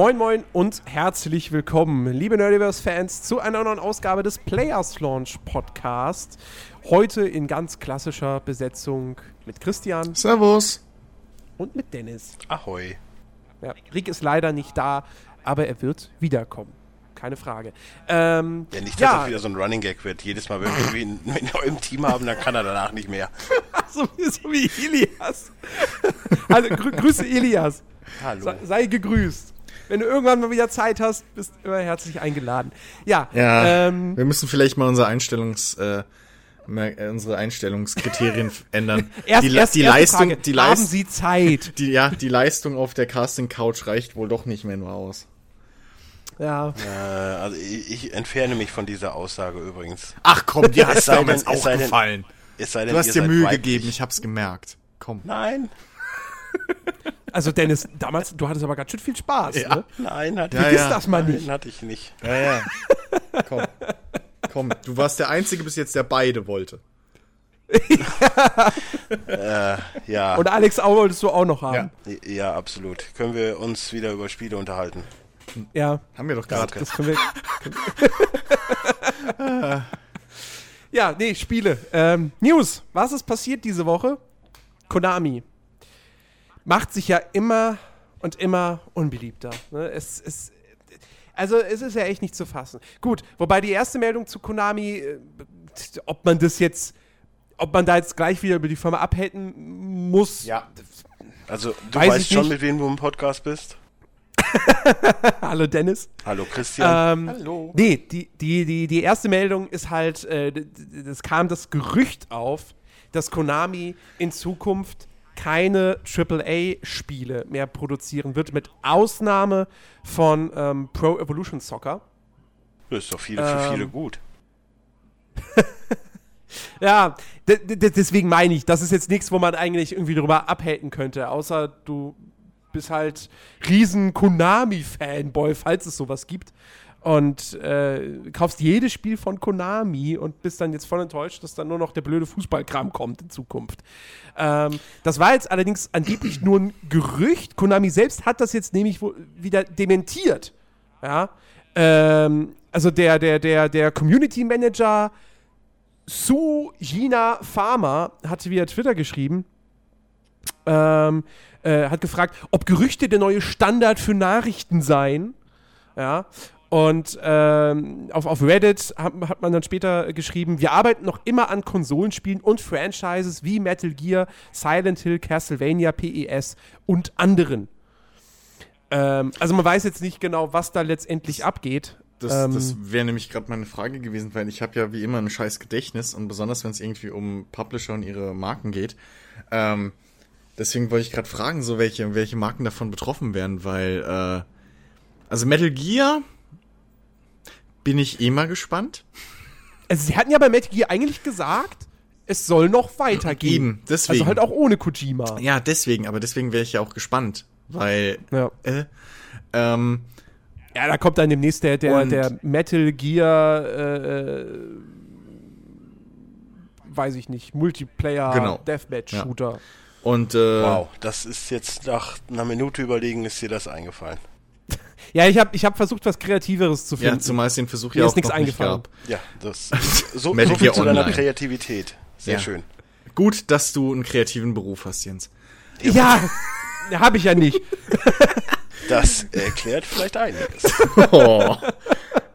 Moin Moin und herzlich willkommen, liebe Nerdiverse-Fans, zu einer neuen Ausgabe des Players Launch Podcast. Heute in ganz klassischer Besetzung mit Christian Servus. und mit Dennis. Ahoi. Ja, Rick ist leider nicht da, aber er wird wiederkommen. Keine Frage. Ähm, Ja, nicht, dass ja, das wieder so ein Running Gag wird. Jedes Mal, wenn wir einen neuen Team haben, dann kann er danach nicht mehr. so, so wie Elias. also grü grüße Elias. Hallo. Sei, sei gegrüßt. Wenn du irgendwann mal wieder Zeit hast, bist du immer herzlich eingeladen. Ja, Ja, ähm, wir müssen vielleicht mal unser Einstellungs, äh, äh, unsere Einstellungskriterien ändern. erst, die, erst die erste Leistung, Frage. die, Haben Leist Sie Zeit? die, ja, die Leistung auf der Casting Couch reicht wohl doch nicht mehr nur aus. Ja. Äh, also ich, ich entferne mich von dieser Aussage übrigens. Ach komm, dir Es hat's sei damals denn- es auch sei denn- gefallen. Es sei denn, Du hast dir Mühe weiblich. gegeben, ich hab's gemerkt. Komm. Nein, Also Dennis, damals, du hattest aber ganz schön viel Spaß. Ja. Ne? nein, hatte Ja, ich Vergiss ja. das mal Nein, nicht. hatte ich nicht. Ja, ja. Komm. Komm, du warst der Einzige bis jetzt, der beide wollte. Äh, ja. Und Alex auch wolltest du auch noch haben. ja, absolut. Können wir uns wieder über Spiele unterhalten? Ja, Haben wir doch gerade. das können wir. können- ja, nee, Spiele. Ähm, News. Was ist passiert diese Woche? Konami macht sich ja immer und immer unbeliebter. Ne? Es, es, also es ist ja echt nicht zu fassen. Gut, wobei die erste Meldung zu Konami, äh, ob man das jetzt, ob man da jetzt gleich wieder über die Firma abhalten muss, Ja. Also, du Weiß weißt ich schon, nicht. mit wem du im Podcast bist? hallo Dennis. Hallo Christian. Ähm, Hallo. Nee, die, die, die, die erste Meldung ist halt, äh, es kam das Gerücht auf, dass Konami in Zukunft keine AAA-Spiele mehr produzieren wird, mit Ausnahme von ähm, Pro Evolution Soccer. Das ist doch viele für Ähm, viele gut. Ja, deswegen meine ich, das ist jetzt nichts, wo man eigentlich irgendwie drüber abhaten könnte, außer du bist halt riesen Konami-Fanboy, falls es sowas gibt. Und äh, kaufst jedes Spiel von Konami und bist dann jetzt voll enttäuscht, dass dann nur noch der blöde Fußballkram kommt in Zukunft. Ähm, das war jetzt allerdings angeblich nur ein Gerücht. Konami selbst hat das jetzt nämlich wieder dementiert. Ja. Ähm, also der, der, der, der Community Manager Su Jina Farmer hatte via Twitter geschrieben, ähm, äh, hat gefragt, ob Gerüchte der neue Standard für Nachrichten seien. Ja. Und ähm, auf, auf Reddit hat, hat man dann später geschrieben, wir arbeiten noch immer an Konsolenspielen und Franchises wie Metal Gear, Silent Hill, Castlevania, PES und anderen. Ähm, also man weiß jetzt nicht genau, was da letztendlich abgeht. Das, Ähm, das wäre nämlich gerade meine Frage gewesen, weil ich habe ja wie immer ein scheiß Gedächtnis und besonders wenn es irgendwie um Publisher und ihre Marken geht. Ähm, deswegen wollte ich gerade fragen, so welche, welche Marken davon betroffen wären, weil äh, also Metal Gear bin ich eh mal gespannt. Also sie hatten ja bei Metal Gear eigentlich gesagt, es soll noch weitergehen. Eben, deswegen. Also halt auch ohne Kojima. Ja, deswegen, aber deswegen wäre ich ja auch gespannt, weil Ja. äh, ähm, Ja, da kommt dann demnächst der, der, der Metal Gear, äh, weiß ich nicht, Multiplayer Genau. Deathmatch-Shooter. und äh, Wow, das ist jetzt nach einer Minute überlegen, ist dir das eingefallen. Ja, ich habe ich hab versucht, was Kreativeres zu ja, finden. zumal es den Versuch ja ist auch nichts noch nicht eingefallen. gab. Ja, das so, so viel zu deiner Online. Kreativität. Sehr Ja. schön. Gut, dass du einen kreativen Beruf hast, Jens. ja, habe ich ja nicht. Das erklärt vielleicht einiges. Oh.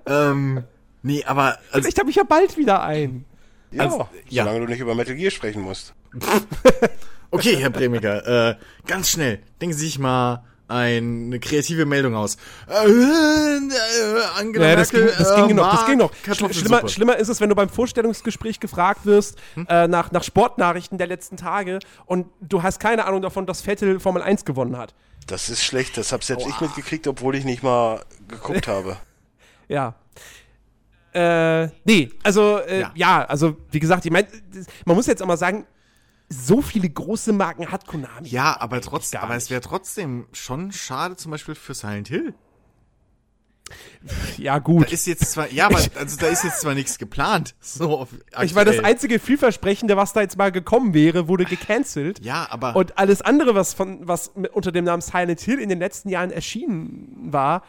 ähm, nee, aber also, Vielleicht habe ich ja bald wieder ein. Ja, Also, ja. solange du nicht über Metal Gear sprechen musst. okay, Herr Bremiker, äh, ganz schnell, denken Sie sich mal eine kreative Meldung aus. Äh, äh, Angela Ja, das, ging, Merkel, das äh, ging noch, das ging noch. Schlimmer, schlimmer ist es, wenn du beim Vorstellungsgespräch gefragt wirst äh, nach, nach Sportnachrichten der letzten Tage und du hast keine Ahnung davon, dass Vettel Formel 1 gewonnen hat. Das ist schlecht, das hab selbst ich mitgekriegt, obwohl ich nicht mal geguckt habe. Ja. Äh, nee, also, äh, ja. Ja. also, wie gesagt, ich meine, man muss jetzt auch mal sagen, so viele große Marken hat Konami. Ja, aber trotzdem, aber es wäre trotzdem schon schade, zum Beispiel für Silent Hill. Ja, Da gut. ist jetzt zwar, ja, aber also da ist jetzt zwar nichts geplant. So Ich meine, das einzige vielversprechende, was da jetzt mal gekommen wäre, wurde gecancelt. Ja, aber Und alles andere, was, von, was unter dem Namen Silent Hill in den letzten Jahren erschienen war,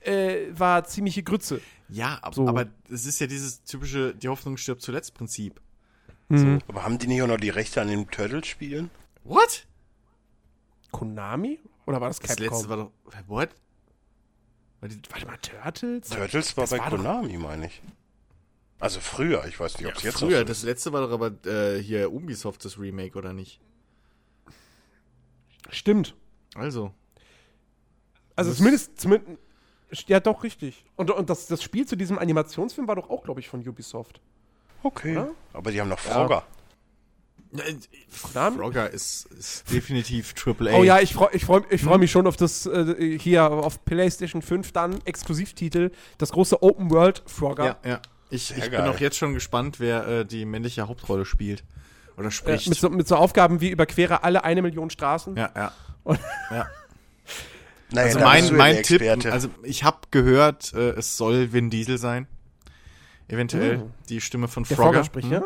äh, war ziemliche Grütze. ja, ab, so. aber es ist ja dieses typische die Hoffnung stirbt zuletzt Prinzip. Aber haben die nicht auch noch die Rechte an den Turtles-Spielen? What? Konami? Oder war das Das Capcom? letzte war doch what? War die, Warte mal, Turtles? Turtles war Das bei war doch- Konami, meine ich. Also früher, ich weiß nicht, ob es jetzt früher, noch so das letzte war doch aber äh, hier Ubisoft das Remake oder nicht? Stimmt. Also, Also Das- zumindest, zumindest, ja doch, richtig. Und, und das, das Spiel zu diesem Animationsfilm war doch auch, glaube ich, von Ubisoft. Okay. Oder? Aber die haben noch Frogger. äh, Namen? Frogger ist, ist definitiv Triple A. Oh ja, ich freue ich freu, ich freu mich schon auf das äh, hier auf PlayStation 5 dann Exklusivtitel, das große Open World Frogger. ja, ja. Ich, ich bin auch jetzt schon gespannt, wer äh, die männliche Hauptrolle spielt oder Äh, spricht. mit, so, mit so Aufgaben wie überquere alle eine Million Straßen. ja, ja. Und- ja. Naja, Also mein, ja mein Tipp, also ich habe gehört, äh, es soll Vin Diesel sein. Eventuell Oh. die Stimme von Der Frogger. Frogger spricht, Hm. ja.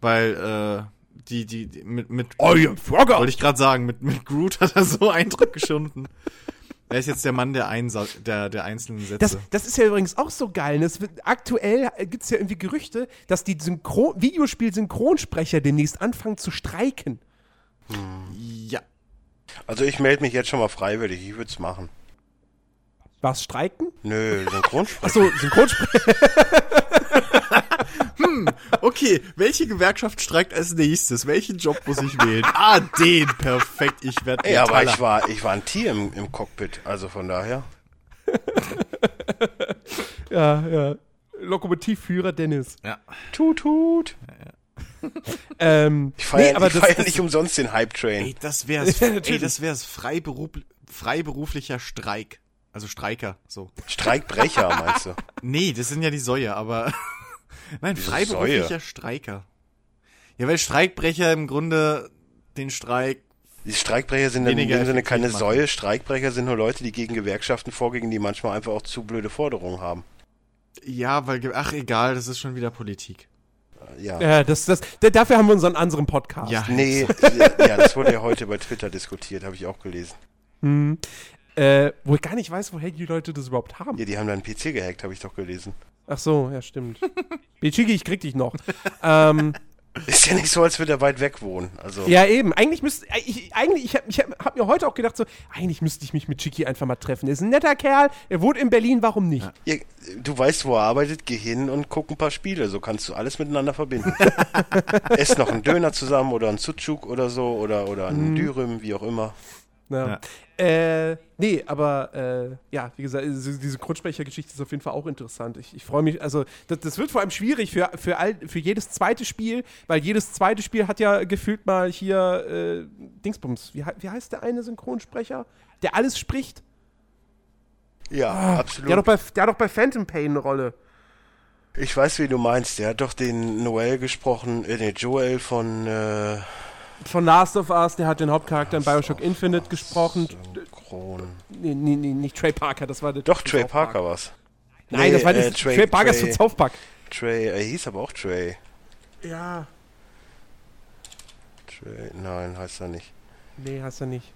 Weil äh, die, die, die mit, mit Oh, ja, Frogger! wollte ich gerade sagen, mit, mit Groot hat er so Eindruck geschunden. Er ist jetzt der Mann der, Einsa der, der einzelnen Sätze. Das, das ist ja übrigens auch so geil. Das wird, aktuell gibt es ja irgendwie Gerüchte, dass die Synchron Videospiel-Synchronsprecher demnächst anfangen zu streiken. ja. Also ich melde mich jetzt schon mal freiwillig, ich würde es machen. Was, streiken? Nö, Synchronsprecher. Achso, Synchronsprecher. Okay, welche Gewerkschaft streikt als nächstes? Welchen Job muss ich wählen? ah, den. Perfekt. Ich werde Ey, aber ich war, ich war ein Tier im, im Cockpit, also von daher. ja, ja. Lokomotivführer Dennis. Ja. Tut, tut. Ähm, Ich feiere aber ich das, feier das, nicht umsonst den Hype-Train. Ey, das wär's. Ja, ey, natürlich. das wär's freiberuf, freiberuflicher Streik. Also Streiker, so. Streikbrecher, meinst du? Nee, das sind ja die Säue, aber. Nein, Wieso freiberuflicher Säue? Streiker. Ja, weil Streikbrecher im Grunde den Streik. Die Streikbrecher sind in dem Sinne keine machen. Säue. Streikbrecher sind nur Leute, die gegen Gewerkschaften vorgehen, die manchmal einfach auch zu blöde Forderungen haben. Ja, weil. Ach, egal, das ist schon wieder Politik. Ja. ja, das, das, dafür haben wir unseren anderen Podcast. Ja. Nee, ja, das wurde ja heute bei Twitter diskutiert, habe ich auch gelesen. Hm. Äh, wo ich gar nicht weiß, woher die Leute das überhaupt haben. Ja, die haben da einen PC gehackt, habe ich doch gelesen. Ach so, ja, stimmt. Bichigi, ich krieg dich noch. ähm, Ist ja nicht so, als würde er weit weg wohnen. Also, ja, eben. Eigentlich müsste ich, eigentlich, ich habe ich hab, hab mir heute auch gedacht, so, eigentlich müsste ich mich mit Chiki einfach mal treffen. Er ist ein netter Kerl, er wohnt in Berlin, warum nicht? ihr, du weißt, wo er arbeitet, geh hin und guck ein paar Spiele. So kannst du alles miteinander verbinden. Ess noch einen Döner zusammen oder einen Sucuk oder so oder, oder einen Dürüm, wie auch immer. Ja. Äh, nee, aber äh, ja, wie gesagt, diese, Grundsprechergeschichte ist auf jeden Fall auch interessant. Ich, ich freue mich, also das, das wird vor allem schwierig für, für, all, für jedes zweite Spiel, weil jedes zweite Spiel hat ja gefühlt mal hier äh, Dingsbums. Wie, wie heißt der eine Synchronsprecher? Der alles spricht? Ja, absolut. Der hat, doch bei, der hat doch bei Phantom Pain eine Rolle. Ich weiß, wie du meinst. Der hat doch den Noel gesprochen, äh, nee, Joel von äh, Von Last of Us, der hat den Hauptcharakter in Bioshock Infinite gesprochen. Synchron. Nee, nee, nee, nicht Trey Parker, das war der Doch, Trey. Parker war's. Nein, das war äh, nicht Trey, Parker ist von South Park. Trey, er hieß aber auch Trey. Ja. Trey, nein, heißt er nicht. Nee, hast du nicht.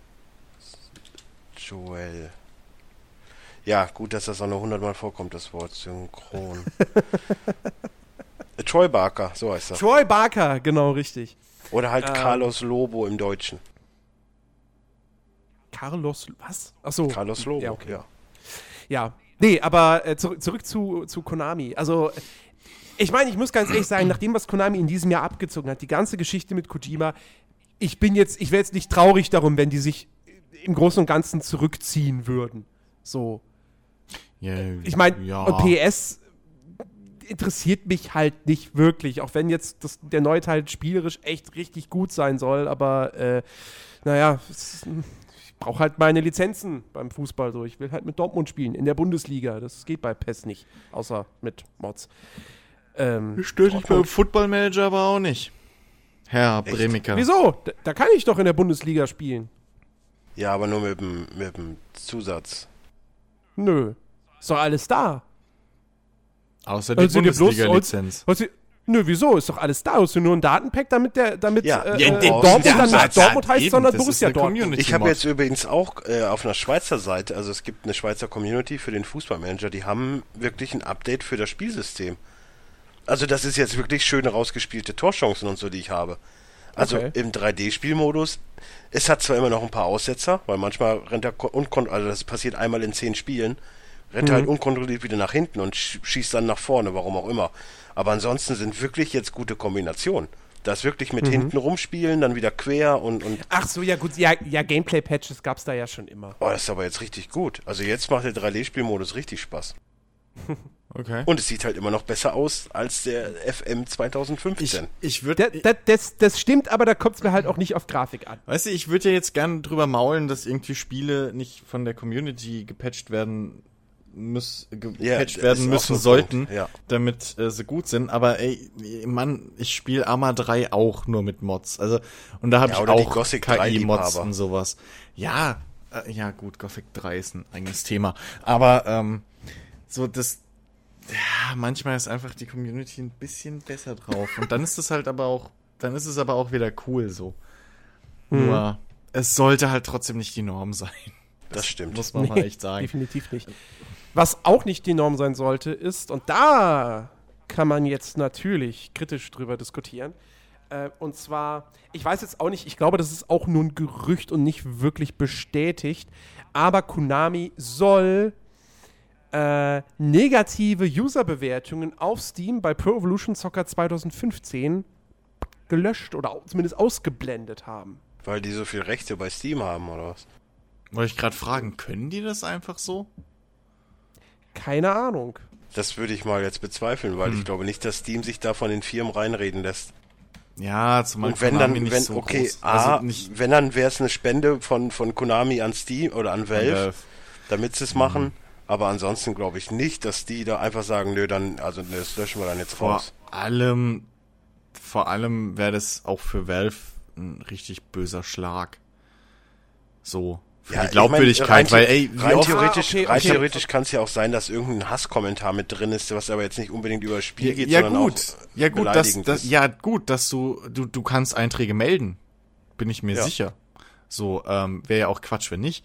Joel. Ja, gut, dass das auch nur hundertmal vorkommt, das Wort synchron. Troy Barker, so heißt er. Troy Barker, genau, richtig. Oder halt Ähm. Carlos Lobo im Deutschen. Carlos, was? Achso. Carlos Lobo, Ja, okay. ja. Ja. Nee, aber äh, zurück, zurück zu, zu Konami. Also, ich meine, ich muss ganz ehrlich sagen, nach dem, was Konami in diesem Jahr abgezogen hat, die ganze Geschichte mit Kojima, ich bin jetzt, ich wäre jetzt nicht traurig darum, wenn die sich im Großen und Ganzen zurückziehen würden. So. Ja, Ich meine, ja. PS interessiert mich halt nicht wirklich, auch wenn jetzt das, der neue Teil spielerisch echt richtig gut sein soll, aber äh, naja, es ich brauche halt meine Lizenzen beim Fußball so. Ich will halt mit Dortmund spielen, in der Bundesliga. Das geht bei PES nicht, außer mit Mods. Ähm, Stört dich beim Football Manager aber auch nicht. Herr Echt? Bremiker. wieso? Da, da kann ich doch in der Bundesliga spielen. Ja, aber nur mit dem, mit dem Zusatz. Nö. Ist doch alles da. Außer die Also Bundesliga-Lizenz. Nö, wieso? Ist doch alles da. Ist nur ein Datenpack, damit der, damit Ja. äh, Ja, äh, den- Dortmund den- dann ja, nicht Dortmund heißt, eben, sondern das ist Borussia Dortmund. Community. Ich habe jetzt übrigens auch äh, auf einer Schweizer Seite, also es gibt eine Schweizer Community für den Fußballmanager, die haben wirklich ein Update für das Spielsystem. Also das ist jetzt wirklich schön rausgespielte Torchancen und so, die ich habe. Also Okay. im 3D-Spielmodus, es hat zwar immer noch ein paar Aussetzer, weil manchmal rennt er unkon also das passiert einmal in zehn Spielen, rennt er halt unkontrolliert wieder nach hinten und sch schießt dann nach vorne, warum auch immer. Aber ansonsten sind wirklich jetzt gute Kombinationen. Das wirklich mit hinten rumspielen, dann wieder quer und, und Ach so, ja gut, ja, ja Gameplay-Patches gab's da ja schon immer. Oh, das ist aber jetzt richtig gut. Also jetzt macht der 3D-Spielmodus richtig Spaß. Okay. Und es sieht halt immer noch besser aus als der FM ich, 2015. ich würde Da, da, das, das stimmt, aber da kommt's mir halt auch nicht auf Grafik an. Weißt du, ich würde ja jetzt gern drüber maulen, dass irgendwie Spiele nicht von der Community gepatcht werden Ja, gepatcht das werden müssen so sollten, ja. damit äh, sie gut sind. Aber ey, Mann, ich spiele Arma 3 auch nur mit Mods. Also und da habe Ja, ich auch Gothic 3 KI-Mods und sowas. Ja, äh, ja gut, Gothic 3 ist ein eigenes Thema. Aber ähm, so das ja, manchmal ist einfach die Community ein bisschen besser drauf. Und dann ist es halt aber auch, dann ist es aber auch wieder cool so. Mhm. Nur, es sollte halt trotzdem nicht die Norm sein. Das stimmt. Muss man mal echt sagen. Definitiv nicht. Was auch nicht die Norm sein sollte, ist, und da kann man jetzt natürlich kritisch drüber diskutieren, äh, und zwar, ich weiß jetzt auch nicht, ich glaube, das ist auch nur ein Gerücht und nicht wirklich bestätigt, aber Konami soll äh, negative Userbewertungen auf Steam bei Pro Evolution Soccer 2015 gelöscht oder zumindest ausgeblendet haben. Weil die so viel Rechte bei Steam haben, oder was? Wollte ich gerade fragen, können die das einfach so? Keine Ahnung. Das würde ich mal jetzt bezweifeln, weil Hm. ich glaube nicht, dass Steam sich da von den Firmen reinreden lässt. Ja, zumal Und wenn Konami dann, nicht wenn, so okay, groß. A, also nicht wenn dann wäre es eine Spende von, von Konami an Steam oder an Valve, Valve. damit sie es machen. Aber ansonsten glaube ich nicht, dass die da einfach sagen, nö, dann, also nö, das löschen wir dann jetzt vor raus. allem, vor allem wäre das auch für Valve ein richtig böser Schlag. So. Für Ja, die ich Glaubwürdigkeit, mein, rein, weil ey, rein theoretisch, Ah, okay, rein okay. theoretisch kann es ja auch sein, dass irgendein Hasskommentar mit drin ist, was aber jetzt nicht unbedingt über das Spiel geht, ja sondern gut, auch ja gut, dass, beleidigend das, ist. ja gut, dass du, du, du kannst Einträge melden, bin ich mir Ja. sicher. So ähm, wäre ja auch Quatsch, wenn nicht.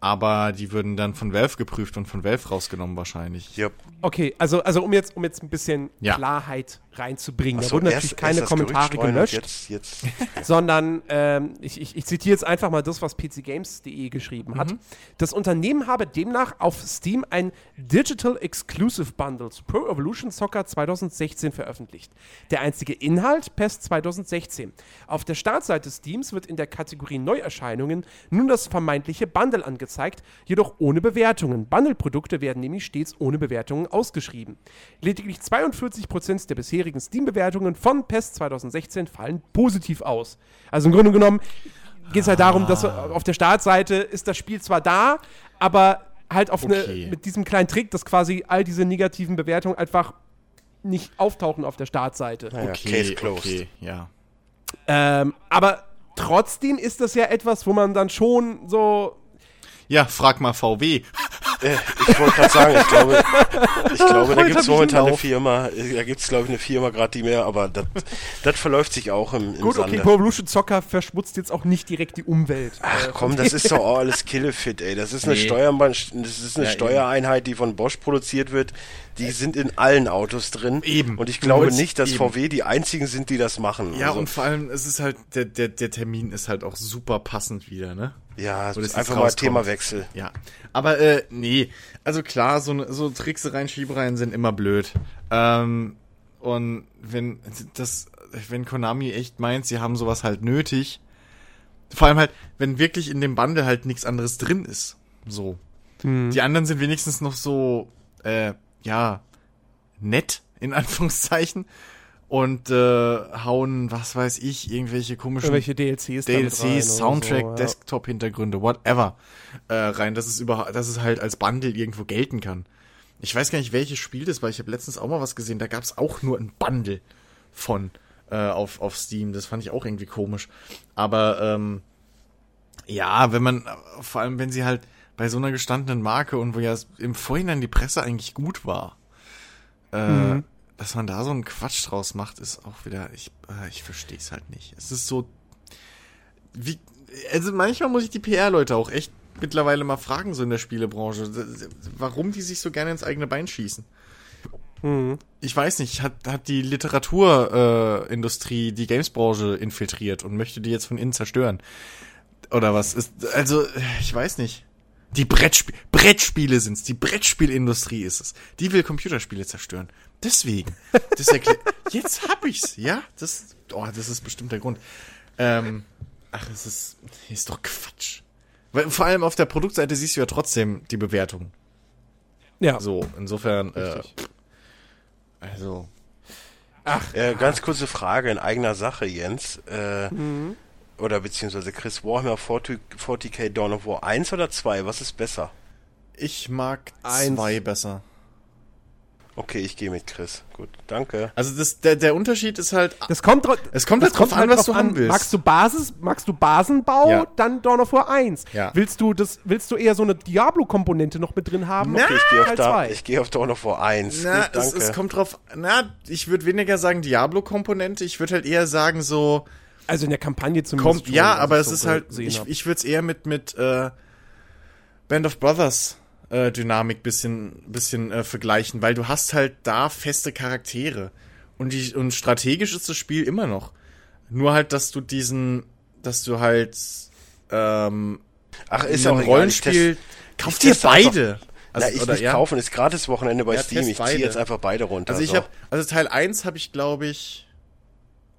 Aber die würden dann von Valve geprüft und von Valve rausgenommen wahrscheinlich. Ja, Okay, also, also um jetzt, um jetzt ein bisschen Ja. Klarheit reinzubringen. Da so, wurden natürlich erst- keine das Gerücht Kommentare gelöscht, Jetzt, jetzt, sondern ähm, ich, ich, ich zitiere jetzt einfach mal das, was pcgames.de geschrieben Mhm. hat. Das Unternehmen habe demnach auf Steam ein Digital Exclusive Bundle zu Pro Evolution Soccer 2016 veröffentlicht. Der einzige Inhalt PES 2016. Auf der Startseite Steams wird in der Kategorie Neuerscheinungen nun das vermeintliche Bundle angezeigt, jedoch ohne Bewertungen. Bundle-Produkte werden nämlich stets ohne Bewertungen ausgeschrieben. Lediglich 42% der bisherigen Steam-Bewertungen von PES 2016 fallen positiv aus. Also im Grunde genommen geht es halt darum, dass Ah. auf der Startseite ist das Spiel zwar da, aber halt auf Okay. eine, mit diesem kleinen Trick, dass quasi all diese negativen Bewertungen einfach nicht auftauchen auf der Startseite. Case closed. okay, ja. Ähm, aber trotzdem ist das ja etwas, wo man dann schon so Ja, frag mal VW. Äh, ich wollte gerade sagen, ich glaube, ich glaube, da gibt es momentan eine. Firma, da gibt es glaube ich eine Firma gerade, die mehr, aber das verläuft sich auch im, im Gut, Sande. okay, Pro Evolution Soccer verschmutzt jetzt auch nicht direkt die Umwelt. Ach Äh, komm, das ist doch auch alles Killefit, ey. Das ist eine, Nee. Steuerbahn, das ist eine Ja, Steuereinheit, die von Bosch produziert wird. Die sind in allen Autos drin. Eben. Und ich glaube nicht, dass eben. VW die einzigen sind, die das machen. Ja, Also, und vor allem, es ist halt, der, der, der Termin ist halt auch super passend wieder, ne? ja, das jetzt einfach mal. Themawechsel. Ja. Aber, äh, nee. Also klar, so, ne- so Tricksereien, Schiebereien sind immer blöd. Ähm, und wenn das, wenn Konami echt meint, sie haben sowas halt nötig, vor allem halt, wenn wirklich in dem Bundle halt nichts anderes drin ist. So. Die anderen sind wenigstens noch so, äh, ja, nett, in Anführungszeichen. Und äh, hauen, was weiß ich, irgendwelche komischen Irgendwelche DLCs. DLCs, Soundtrack, so, ja. Desktop-Hintergründe, whatever, äh, rein, dass es über, dass es halt als Bundle irgendwo gelten kann. Ich weiß gar nicht, welches Spiel das war. Ich habe letztens auch mal was gesehen. Da gab es auch nur ein Bundle von äh, auf, auf Steam. Das fand ich auch irgendwie komisch. Aber ähm, ja, wenn man, vor allem wenn sie halt bei so einer gestandenen Marke und wo ja im Vorhinein die Presse eigentlich gut war, äh, Mhm. dass man da so einen Quatsch draus macht, ist auch wieder, ich, äh, ich verstehe es halt nicht. Es ist so, wie, also manchmal muss ich die PR-Leute auch echt mittlerweile mal fragen, so in der Spielebranche, warum die sich so gerne ins eigene Bein schießen. Mhm. Ich weiß nicht, hat, hat die Literaturindustrie äh, die Gamesbranche infiltriert und möchte die jetzt von innen zerstören? Oder was ist, also, ich weiß nicht. Die Brettspiel Brettspiele sind's, die Brettspielindustrie ist es. Die will Computerspiele zerstören. Deswegen. Das erklärt, jetzt hab ich's, ja? Das, oh, das ist bestimmt der Grund. Ähm, ach, es ist, ist doch Quatsch. Weil, vor allem auf der Produktseite siehst du ja trotzdem die Bewertung. Ja. So, insofern, äh, Richtig. also, Äh, ganz kurze Frage in eigener Sache, Jens. Äh, Mhm. Oder beziehungsweise Chris Warhammer 40, 40k Dawn of War 1 oder 2? Was ist besser? ich mag Eins. zwei besser. Okay, ich gehe mit Chris. Gut, danke. Also das, der, der Unterschied ist halt, Das kommt, Es kommt das halt drauf an, was du haben willst. Magst du Basis, magst du Basenbau, Ja. dann Dawn of War 1. Ja. Willst du das, willst du eher so eine Diablo-Komponente noch mit drin haben? Okay, ich gehe auf, da, ich geh auf Dawn of War 1. na, Gut, es, danke. es kommt drauf, na, ich würde weniger sagen Diablo-Komponente, ich würde halt eher sagen so, Also in der Kampagne zumindest. kommt, ja, was aber es so ist halt, ich, hab. ich würde es eher mit, mit, äh, Band of Brothers, äh, Dynamik bisschen, bisschen äh, vergleichen, weil du hast halt da feste Charaktere. Und, die, und strategisch ist das Spiel immer noch. Nur halt, dass du diesen, dass du halt, ähm, Ach, ist in auch einem egal. Ich Rollenspiel, test- kauf ich dir beide. Na, ich nicht kaufen, ist gratis Wochenende bei Ja, Steam. Ich ziehe jetzt einfach beide runter. Also ich so. habe, also Teil 1 habe ich glaube ich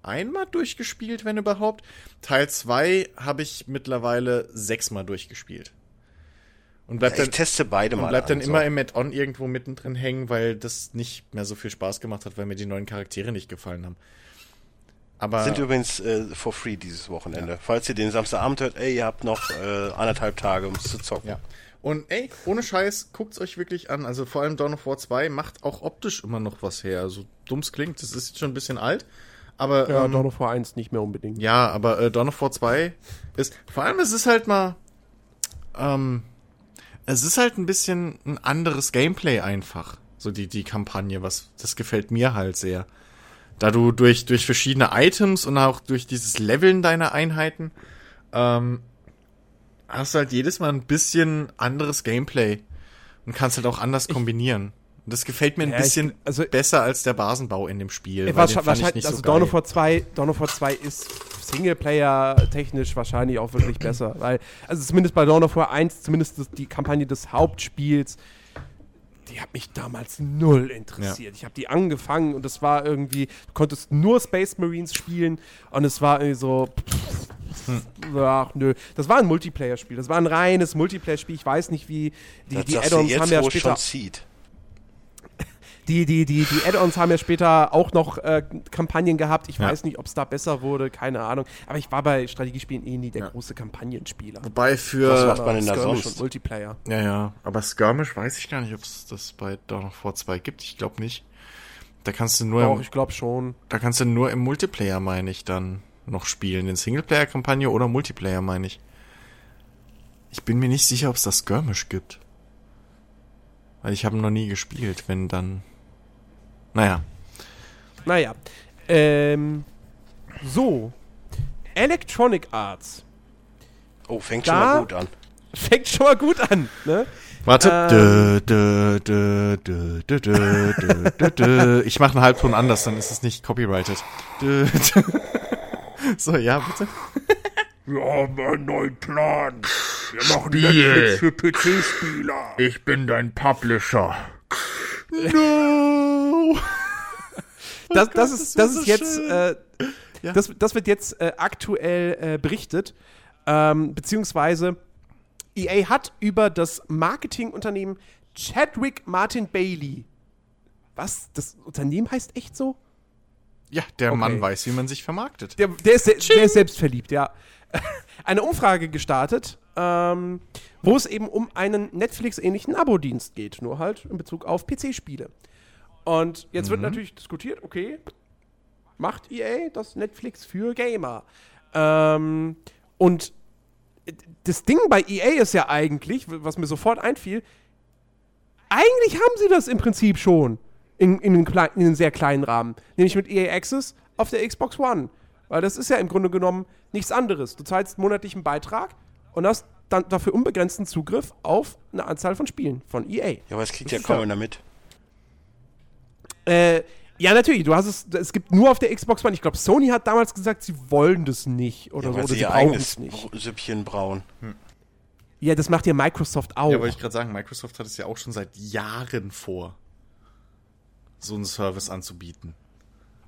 einmal durchgespielt, wenn überhaupt. Teil 2 habe ich mittlerweile sechsmal durchgespielt. Und bleibt ja, ich dann, teste beide und mal. bleibt dann an, immer so. im Add-on irgendwo mittendrin hängen, weil das nicht mehr so viel Spaß gemacht hat, weil mir die neuen Charaktere nicht gefallen haben. Aber Sind übrigens äh, for free dieses Wochenende. Falls ihr den Samstagabend hört, ey, ihr habt noch äh, anderthalb Tage, um es zu zocken. ja. Und ey, ohne Scheiß, guckt's euch wirklich an. Also vor allem Dawn of War 2 macht auch optisch immer noch was her. So dumm's klingt, das ist jetzt schon ein bisschen alt. Aber Ja, ähm, Dawn of War 1 nicht mehr unbedingt. Ja, aber äh, Dawn of War 2 ist, vor allem es ist halt mal, ähm, es ist halt ein bisschen ein anderes Gameplay einfach. So die, die Kampagne, was, das gefällt mir halt sehr. Da du durch, durch verschiedene Items und auch durch dieses Leveln deiner Einheiten, ähm, hast du halt jedes Mal ein bisschen anderes Gameplay und kannst halt auch anders kombinieren. Und das gefällt mir ein Ja, ich- bisschen also- besser als der Basenbau in dem Spiel. Weil wahrscheinlich, den fand ich wahrscheinlich nicht also so Dawn of War 2, Dawn of War 2 ist Singleplayer-technisch wahrscheinlich auch wirklich besser. Weil, also zumindest bei Dawn of War 1, zumindest die Kampagne des Hauptspiels, die hat mich damals null interessiert. Ich habe die angefangen und es war irgendwie, du konntest nur Space Marines spielen und es war irgendwie so. Ach nö, das war ein Multiplayer-Spiel. Das war ein reines Multiplayer-Spiel. Ich weiß nicht, wie die, Das die Add-ons haben ja später schon zieht. Die, die, die, die Add-ons haben ja später auch noch äh, Kampagnen gehabt. Ich Ja. weiß nicht, ob es da besser wurde, keine Ahnung. Aber ich war bei Strategiespielen eh nie der Ja. große Kampagnenspieler. Wobei für. Was macht man denn da Skirmish sonst? und Multiplayer. Ja, ja, aber Skirmish weiß ich gar nicht, ob es das bei Dawn of War 2 gibt. Ich glaube nicht. Da kannst du nur, Doch, im, ich glaube schon. da kannst du nur im Multiplayer, meine ich, dann noch spielen. In Singleplayer-Kampagne oder Multiplayer, meine ich. Ich bin mir nicht sicher, ob es das Skirmish gibt. Weil ich habe noch nie gespielt, wenn dann. Naja. Naja. Ähm, so. Electronic Arts. Oh, fängt da schon mal gut an. Fängt schon mal gut an, ne? Warte. Ähm. Ich mache einen Halbton anders, dann ist es nicht copyrighted. so, ja, bitte. Wir haben einen neuen Plan. Wir machen Spiel. Netflix für PC-Spieler. Ich bin dein Publisher. No! Das, das Gott, ist, das das ist jetzt, äh, das, das wird jetzt äh, aktuell äh, berichtet, ähm, beziehungsweise EA hat über das Marketingunternehmen Chadwick Martin Bailey. Was? Das Unternehmen heißt echt so? Ja, der Okay. Mann weiß, wie man sich vermarktet. Der, der, ist, se- der ist selbstverliebt, ja. Eine Umfrage gestartet, ähm, wo es eben um einen Netflix-ähnlichen Abo-Dienst geht, nur halt in Bezug auf PC-Spiele. Und jetzt wird natürlich diskutiert, okay, macht EA das Netflix für Gamer? Ähm, und das Ding bei EA ist ja eigentlich, was mir sofort einfiel, eigentlich haben sie das im Prinzip schon in, in, einem, klein, in einem sehr kleinen Rahmen. Nämlich mit EA Access auf der Xbox One. Weil das ist ja im Grunde genommen nichts anderes. Du zahlst monatlichen Beitrag und hast dann dafür unbegrenzten Zugriff auf eine Anzahl von Spielen von EA. Ja, aber es kriegt Das ja kaum ja- einer mit. Äh, ja, natürlich. Du hast es, es gibt nur auf der Xbox One. Ich glaube, Sony hat damals gesagt, sie wollen das nicht oder Ja, so. Oder sie sie ihr brauchen eigenes es nicht. Süppchen brauen. Ja, das macht ja Microsoft auch. Ja, wollte ich gerade sagen, Microsoft hat es ja auch schon seit Jahren vor, so einen Service anzubieten.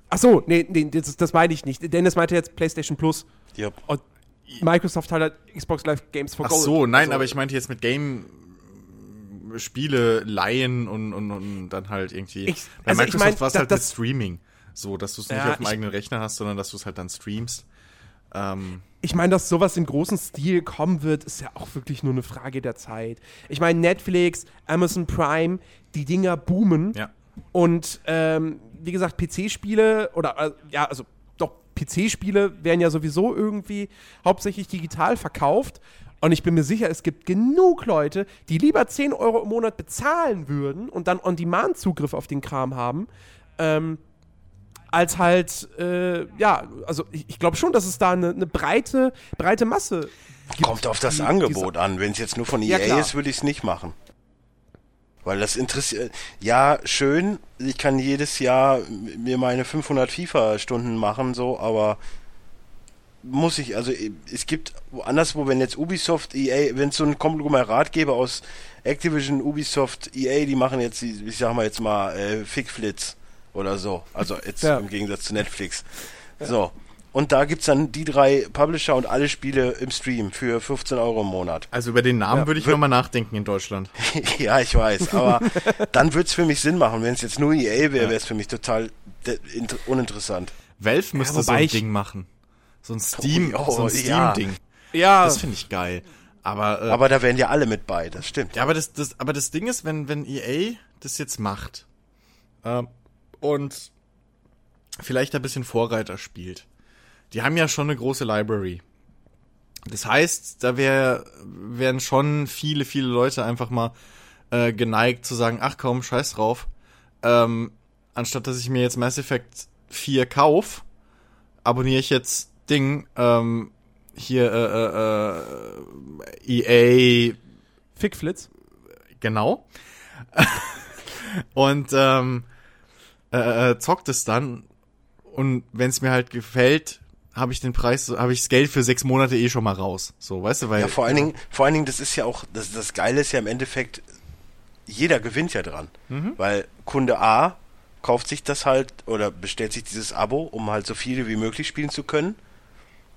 Ach so, nee, nee das, das meine ich nicht. Dennis meinte jetzt PlayStation Plus. Ja. Und Microsoft hat halt Xbox Live Games for Ach Gold. so, nein, Also, aber ich meinte jetzt mit Game Spiele leihen und, und, und dann halt irgendwie. Ich- Bei also ich Microsoft mein, war es halt mit das- Streaming. So, dass du es nicht Ja, auf dem ich- eigenen Rechner hast, sondern dass du es halt dann streamst. Ähm, Ich meine, dass sowas im großen Stil kommen wird, ist ja auch wirklich nur eine Frage der Zeit. Ich meine, Netflix, Amazon Prime, die Dinger boomen. ja. Und ähm, wie gesagt, PC-Spiele oder äh, ja, also PC-Spiele werden ja sowieso irgendwie hauptsächlich digital verkauft. Und ich bin mir sicher, es gibt genug Leute, die lieber 10 Euro im Monat bezahlen würden und dann On-Demand-Zugriff auf den Kram haben, ähm, als halt, äh, ja, also ich, ich glaube schon, dass es da eine, eine breite, breite Masse gibt. Kommt auf das die- Angebot an. Wenn es jetzt nur von Ja, EA klar. ist, würde ich es nicht machen. Weil das interessiert. Ja, schön. Ich kann jedes Jahr mir meine 500 FIFA-Stunden machen, so, aber muss ich, also es gibt anderswo, wenn jetzt Ubisoft, EA, wenn es so ein Konglomerat gäbe aus Activision, Ubisoft, EA, die machen jetzt, die- ich sag mal jetzt mal, äh, Fickflitz oder so. Also jetzt Ja. im Gegensatz zu Netflix. So. Und da gibt's dann die drei Publisher und alle Spiele im Stream für 15 Euro im Monat. Also über den Namen Ja, würde ich nochmal nachdenken in Deutschland. ja, ich weiß, aber dann wird's für mich Sinn machen. Wenn es jetzt nur EA wäre, Ja. wäre es für mich total uninteressant. Valve müsste so wobei ein Ding machen. So ein Steam, Oh, so ein ja. Steam-Ding. Ja, Das finde ich geil. Aber, äh, Aber da wären ja alle mit bei, das stimmt. Ja, aber das, das, aber das Ding ist, wenn, wenn EA das jetzt macht ähm, und vielleicht ein bisschen Vorreiter spielt, die haben ja schon eine große Library. Das heißt, da wär, wären schon viele, viele Leute einfach mal äh, geneigt zu sagen, ach komm, scheiß drauf. Ähm, anstatt dass ich mir jetzt Mass Effect 4 kauf, abonniere ich jetzt Ding, ähm, hier äh, äh, äh, EA Fickflitz. Genau. und ähm, äh, äh, zockt es dann und wenn es mir halt gefällt, habe ich den Preis, habe ich das Geld für sechs Monate eh schon mal raus. So, weißt du, weil Ja, vor allen Dingen, vor allen Dingen, das ist ja auch, das, das Geile ist ja im Endeffekt, jeder gewinnt ja dran. Weil Kunde A kauft sich das halt oder bestellt sich dieses Abo, um halt so viele wie möglich spielen zu können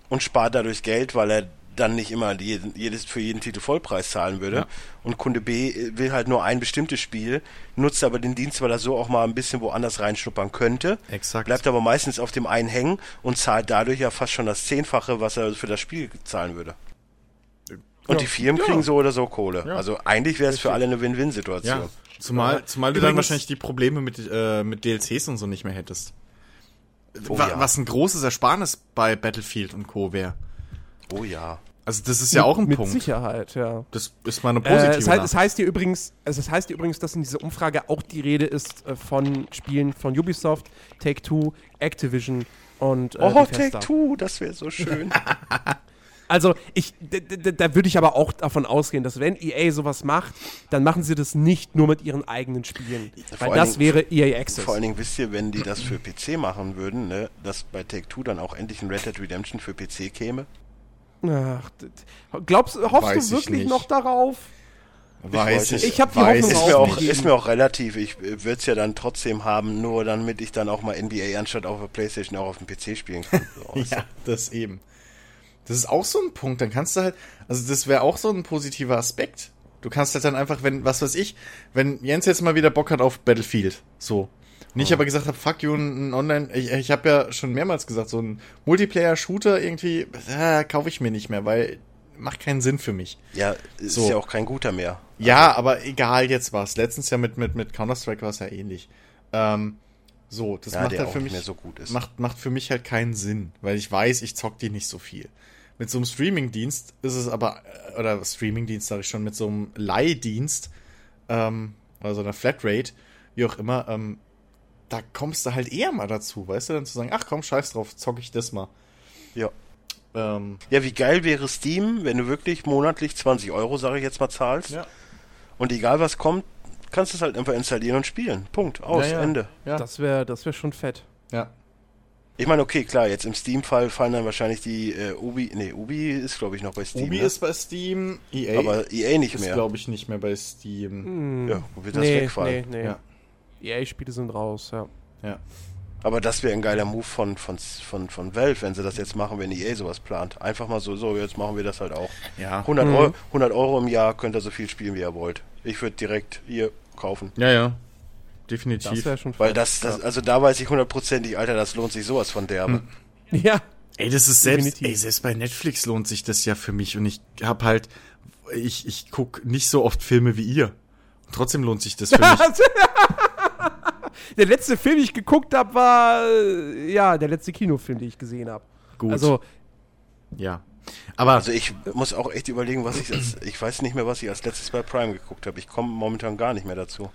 und spart dadurch Geld, weil er dann nicht immer jeden, jedes für jeden Titel Vollpreis zahlen würde. Ja. Und Kunde B will halt nur ein bestimmtes Spiel, nutzt aber den Dienst, weil er so auch mal ein bisschen woanders reinschnuppern könnte. Exakt. Bleibt aber meistens auf dem einen hängen und zahlt dadurch ja fast schon das Zehnfache, was er für das Spiel zahlen würde. Und Ja. die Firmen Ja. kriegen so oder so Kohle. Also eigentlich wäre es für alle eine Win-Win-Situation. ja, zumal, zumal du dann wahrscheinlich die Probleme mit, äh, mit DLCs und so nicht mehr hättest. Oh. Was ein großes Ersparnis bei Battlefield und Co. wäre. Oh ja. Also das ist ja auch ein mit Punkt. Sicherheit, ja. Das ist mal eine positive Äh, es, heißt, es heißt hier übrigens, also es heißt hier übrigens, dass in dieser Umfrage auch die Rede ist äh, von Spielen von Ubisoft, Take Two, Activision und äh, Oh. Take Two, das wäre so schön. Also ich, da würde ich aber auch davon ausgehen, dass wenn EA sowas macht, dann machen sie das nicht nur mit ihren eigenen Spielen, Vor weil das Dingen- wäre EA Access. Vor allen Dingen wisst ihr, wenn die das für PC machen würden, ne, dass bei Take Two dann auch endlich ein Red Dead Redemption für PC käme. Ach, glaubst, hoffst Weiß du ich wirklich noch darauf? Weiß ich- ich hab die weiß Hoffnung Ist ich mir, auch, ist mir auch relativ. Ich würde es ja dann trotzdem haben, nur damit ich dann auch mal NBA anstatt auf der Playstation auch auf dem PC spielen kann. So? Ja, das eben. Das ist auch so ein Punkt. Dann kannst du halt, also das wäre auch so ein positiver Aspekt. Du kannst halt dann einfach, wenn, was weiß ich, wenn Jens jetzt mal wieder Bock hat auf Battlefield, so. Und ich aber gesagt habe, fuck you, ein Online, ich, ich habe ja schon mehrmals gesagt, so ein Multiplayer-Shooter irgendwie, äh, kaufe ich mir nicht mehr, weil macht keinen Sinn für mich. Ja, ist So. ja auch kein guter mehr. Ja, aber egal jetzt was. Letztens ja mit, mit, mit Counter-Strike war es ja ähnlich. Ähm, so, das Ja, macht halt für nicht mich, mehr so gut ist. Macht, macht für mich halt keinen Sinn, weil ich weiß, ich zock die nicht so viel. mit so einem Streamingdienst ist es aber, äh, oder Streamingdienst sage ich schon, mit so einem Leihdienst, ähm, also einer Flatrate, wie auch immer, ähm, da kommst du halt eher mal dazu, weißt du, dann zu sagen, ach komm, scheiß drauf, zocke ich das mal. Ja. Ähm, Ja, wie geil wäre Steam, wenn du wirklich monatlich 20 Euro, sage ich jetzt mal, zahlst. ja. Und egal was kommt, kannst du es halt einfach installieren und spielen. Punkt. Aus. Ja, ja. Ende. Ja. Das wäre das wär schon fett. ja. Ich meine, okay, klar, jetzt im Steam-Fall fallen dann wahrscheinlich die äh, Ubi. Nee, Ubi ist, glaube ich, noch bei Steam. Ubi ne? ist bei Steam, EA aber EA nicht ist, mehr. glaube ich, nicht mehr bei Steam. Hm. Ja, wo wird das nee, wegfallen? Nee, nee. Ja. EA-Spiele sind raus, ja. Ja. Aber das wäre ein geiler Move von, von, von, von Valve, wenn sie das jetzt machen, wenn EA sowas plant. Einfach mal so, so, jetzt machen wir das halt auch. Ja. 100, Mhm. Euro, 100 Euro im Jahr könnt ihr so viel spielen, wie ihr wollt. Ich würde direkt hier kaufen. Ja, ja. Das Definitiv. wäre schon. Weil das, das also da weiß ich hundertprozentig, Alter, das lohnt sich sowas von derbe. Ja. Ey, das ist selbst, Definitiv. ey, selbst bei Netflix lohnt sich das ja für mich und ich hab halt, ich, ich guck nicht so oft Filme wie ihr. Und trotzdem lohnt sich das für mich. der letzte Film, den ich geguckt habe, war äh, ja der letzte Kinofilm, den ich gesehen habe. Gut. Also, ja. Aber, Also ich muss auch echt überlegen, was ich als, ich weiß nicht mehr, was ich als letztes bei Prime geguckt habe. Ich komme momentan gar nicht mehr dazu.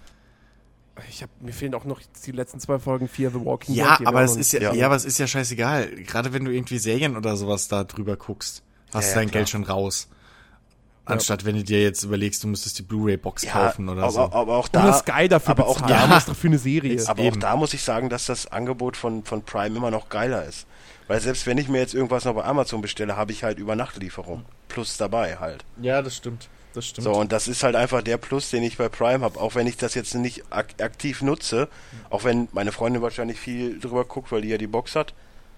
ich hab, mir fehlen auch noch die letzten zwei Folgen Fear the Walking ja, Dead. die aber noch ist ja, ja, ja. aber es ist ja scheißegal. Gerade wenn du irgendwie Serien oder sowas da drüber guckst, hast Ja, du ja, dein klar. Geld schon raus. Anstatt wenn du dir jetzt überlegst, du müsstest die Blu-ray-Box kaufen oder aber, so. aber auch Oder da, Sky dafür aber auch da- doch für eine Serie. aber Eben. auch da muss ich sagen, dass das Angebot von, von Prime immer noch geiler ist. Weil selbst wenn ich mir jetzt irgendwas noch bei Amazon bestelle, habe ich halt Übernachtlieferung. Plus dabei halt. ja, das stimmt. Das stimmt. So, und das ist halt einfach der Plus, den ich bei Prime habe. Auch wenn ich das jetzt nicht ak aktiv nutze, auch wenn meine Freundin wahrscheinlich viel drüber guckt, weil die ja die Box hat.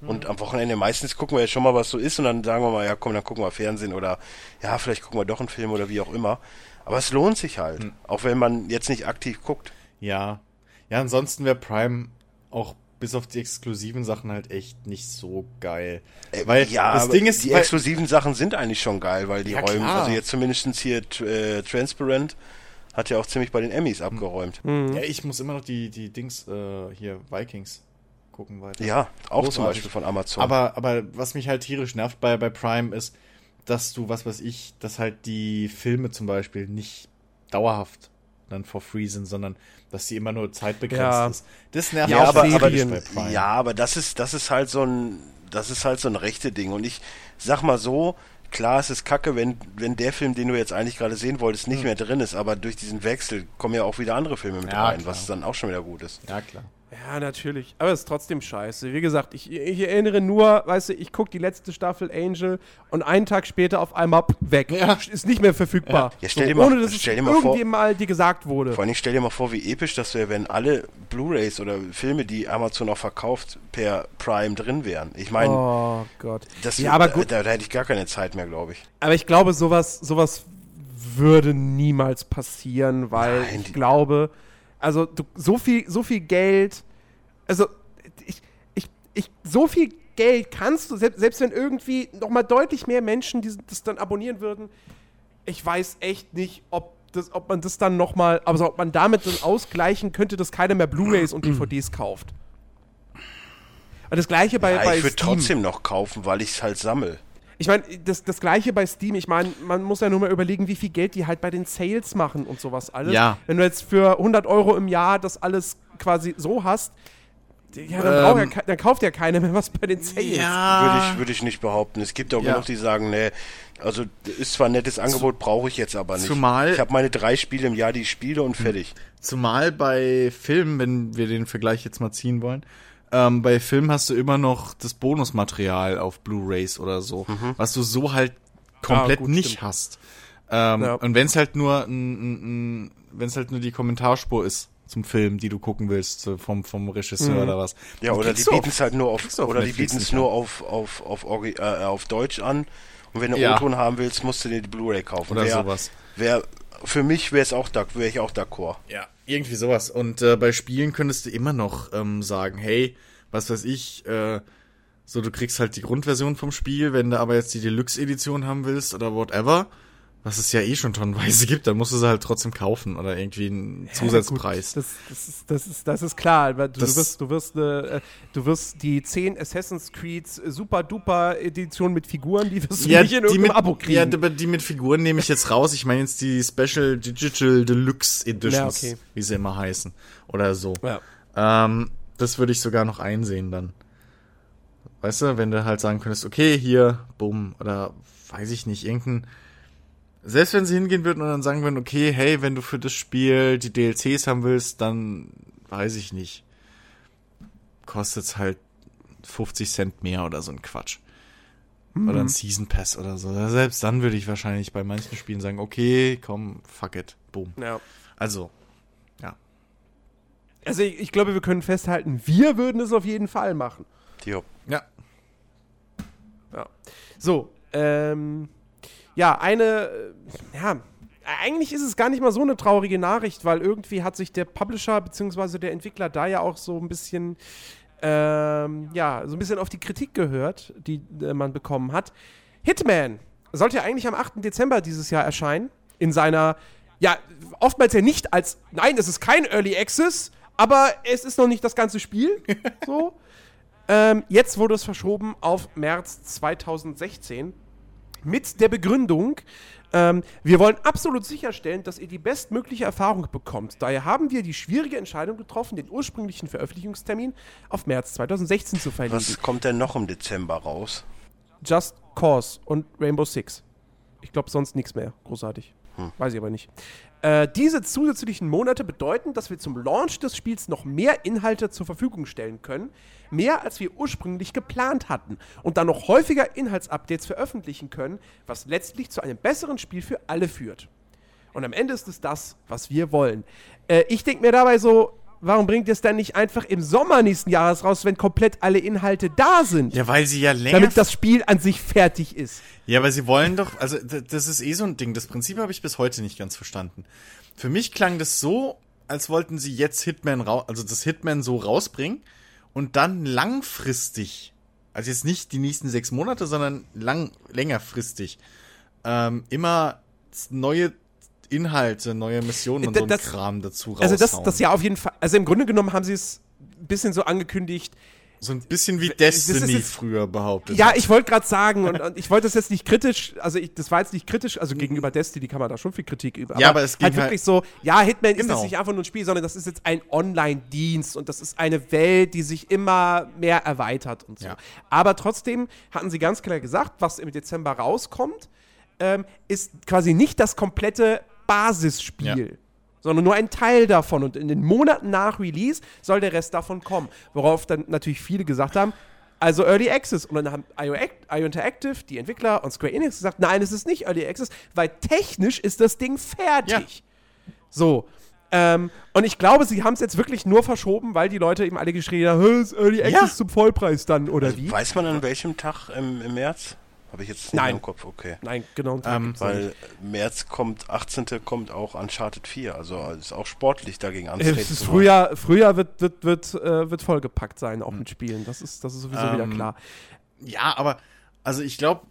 Und am Wochenende meistens gucken wir jetzt schon mal, was so ist, und dann sagen wir mal, ja komm, dann gucken wir Fernsehen oder ja, vielleicht gucken wir doch einen Film oder wie auch immer. Aber es lohnt sich halt, auch wenn man jetzt nicht aktiv guckt. Ja. Ja, ansonsten wäre Prime auch bis auf die exklusiven Sachen halt echt nicht so geil. Äh, weil ja, das Ding ist, die weil, exklusiven Sachen sind eigentlich schon geil, weil die Ja, räumen, klar. also jetzt zumindest hier äh, Transparent hat ja auch ziemlich bei den Emmys Hm. abgeräumt. ja, ich muss immer noch die, die Dings äh, hier, Vikings gucken weiter. Ja, auch zum Großartig. Beispiel von Amazon. Aber, aber was mich halt tierisch nervt bei, bei Prime ist, dass du, was weiß ich, dass halt die Filme zum Beispiel nicht dauerhaft dann for free sind, sondern dass sie immer nur zeitbegrenzt Ja. ist. Das nervt Ja, mich aber, aber, tierisch bei Prime. ja, aber das ist, das ist halt so ein, das ist halt so ein rechte Ding. Und ich sag mal so, klar, es ist kacke, wenn, wenn der Film, den du jetzt eigentlich gerade sehen wolltest, nicht mehr drin ist, aber durch diesen Wechsel kommen ja auch wieder andere Filme mit Hm. Ja, rein, klar. was dann auch schon wieder gut ist. ja klar. Ja, natürlich. Aber es ist trotzdem scheiße. Wie gesagt, ich, ich erinnere nur, weißt du, ich gucke die letzte Staffel Angel und einen Tag später auf einmal weg. Ja. Ist nicht mehr verfügbar. Ja, stell dir mal- ohne dass stell es dir mal vor- irgendwie mal dir gesagt wurde. Vor allem stell dir mal vor, wie episch das wäre, wenn alle Blu-Rays oder Filme, die Amazon auch verkauft, per Prime drin wären. Ich meine, Oh Gott. das ja, aber da, gut. Da, da hätte ich gar keine Zeit mehr, glaube ich. Aber ich glaube, sowas, sowas würde niemals passieren, weil Nein, ich die- glaube, also du, so viel, so viel Geld, also ich, ich, ich, so viel Geld kannst du, selbst, selbst wenn irgendwie noch mal deutlich mehr Menschen dies, das dann abonnieren würden, ich weiß echt nicht, ob das, ob man das dann noch mal, also ob man damit dann ausgleichen könnte, dass keiner mehr Blu-rays und DVDs kauft. Und das gleiche bei, Ja, bei ich würde trotzdem noch kaufen, weil ich es halt sammel. Ich meine, das, das gleiche bei Steam. Ich meine, man muss ja nur mal überlegen, wie viel Geld die halt bei den Sales machen und sowas alles. Ja. Wenn du jetzt für 100 Euro im Jahr das alles quasi so hast, ja, dann, Ähm, braucht ja, dann kauft ja keiner mehr was bei den Sales. Würde ich, würde ich nicht behaupten. Es gibt auch Ja. genug, die sagen, nee, also ist zwar ein nettes Angebot, brauche ich jetzt aber nicht. Zumal- ich habe meine drei Spiele im Jahr, die ich spiele und fertig. Zumal bei Filmen, wenn wir den Vergleich jetzt mal ziehen wollen, ähm, bei Filmen hast du immer noch das Bonusmaterial auf Blu-rays oder so, was du so halt komplett Ah, gut, nicht stimmt. hast. Ähm, Ja. Und wenn es halt nur wenn es halt nur die Kommentarspur ist zum Film, die du gucken willst, vom, vom Regisseur oder was. Ja, oder die bieten es halt nur auf, oder die bieten es nur auf, auf, auf, Orgi- äh, auf Deutsch an. Und wenn du Ja. O-Ton haben willst, musst du dir die Blu-ray kaufen. Oder wär, sowas. Wär, für mich wäre es auch da, wäre ich auch d'accord. Ja, irgendwie sowas. Und äh, bei Spielen könntest du immer noch ähm, sagen, hey, was weiß ich, äh, so du kriegst halt die Grundversion vom Spiel, wenn du aber jetzt die Deluxe-Edition haben willst oder whatever, was es ja eh schon tonnenweise gibt, dann musst du sie halt trotzdem kaufen oder irgendwie einen Zusatzpreis. Ja, das, das, ist, das, ist, das ist klar. Du, du, wirst, du, wirst, äh, du wirst die 10 Assassin's Creed Super Duper Edition mit Figuren, die wirst du nicht in die irgendeinem mit, Abo kriegen. ja, aber die mit Figuren nehme ich jetzt raus. Ich meine jetzt die Special Digital Deluxe Editions, Ja, okay. wie sie immer heißen. Oder so. Ja. Ähm, das würde ich sogar noch einsehen dann. Weißt du, wenn du halt sagen könntest, okay, hier, bumm, oder weiß ich nicht, irgendein. Selbst wenn sie hingehen würden und dann sagen würden, okay, hey, wenn du für das Spiel die DLCs haben willst, dann weiß ich nicht. Kostet's halt 50 Cent mehr oder so ein Quatsch. Oder ein Season Pass oder so. Selbst dann würde ich wahrscheinlich bei manchen Spielen sagen, okay, komm, fuck it, boom. ja. Also, ja. Also ich, ich glaube, wir können festhalten, wir würden es auf jeden Fall machen. Jo. Ja, Ja. So, ähm, ja, eine, äh, ja, eigentlich ist es gar nicht mal so eine traurige Nachricht, weil irgendwie hat sich der Publisher bzw. der Entwickler da ja auch so ein bisschen, ähm, ja, so ein bisschen auf die Kritik gehört, die äh, man bekommen hat. Hitman sollte ja eigentlich am 8. Dezember dieses Jahr erscheinen, in seiner, ja, oftmals ja nicht als, nein, es ist kein Early Access, aber es ist noch nicht das ganze Spiel, so. Ähm, jetzt wurde es verschoben auf März 2016 mit der Begründung, ähm, wir wollen absolut sicherstellen, dass ihr die bestmögliche Erfahrung bekommt. Daher haben wir die schwierige Entscheidung getroffen, den ursprünglichen Veröffentlichungstermin auf März 2016 zu verlegen. Was kommt denn noch im Dezember raus? Just Cause und Rainbow Six. Ich glaube sonst nichts mehr. Großartig. Weiß ich aber nicht. Äh, diese zusätzlichen Monate bedeuten, dass wir zum Launch des Spiels noch mehr Inhalte zur Verfügung stellen können. Mehr als wir ursprünglich geplant hatten. Und dann noch häufiger Inhaltsupdates veröffentlichen können, was letztlich zu einem besseren Spiel für alle führt. Und am Ende ist es das, was wir wollen. Äh, ich denke mir dabei so, warum bringt ihr es dann nicht einfach im Sommer nächsten Jahres raus, wenn komplett alle Inhalte da sind? Ja, weil sie ja länger. damit das Spiel an sich fertig ist. ja, aber sie wollen doch, also das ist eh so ein Ding. Das Prinzip habe ich bis heute nicht ganz verstanden. Für mich klang das so, als wollten sie jetzt Hitman raus, also das Hitman so rausbringen und dann langfristig, also jetzt nicht die nächsten sechs Monate, sondern lang, längerfristig, ähm, immer neue Inhalte, neue Missionen und D- so ein das- Kram dazu raushauen. Also das, das ja auf jeden Fall, also im Grunde genommen haben sie es ein bisschen so angekündigt. So ein bisschen wie Das ist Destiny jetzt- früher behauptet. Ja, hat. ich wollte gerade sagen, und, und ich wollte das jetzt nicht kritisch, also ich, das war jetzt nicht kritisch, also gegenüber Destiny kann man da schon viel Kritik üben. Ja, aber es ging halt wirklich so, ja, Hitman ist Genau. jetzt nicht einfach nur ein Spiel, sondern das ist jetzt ein Online-Dienst und das ist eine Welt, die sich immer mehr erweitert und so. Ja. Aber trotzdem hatten sie ganz klar gesagt, was im Dezember rauskommt, ähm, ist quasi nicht das komplette Basisspiel. Ja. Sondern nur ein Teil davon. Und in den Monaten nach Release soll der Rest davon kommen. Worauf dann natürlich viele gesagt haben, also Early Access. Und dann haben IO, IO Interactive, die Entwickler und Square Enix gesagt, nein, es ist nicht Early Access, weil technisch ist das Ding fertig. So. Ähm, und ich glaube, sie haben es jetzt wirklich nur verschoben, weil die Leute eben alle geschrien haben, "Hä, ist Early Access Ja. zum Vollpreis dann, oder wie? Weiß man an welchem Tag im, im März? Habe ich jetzt nicht Nein. im Kopf, okay. Nein, genau. Ähm. Weil März kommt, 18. kommt auch Uncharted 4, also ist auch sportlich dagegen antreten. Es ist. Frühjahr, Frühjahr wird, wird, wird, äh, wird vollgepackt sein, auch mit Spielen. Das ist, das ist sowieso wieder Ähm, klar. Ja, aber also ich glaube,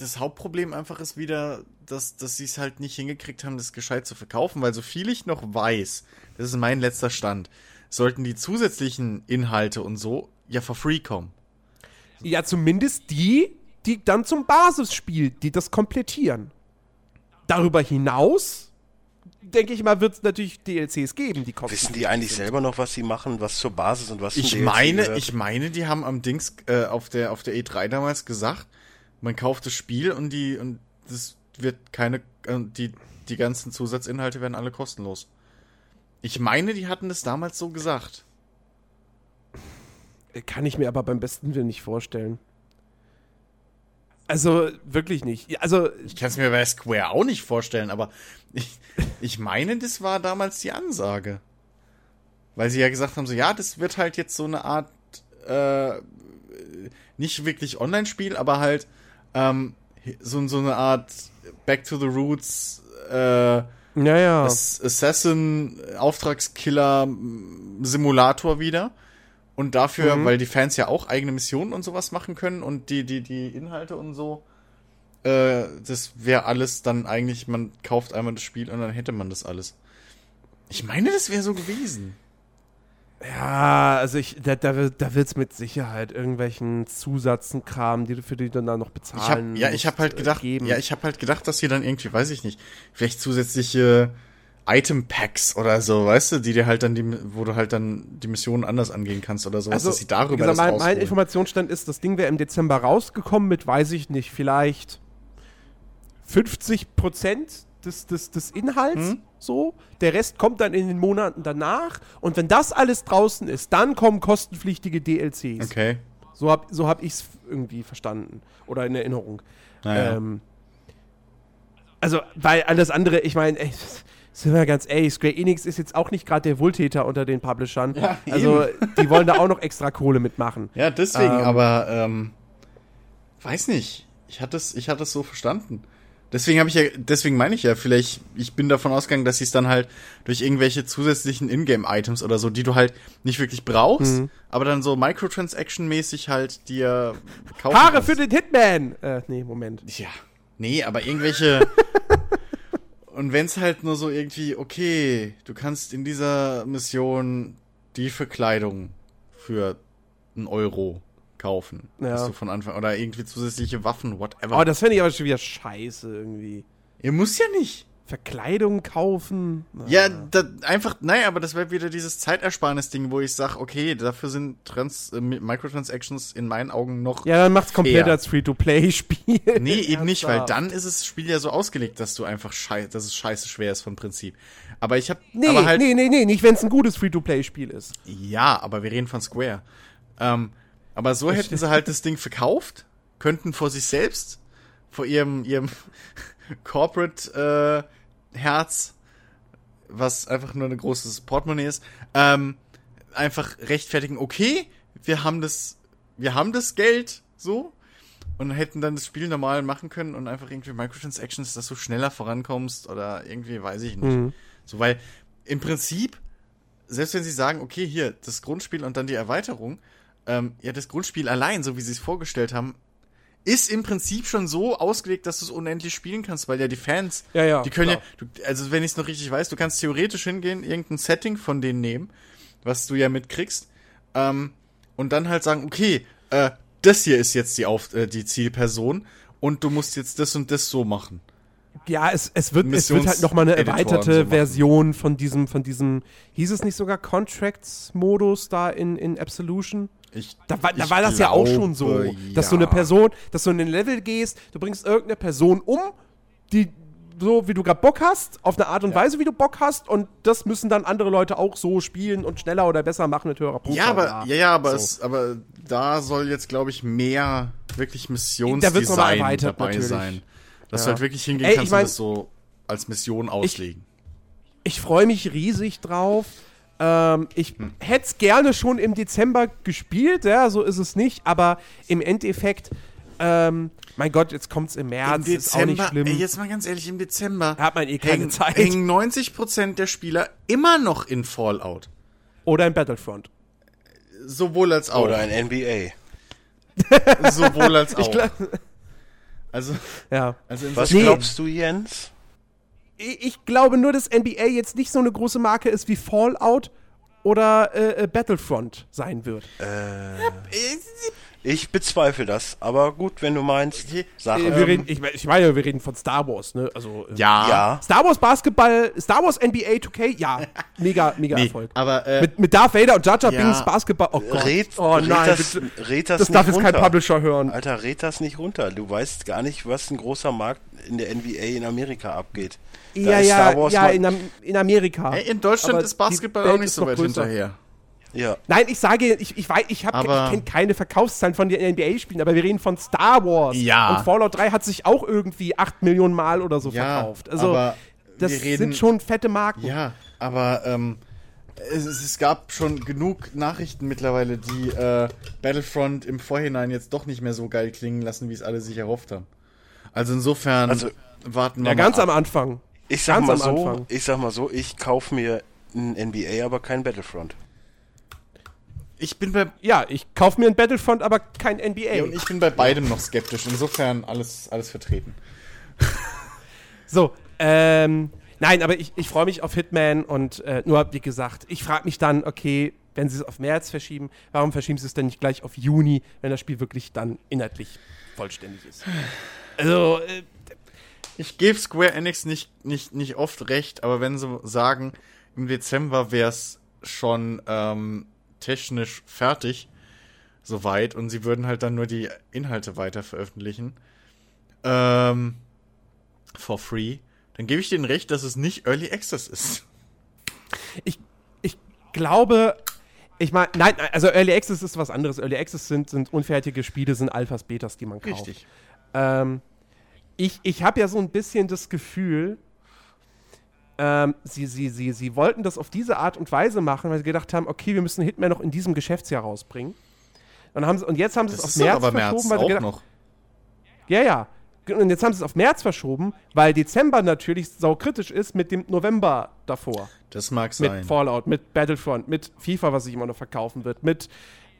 das Hauptproblem einfach ist wieder, dass, dass sie es halt nicht hingekriegt haben, das gescheit zu verkaufen, weil so viel ich noch weiß, das ist mein letzter Stand, sollten die zusätzlichen Inhalte und so ja for free kommen. Ja, zumindest die, die dann zum Basisspiel, die das komplettieren. Darüber hinaus, denke ich mal, wird es natürlich DLCs geben, die kosten. Wissen die eigentlich selber noch, was sie machen, was zur Basis und was Ich zum DLC meine, gehört? ich meine, die haben am Dings äh, auf der auf der E3 damals gesagt, man kauft das Spiel und die und das wird keine äh, die die ganzen Zusatzinhalte werden alle kostenlos. Ich meine, die hatten das damals so gesagt. Kann ich mir aber beim besten Willen nicht vorstellen. Also, wirklich nicht. Also, Ich kann es mir bei Square auch nicht vorstellen, aber ich, ich meine, das war damals die Ansage. Weil sie ja gesagt haben, so ja, das wird halt jetzt so eine Art, äh, nicht wirklich Online-Spiel, aber halt ähm, so, so eine Art Back to the Roots, äh, naja. Ass- Assassin, Auftragskiller, Simulator wieder. Und dafür, Mhm. weil die Fans ja auch eigene Missionen und sowas machen können und die, die, die Inhalte und so äh, das wäre alles dann eigentlich, man kauft einmal das Spiel und dann hätte man das alles. Ich meine, das wäre so gewesen. Ja, also ich, da, da, wird- da wird es mit Sicherheit irgendwelchen Zusatzenkram, die für die du dann noch Ich hab, bezahlen ja, ich habe halt musst, äh, gedacht, geben. ja, ich habe halt gedacht, dass hier dann irgendwie, weiß ich nicht, vielleicht zusätzliche Item Packs oder so, weißt du, die dir halt dann die, wo du halt dann die Missionen anders angehen kannst oder sowas, dass sie darüber Also, gesagt, das mein, mein. Informationsstand ist, das Ding wäre im Dezember rausgekommen mit, weiß ich nicht, vielleicht 50 Prozent des, des, des Inhalts, Hm? so. Der Rest kommt dann in den Monaten danach. Und wenn das alles draußen ist, dann kommen kostenpflichtige DLCs. Okay. So habe so hab ich es irgendwie verstanden oder in Erinnerung. Naja. Ähm, also, weil alles andere, ich meine, sind wir ganz ehrlich, Square Enix ist jetzt auch nicht gerade der Wohltäter unter den Publishern. Ja, also, die wollen da auch noch extra Kohle mitmachen. Ja, deswegen, Ähm. aber ähm, weiß nicht. Ich hatte es, ich hatte es so verstanden. Deswegen habe ich ja, deswegen meine ich ja, vielleicht, ich bin davon ausgegangen, dass sie es dann halt durch irgendwelche zusätzlichen Ingame-Items oder so, die du halt nicht wirklich brauchst, Mhm. aber dann so Microtransaction-mäßig halt dir kaufen Haare kannst. für den Hitman! Äh, nee, Moment. Ja. Nee, aber irgendwelche. Und wenn's halt nur so irgendwie, okay, du kannst in dieser Mission die Verkleidung für einen Euro kaufen. Ja. Du von Anfang. Oder irgendwie zusätzliche Waffen, whatever. Oh, das fände ich aber schon wieder scheiße irgendwie. Ihr müsst ja nicht. Verkleidung kaufen. Ja, da, einfach, naja, aber das wäre wieder dieses Zeitersparnis-Ding, wo ich sag, okay, dafür sind Trans äh, Microtransactions in meinen Augen noch. Ja, dann macht's komplett als Free-to-Play-Spiel. Nee, eben nicht, weil dann ist das Spiel ja so ausgelegt, dass du einfach scheiße, dass es scheiße schwer ist vom Prinzip. Aber ich hab, Nee, aber halt, nee, nee, nee, nicht wenn es ein gutes Free-to-Play-Spiel ist. ja, aber wir reden von Square. Ähm, aber so hätten sie halt das Ding verkauft, könnten vor sich selbst, vor ihrem, ihrem Corporate, äh, Herz, was einfach nur ein großes Portemonnaie ist, ähm, einfach rechtfertigen, okay, wir haben das, wir haben das Geld, so, und hätten dann das Spiel normal machen können und einfach irgendwie Microtransactions, dass du schneller vorankommst oder irgendwie, weiß ich nicht. Mhm. So, weil im Prinzip, selbst wenn sie sagen, okay, hier, das Grundspiel und dann die Erweiterung, ähm, ja, das Grundspiel allein, so wie sie es vorgestellt haben, ist im Prinzip schon so ausgelegt, dass du es unendlich spielen kannst, weil ja die Fans, Ja, ja, die können klar. ja, du, also wenn ich es noch richtig weiß, du kannst theoretisch hingehen, irgendein Setting von denen nehmen, was du ja mitkriegst, ähm, und dann halt sagen, okay, äh, das hier ist jetzt die, Auf äh, die Zielperson und du musst jetzt das und das so machen. Ja, es, es, wird, es wird halt nochmal eine erweiterte so. Version von diesem, von diesem, hieß es nicht sogar Contracts-Modus da in, in Absolution? Ich, Da war, da ich war das ja auch schon so, dass du eine ja. Person, dass du in den Level gehst, du bringst irgendeine Person um, die so wie du gerade Bock hast, auf eine Art und Weise, wie du Bock hast, und das müssen dann andere Leute auch so spielen und schneller oder besser machen mit höherer Ja, aber, ja, ja, aber, So. es, aber da soll jetzt, glaube ich, mehr wirklich Da Missionsdesign erweitert, dabei natürlich. sein. Dass Ja. du halt wirklich hingehen Ey, ich kannst mein- und das so als Mission auslegen. Ich freue mich riesig drauf. Ähm, ich Hm. hätte es gerne schon im Dezember gespielt, ja, so ist es nicht, aber im Endeffekt, ähm, mein Gott, jetzt kommt es im März, ist auch nicht schlimm. ey, jetzt mal ganz ehrlich, im Dezember Hat man eh keine hängen, Zeit. hängen 90% der Spieler immer noch in Fallout. Oder in Battlefront. Sowohl als auch. Oder ein NBA. Sowohl als auch. glaub- also, Ja. also in Was glaubst du, Jens? Ich glaube nur, dass NBA jetzt nicht so eine große Marke ist wie Fallout oder äh, äh, Battlefront sein wird. Ich bezweifle das, aber gut, wenn du meinst, Sache. Äh, wir reden, ich, ich meine, wir reden von Star Wars, ne? Also, äh, ja. ja, Star Wars Basketball, Star Wars NBA 2K, ja. Mega, mega Nee, Erfolg. aber äh, Mit, mit Darth Vader und Jar Jar Ja. Binks Basketball. Oh Gott. red, oh red nein, das, red das, Das nicht darf jetzt runter. kein Publisher hören. Alter, red das nicht runter. Du weißt gar nicht, was ein großer Markt in der NBA in Amerika abgeht. Da Ja, ja, Star Wars ja, in, in Amerika. ey, in Deutschland Aber ist Basketball auch nicht so weit größer. hinterher. Ja. Nein, ich sage, ich, ich weiß, ich, hab- ich kenne keine Verkaufszahlen von den NBA-Spielen, aber wir reden von Star Wars. Ja. Und Fallout 3 hat sich auch irgendwie 8 Millionen Mal oder so Ja, verkauft. Also, aber das reden- sind schon fette Marken. Ja, aber ähm, es, es gab schon genug Nachrichten mittlerweile, die äh, Battlefront im Vorhinein jetzt doch nicht mehr so geil klingen lassen, wie es alle sich erhofft haben. Also insofern Also- warten wir Ja, mal ganz ab. am Anfang. Ich sag Ganz mal am so, Anfang. ich sag mal so, ich kaufe mir ein NBA, aber kein Battlefront. Ich bin bei, Ja, ich kaufe mir ein Battlefront, aber kein NBA. ja, und ich bin bei beidem noch skeptisch. Insofern alles, alles vertreten. So, ähm, nein, aber ich, ich freue mich auf Hitman und äh, nur, wie gesagt, ich frage mich dann, okay, wenn sie es auf März verschieben, warum verschieben sie es denn nicht gleich auf Juni, wenn das Spiel wirklich dann inhaltlich vollständig ist? Also, äh, Ich gebe Square Enix nicht, nicht, nicht oft recht, aber wenn sie sagen, im Dezember wäre es schon ähm, technisch fertig, soweit, und sie würden halt dann nur die Inhalte weiter veröffentlichen, ähm, for free, dann gebe ich denen recht, dass es nicht Early Access ist. ich, ich glaube, ich meine, nein, also Early Access ist was anderes. Early Access sind, sind unfertige Spiele, sind Alphas, Betas, die man kauft. Ähm, ich ich habe ja so ein bisschen das Gefühl, ähm, sie, sie, sie, sie wollten das auf diese Art und Weise machen, weil sie gedacht haben, okay, wir müssen Hitman noch in diesem Geschäftsjahr rausbringen. Und, haben sie, und jetzt haben sie es Das auf ist doch März aber verschoben, März weil sie auch gedacht, noch. ja, ja. Und jetzt haben sie es auf März verschoben, weil Dezember natürlich saukritisch ist mit dem November davor. Das mag Mit sein. Fallout, mit Battlefront, mit FIFA, was sich immer noch verkaufen wird, mit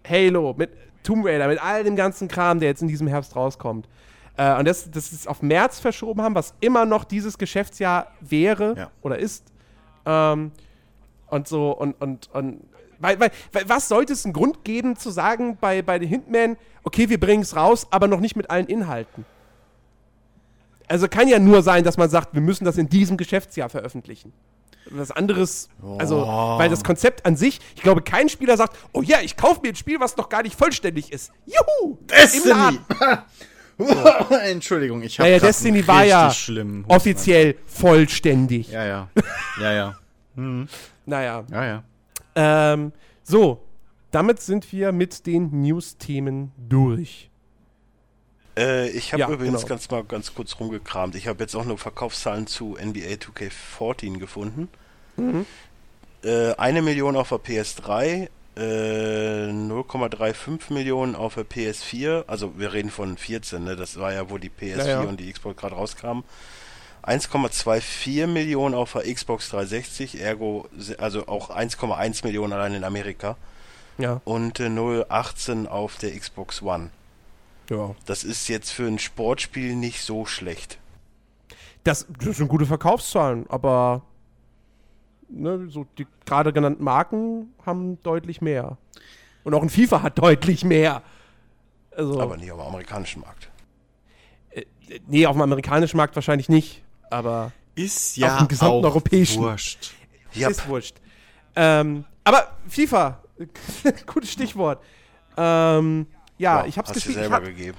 Halo, mit Tomb Raider, mit all dem ganzen Kram, der jetzt in diesem Herbst rauskommt. Äh, und das, das ist auf März verschoben haben, was immer noch dieses Geschäftsjahr wäre Ja. oder ist. Ähm, und so, und, und, und weil, weil, was sollte es einen Grund geben, zu sagen bei, bei den Hitman, okay, wir bringen es raus, aber noch nicht mit allen Inhalten? Also kann ja nur sein, dass man sagt, wir müssen das in diesem Geschäftsjahr veröffentlichen. Was anderes, also, weil das Konzept an sich, ich glaube, kein Spieler sagt, oh ja, ich kaufe mir ein Spiel, was noch gar nicht vollständig ist. Juhu! Im Destiny! Entschuldigung, ich habe Naja, Destiny war ja Husten. offiziell vollständig. Ja, ja. Ja, ja. Naja. Ja, ja. Ähm, so, damit sind wir mit den News-Themen durch. Äh, ich habe Ja, übrigens genau. ganz mal ganz kurz rumgekramt. Ich habe jetzt auch nur Verkaufszahlen zu NBA 2K14 gefunden. Mhm. Äh, eine Million auf der PS3, äh, 0,35 Millionen auf der PS4. Also wir reden von 14, ne? Das war ja, wo die PS4 Ja, ja. und die Xbox gerade rauskamen. 1,24 Millionen auf der Xbox 360, ergo also auch 1,1 Millionen allein in Amerika Ja, und äh, 0,18 auf der Xbox One. ja. Das ist jetzt für ein Sportspiel nicht so schlecht. Das, das sind gute Verkaufszahlen, aber ne, so die gerade genannten Marken haben deutlich mehr. Und auch ein FIFA hat deutlich mehr. Also, Aber nicht auf dem amerikanischen Markt. nee, auf dem amerikanischen Markt wahrscheinlich nicht, aber Ist Auf ja dem gesamten auch europäischen. wurscht. Ja, ist wurscht. Ähm, aber FIFA, gutes Stichwort. Ähm, ja, ich hab's hast du selber hab, gegeben.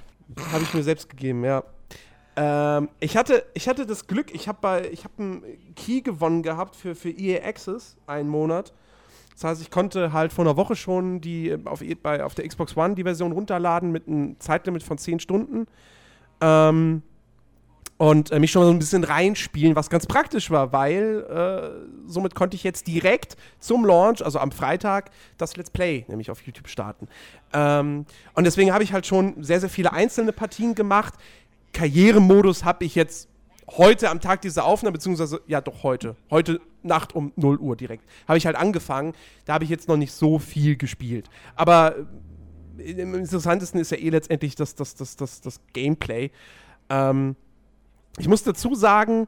Habe ich mir selbst gegeben, ja. Ähm, ich, hatte, ich hatte das Glück, ich habe habe einen Key gewonnen gehabt für, für EA Access einen Monat. Das heißt, ich konnte halt vor einer Woche schon die auf, E- bei, auf der Xbox One die Version runterladen mit einem Zeitlimit von 10 Stunden. Ähm, und äh, mich schon mal so ein bisschen reinspielen, was ganz praktisch war, weil äh, somit konnte ich jetzt direkt zum Launch, also am Freitag, das Let's Play nämlich auf YouTube starten. Ähm, und deswegen habe ich halt schon sehr, sehr viele einzelne Partien gemacht. Karrieremodus habe ich jetzt heute am Tag dieser Aufnahme, beziehungsweise, ja doch heute, heute Nacht um 0 Uhr direkt, habe ich halt angefangen. Da habe ich jetzt noch nicht so viel gespielt. Aber äh, im interessantesten ist ja eh letztendlich das, das, das, das, das Gameplay. Ähm, ich muss dazu sagen,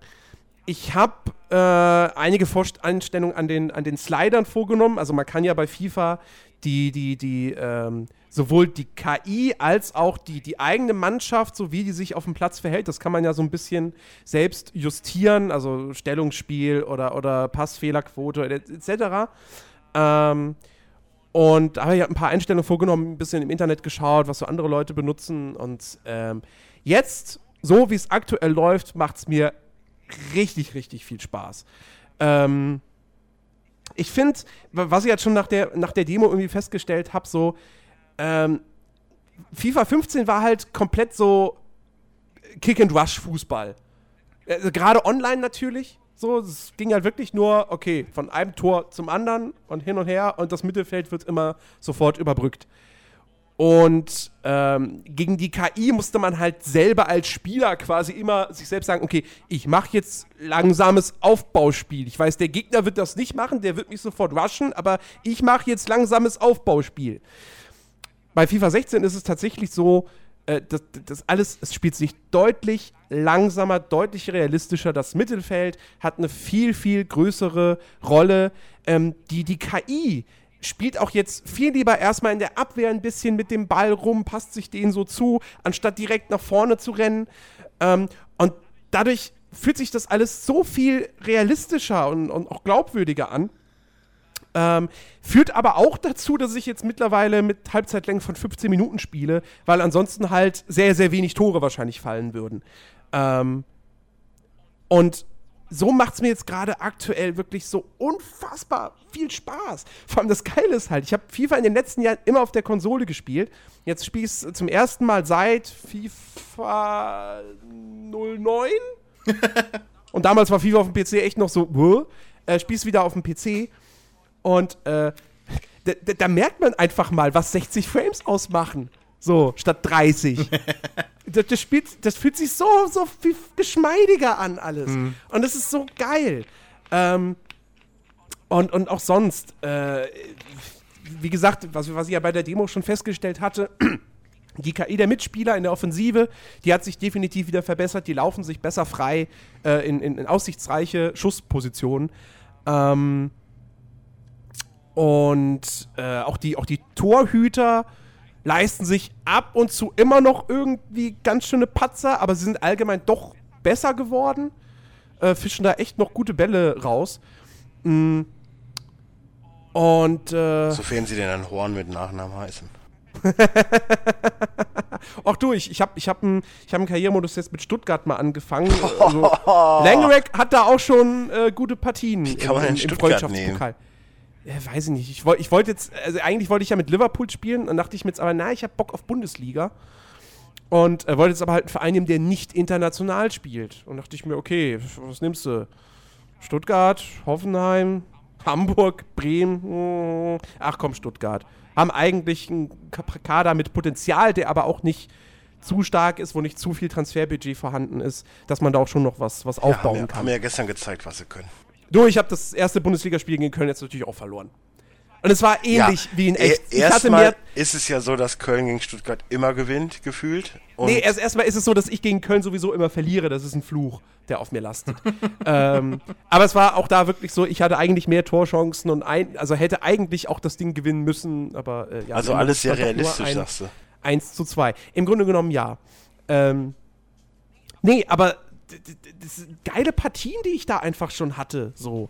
ich habe äh, einige Einstellungen an den, an den Slidern vorgenommen. Also man kann ja bei FIFA die, die, die, ähm, sowohl die KI als auch die, die eigene Mannschaft, so wie die sich auf dem Platz verhält, das kann man ja so ein bisschen selbst justieren, also Stellungsspiel oder, oder Passfehlerquote etc. Ähm, und da habe ich halt ein paar Einstellungen vorgenommen, ein bisschen im Internet geschaut, was so andere Leute benutzen. Und ähm, jetzt, so wie es aktuell läuft, macht es mir richtig, richtig viel Spaß. Ähm, ich finde, was ich jetzt schon nach der, nach der Demo irgendwie festgestellt habe, so, ähm, FIFA 15 war halt komplett so Kick-and-Rush-Fußball. Also Gerade online natürlich. So, es ging halt wirklich nur, okay, von einem Tor zum anderen und hin und her und das Mittelfeld wird immer sofort überbrückt. Und ähm, gegen die KI musste man halt selber als Spieler quasi immer sich selbst sagen, okay, ich mache jetzt langsames Aufbauspiel. Ich weiß, der Gegner wird das nicht machen, der wird mich sofort rushen, aber ich mache jetzt langsames Aufbauspiel. Bei FIFA 16 ist es tatsächlich so, äh, das, das alles, es spielt sich deutlich langsamer, deutlich realistischer. Das Mittelfeld hat eine viel, viel größere Rolle. Ähm, die, die KI spielt auch jetzt viel lieber erstmal in der Abwehr ein bisschen mit dem Ball rum, passt sich den so zu, anstatt direkt nach vorne zu rennen. Ähm, und dadurch fühlt sich das alles so viel realistischer und, und auch glaubwürdiger an. Ähm, führt aber auch dazu, dass ich jetzt mittlerweile mit Halbzeitlängen von 15 Minuten spiele, weil ansonsten halt sehr, sehr wenig Tore wahrscheinlich fallen würden. Ähm, und so macht es mir jetzt gerade aktuell wirklich so unfassbar viel Spaß. Vor allem das Geile ist halt, ich habe FIFA in den letzten Jahren immer auf der Konsole gespielt. Jetzt spiele ich es zum ersten Mal seit FIFA 09. Und damals war FIFA auf dem PC echt noch so, äh, spiel's wieder auf dem PC. Und äh, da, da, merkt man einfach mal, was 60 Frames ausmachen. So, statt 30. das, das, spielt, das fühlt sich so, so viel geschmeidiger an, alles. Mhm. Und das ist so geil. Ähm, und, und auch sonst, äh, wie gesagt, was, was ich ja bei der Demo schon festgestellt hatte, die KI der Mitspieler in der Offensive, die hat sich definitiv wieder verbessert. Die laufen sich besser frei äh, in, in, in aussichtsreiche Schusspositionen. Ähm, und äh, auch, die, auch die Torhüter leisten sich ab und zu immer noch irgendwie ganz schöne Patzer, aber sie sind allgemein doch besser geworden. Äh, fischen da echt noch gute Bälle raus. Mm. Und äh, Sofern sie denn ein Horn mit Nachnamen heißen. Ach du, ich, ich habe ich hab einen hab Karrieremodus jetzt mit Stuttgart mal angefangen. Also, Langerack hat da auch schon äh, gute Partien Wie kann man denn Stuttgart Freundschaftspokal. Ja, weiß ich nicht. Ich wollte wollt jetzt, also eigentlich wollte ich ja mit Liverpool spielen, dann dachte ich mir jetzt aber, na, ich habe Bock auf Bundesliga. Und äh, wollte jetzt aber halt einen Verein nehmen, der nicht international spielt. Und dachte ich mir, okay, was nimmst du? Stuttgart, Hoffenheim, Hamburg, Bremen. hm, Ach komm, Stuttgart. Haben eigentlich einen Ka- Kader mit Potenzial, der aber auch nicht zu stark ist, wo nicht zu viel Transferbudget vorhanden ist, dass man da auch schon noch was, was Ja, aufbauen haben, ja, kann. haben ja gestern gezeigt, was sie können. Du, ich habe das erste Bundesligaspiel gegen Köln jetzt natürlich auch verloren. Und es war ähnlich wie in echt. E Ich hatte Erstmal ist es ja so, dass Köln gegen Stuttgart immer gewinnt, gefühlt. Und nee, erst erstmal ist es so, dass ich gegen Köln sowieso immer verliere. Das ist ein Fluch, der auf mir lastet. ähm, aber es war auch da wirklich so, ich hatte eigentlich mehr Torchancen und ein, also hätte eigentlich auch das Ding gewinnen müssen, aber äh, ja. also alles sehr realistisch, ein- sagst du. 1 zu 2. Im Grunde genommen ja. Ähm, nee, aber das sind geile Partien, die ich da einfach schon hatte. So.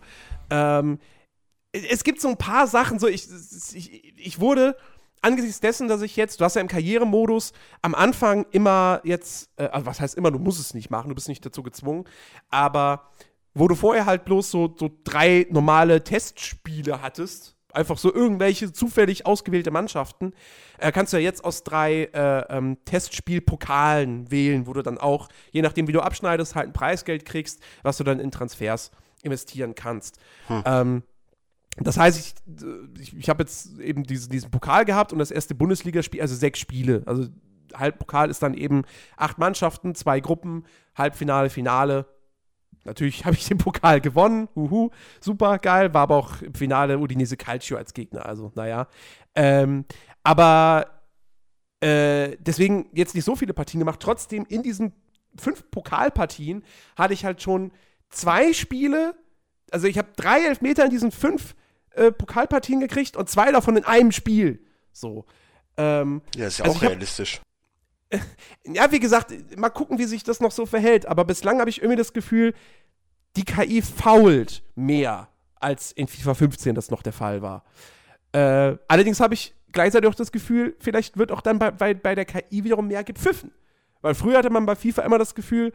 Ähm, es gibt so ein paar Sachen, so ich, ich, ich wurde angesichts dessen, dass ich jetzt, du hast ja im Karrieremodus am Anfang immer jetzt, äh, also was heißt immer, du musst es nicht machen, du bist nicht dazu gezwungen, aber wo du vorher halt bloß so, so drei normale Testspiele hattest, einfach so irgendwelche zufällig ausgewählte Mannschaften, äh, kannst du ja jetzt aus drei äh, ähm, Testspielpokalen wählen, wo du dann auch, je nachdem wie du abschneidest, halt ein Preisgeld kriegst, was du dann in Transfers investieren kannst. Ähm, das heißt, ich, ich, ich habe jetzt eben diesen, diesen Pokal gehabt und das erste Bundesligaspiel, also sechs Spiele. Also Halbpokal ist dann eben acht Mannschaften, zwei Gruppen, Halbfinale, Finale. Natürlich habe ich den Pokal gewonnen. Uhu, super geil. War aber auch im Finale Udinese Calcio als Gegner. Also, naja. Ähm, aber äh, deswegen jetzt nicht so viele Partien gemacht. Trotzdem in diesen fünf Pokalpartien hatte ich halt schon zwei Spiele. Also ich habe drei Elfmeter in diesen fünf äh, Pokalpartien gekriegt und zwei davon in einem Spiel. So. Ähm, Ja, ist ja Also auch realistisch. Ja, wie gesagt, mal gucken, wie sich das noch so verhält. Aber bislang habe ich irgendwie das Gefühl, die KI fault mehr, als in FIFA 15 das noch der Fall war. Äh, allerdings habe ich gleichzeitig auch das Gefühl, vielleicht wird auch dann bei, bei, bei der KI wiederum mehr gepfiffen. Weil früher hatte man bei FIFA immer das Gefühl,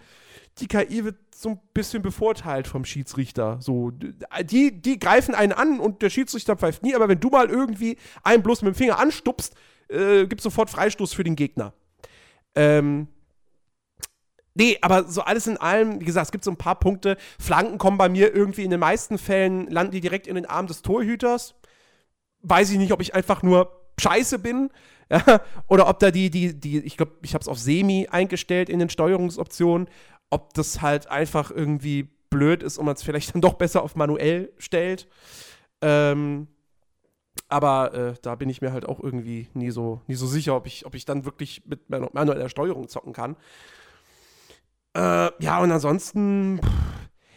die KI wird so ein bisschen bevorteilt vom Schiedsrichter. So, die, die greifen einen an und der Schiedsrichter pfeift nie, aber wenn du mal irgendwie einen bloß mit dem Finger anstupst, äh, gibt sofort Freistoß für den Gegner. Ähm, nee, aber so alles in allem, wie gesagt, es gibt so ein paar Punkte. Flanken kommen bei mir irgendwie in den meisten Fällen, landen die direkt in den Arm des Torhüters. Weiß ich nicht, ob ich einfach nur scheiße bin. Ja? Oder ob da die, die, die, ich glaube, ich habe es auf Semi eingestellt in den Steuerungsoptionen, ob das halt einfach irgendwie blöd ist und man es vielleicht dann doch besser auf manuell stellt. Ähm, aber äh, da bin ich mir halt auch irgendwie nie so, nie so sicher, ob ich, ob ich dann wirklich mit manueller Steuerung zocken kann. Äh, ja, und ansonsten,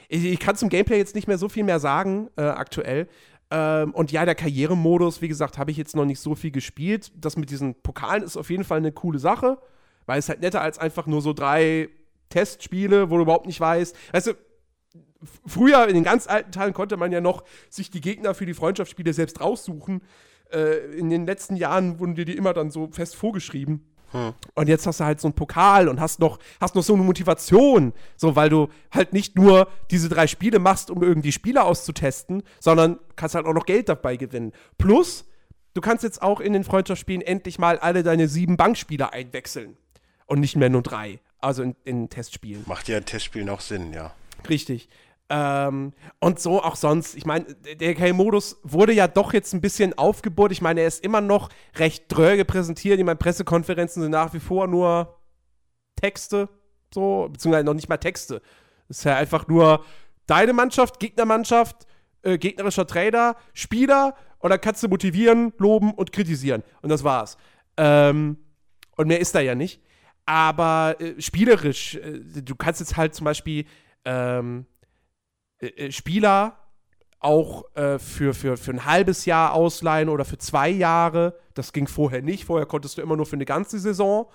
ich, ich, kann zum Gameplay jetzt nicht mehr so viel mehr sagen, äh, aktuell. Ähm, und ja, der Karrieremodus, wie gesagt, habe ich jetzt noch nicht so viel gespielt. Das mit diesen Pokalen ist auf jeden Fall eine coole Sache, weil es halt netter als einfach nur so drei Testspiele, wo du überhaupt nicht weißt. Weißt du, früher in den ganz alten Teilen konnte man ja noch sich die Gegner für die Freundschaftsspiele selbst raussuchen. Äh, in den letzten Jahren wurden dir die immer dann so fest vorgeschrieben. Hm. Und jetzt hast du halt so einen Pokal und hast noch, hast noch so eine Motivation, so weil du halt nicht nur diese drei Spiele machst, um irgendwie Spiele auszutesten, sondern kannst halt auch noch Geld dabei gewinnen. Plus, du kannst jetzt auch in den Freundschaftsspielen endlich mal alle deine sieben Bankspieler einwechseln. Und nicht mehr nur drei. Also in, in Testspielen. Macht ja in Testspielen auch Sinn, ja. Richtig. Ähm, und so auch sonst. Ich meine, der K-Modus wurde ja doch jetzt ein bisschen aufgebohrt. Ich meine, er ist immer noch recht dröge präsentiert. Ich meine, Pressekonferenzen sind nach wie vor nur Texte, so, beziehungsweise noch nicht mal Texte. Es ist ja einfach nur deine Mannschaft, Gegnermannschaft, äh, gegnerischer Trader, Spieler und dann kannst du motivieren, loben und kritisieren. Und das war's. Ähm, und mehr ist da ja nicht. Aber äh, spielerisch, äh, du kannst jetzt halt zum Beispiel ähm, äh, äh, Spieler auch äh, für, für, für ein halbes Jahr ausleihen oder für zwei Jahre. Das ging vorher nicht. Vorher konntest du immer nur für eine ganze Saison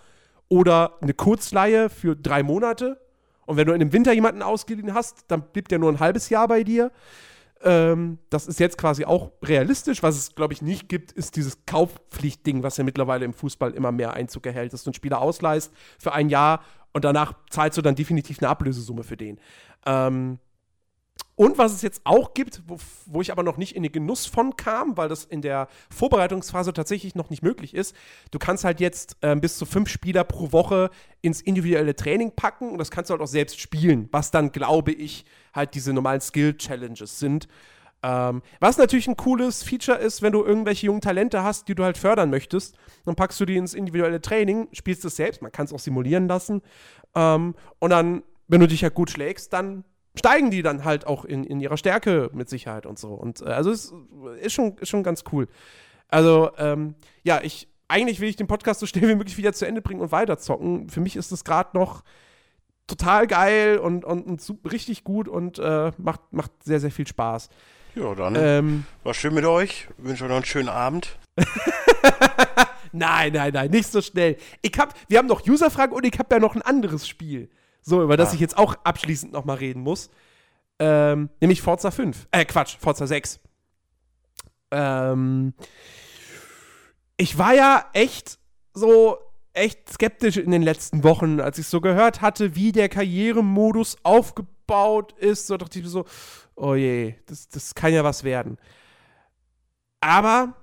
oder eine Kurzleihe für drei Monate. Und wenn du in dem Winter jemanden ausgeliehen hast, dann blieb der nur ein halbes Jahr bei dir. Ähm, das ist jetzt quasi auch realistisch. Was es, glaube ich, nicht gibt, ist dieses Kaufpflichtding, was ja mittlerweile im Fußball immer mehr Einzug erhält, dass du einen Spieler ausleihst für ein Jahr und danach zahlst du dann definitiv eine Ablösesumme für den. Ähm, und was es jetzt auch gibt, wo, wo, ich aber noch nicht in den Genuss von kam, weil das in der Vorbereitungsphase tatsächlich noch nicht möglich ist, du kannst halt jetzt äh, bis zu fünf Spieler pro Woche ins individuelle Training packen und das kannst du halt auch selbst spielen, was dann, glaube ich, halt diese normalen Skill-Challenges sind. Ähm, was natürlich ein cooles Feature ist, wenn du irgendwelche jungen Talente hast, die du halt fördern möchtest, dann packst du die ins individuelle Training, spielst es selbst, man kann es auch simulieren lassen. Ähm, und dann, wenn du dich ja halt gut schlägst, dann steigen die dann halt auch in, in ihrer Stärke mit Sicherheit und so. Und äh, also es ist schon, ist schon ganz cool. Also, ähm, ja, ich, eigentlich will ich den Podcast so schnell wie möglich wieder zu Ende bringen und weiterzocken. Für mich ist es gerade noch total geil und, und, und richtig gut und äh, macht, macht sehr, sehr viel Spaß. Ja, dann ähm, war schön mit euch. Ich wünsche euch noch einen schönen Abend. nein, nein, nein, nicht so schnell. Ich hab, wir haben noch Userfragen und ich habe ja noch ein anderes Spiel. So, über das ah. ich jetzt auch abschließend nochmal reden muss. Ähm, nämlich Forza 5. Äh, Quatsch, Forza 6. Ähm, ich war ja echt so echt skeptisch in den letzten Wochen, als ich so gehört hatte, wie der Karrieremodus aufgebaut ist. So dachte ich mir so, oh je, das, das kann ja was werden. Aber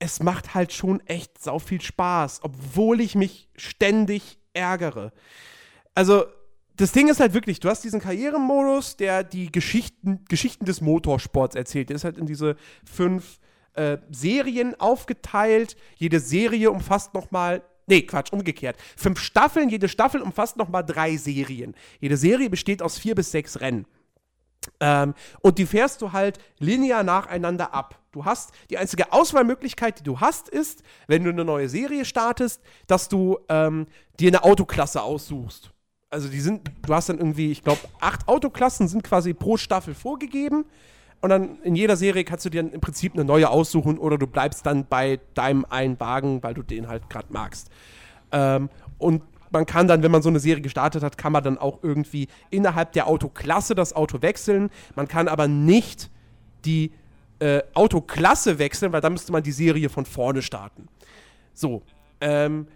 es macht halt schon echt sau viel Spaß, obwohl ich mich ständig ärgere also das Ding ist halt wirklich, du hast diesen Karrieremodus, der die Geschichten, Geschichten des Motorsports erzählt. Der ist halt in diese fünf äh, Serien aufgeteilt. Jede Serie umfasst nochmal. Nee, Quatsch, umgekehrt. Fünf Staffeln, jede Staffel umfasst nochmal drei Serien. Jede Serie besteht aus vier bis sechs Rennen. Ähm, und die fährst du halt linear nacheinander ab. Du hast die einzige Auswahlmöglichkeit, die du hast, ist, wenn du eine neue Serie startest, dass du ähm, dir eine Autoklasse aussuchst also die sind, du hast dann irgendwie, ich glaube, acht Autoklassen sind quasi pro Staffel vorgegeben. Und dann in jeder Serie kannst du dir im Prinzip eine neue aussuchen oder du bleibst dann bei deinem einen Wagen, weil du den halt gerade magst. Ähm, und man kann dann, wenn man so eine Serie gestartet hat, kann man dann auch irgendwie innerhalb der Autoklasse das Auto wechseln. Man kann aber nicht die äh, Autoklasse wechseln, weil dann müsste man die Serie von vorne starten. So. Ähm,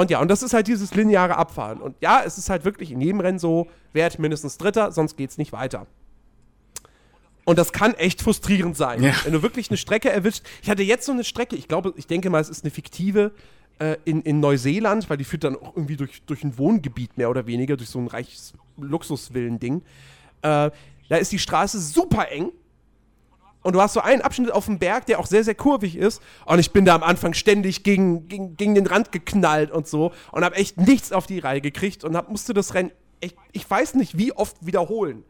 und ja, und das ist halt dieses lineare Abfahren. Und ja, es ist halt wirklich in jedem Rennen so, werd mindestens Dritter, sonst geht's nicht weiter. Und das kann echt frustrierend sein. Ja. Wenn du wirklich eine Strecke erwischt. Ich hatte jetzt so eine Strecke, ich glaube, ich denke mal, es ist eine fiktive äh, in, in Neuseeland, weil die führt dann auch irgendwie durch, durch ein Wohngebiet mehr oder weniger, durch so ein reiches Luxusvillen-Ding. Äh, da ist die Straße super eng und du hast so einen Abschnitt auf dem Berg, der auch sehr, sehr kurvig ist. Und ich bin da am Anfang ständig gegen, gegen, gegen den Rand geknallt und so und habe echt nichts auf die Reihe gekriegt und hab, musste das Rennen, echt, ich weiß nicht, wie oft wiederholen.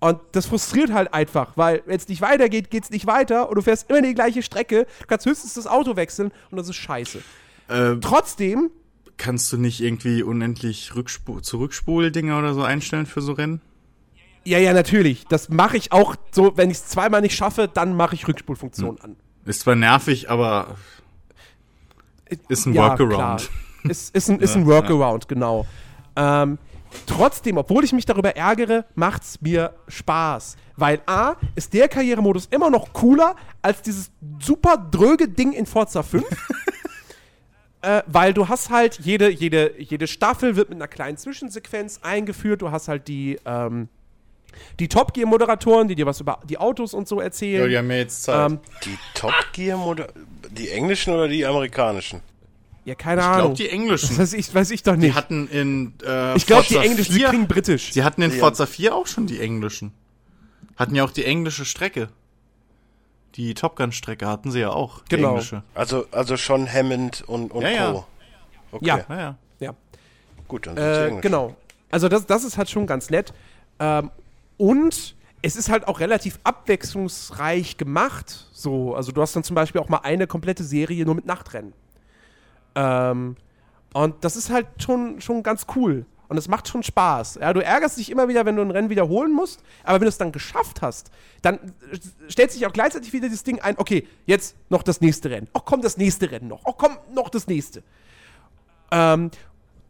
Und das frustriert halt einfach, weil wenn es nicht weitergeht, geht es nicht weiter und du fährst immer die gleiche Strecke. Du kannst höchstens das Auto wechseln und das ist scheiße. Ähm, Trotzdem, kannst du nicht irgendwie unendlich Rückspul Zurückspuldinge oder so einstellen für so Rennen? Ja, ja, natürlich. Das mache ich auch so, wenn ich es zweimal nicht schaffe, dann mache ich Rückspulfunktion an. Ist zwar nervig, aber ist ein Ja, Workaround. klar. Ist, ist, ein, ist ein Workaround, genau. Ähm, trotzdem, obwohl ich mich darüber ärgere, macht's mir Spaß. Weil A, ist der Karrieremodus immer noch cooler als dieses super dröge Ding in Forza 5. äh, weil du hast halt, jede, jede, jede Staffel wird mit einer kleinen Zwischensequenz eingeführt. Du hast halt die, ähm, die Top Gear-Moderatoren, die dir was über die Autos und so Ja, erzählen. die haben ja jetzt Zeit. ähm, Die Top Gear Moder die englischen oder die amerikanischen? ja, keine ich Ahnung. glaube, die das englischen. weiß ich, weiß ich doch Die nicht. hatten in äh, ich glaube, die Englischen, die 4 klingen britisch. Sie hatten in Ja. Forza 4 auch schon die englischen. Hatten ja auch die englische Strecke. Die Top Gun Strecke hatten sie ja auch. Die Genau. englische. Also, also schon Hammond und, und Ja, ja. Co. Okay. Ja. Ja, ja. Ja. Gut, dann sind sie Äh, englisch. genau. Also das, das ist halt schon ganz nett. Ähm, und es ist halt auch relativ abwechslungsreich gemacht. So, also du hast dann zum Beispiel auch mal eine komplette Serie nur mit Nachtrennen. Ähm, und das ist halt schon, schon ganz cool. Und es macht schon Spaß. Ja, du ärgerst dich immer wieder, wenn du ein Rennen wiederholen musst, aber wenn du es dann geschafft hast, dann stellt sich auch gleichzeitig wieder das Ding ein, okay, jetzt noch das nächste Rennen. Oh, komm, das nächste Rennen noch. Oh, komm, noch das nächste. Ähm,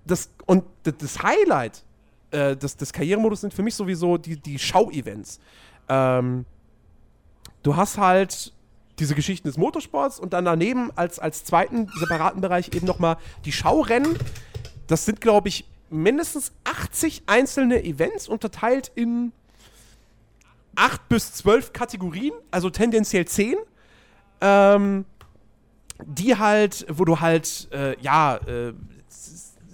das, und das Highlight äh, des, Karrieremodus sind für mich sowieso die, die Schau-Events. Ähm, du hast halt diese Geschichten des Motorsports und dann daneben als, als zweiten separaten Bereich eben nochmal die Schaurennen. Das sind, glaube ich, mindestens 80 einzelne Events unterteilt in 8 bis 12 Kategorien, also tendenziell 10. Ähm, die halt, wo du halt, äh, ja, äh,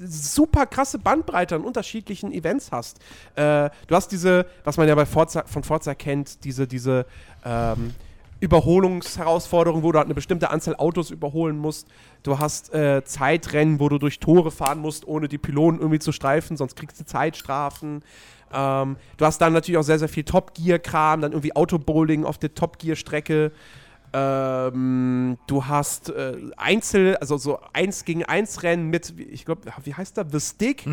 super krasse Bandbreite an unterschiedlichen Events hast. Äh, du hast diese, was man ja bei Forza, von Forza kennt, diese, diese ähm, Überholungsherausforderung, wo du halt eine bestimmte Anzahl Autos überholen musst. Du hast äh, Zeitrennen, wo du durch Tore fahren musst, ohne die Pylonen irgendwie zu streifen, sonst kriegst du Zeitstrafen. Ähm, du hast dann natürlich auch sehr, sehr viel Top Gear-Kram, dann irgendwie Autobowling auf der Top Gear-Strecke. Ähm, du hast äh, Einzel, also so 1 gegen 1 Rennen mit, ich glaube, wie heißt der? The Stick?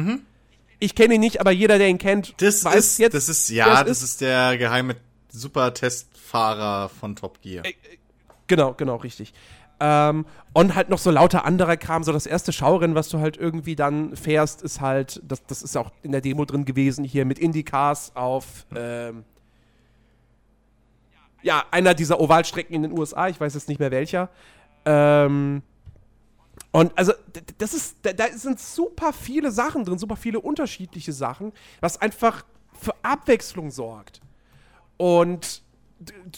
Ich kenne ihn nicht, aber jeder, der ihn kennt, Das weiß ist, jetzt. das ist, ja, das ist der geheime Super-Testfahrer von Top Gear. Genau, genau, richtig. Ähm, und halt noch so lauter anderer Kram. So das erste Schaurennen, was du halt irgendwie dann fährst, ist halt, das, das ist auch in der Demo drin gewesen, hier mit Indycars auf, ähm, ja, einer dieser Ovalstrecken in den USA. Ich weiß jetzt nicht mehr welcher. Ähm, und also, das ist, da, da sind super viele Sachen drin, super viele unterschiedliche Sachen, was einfach für Abwechslung sorgt. Und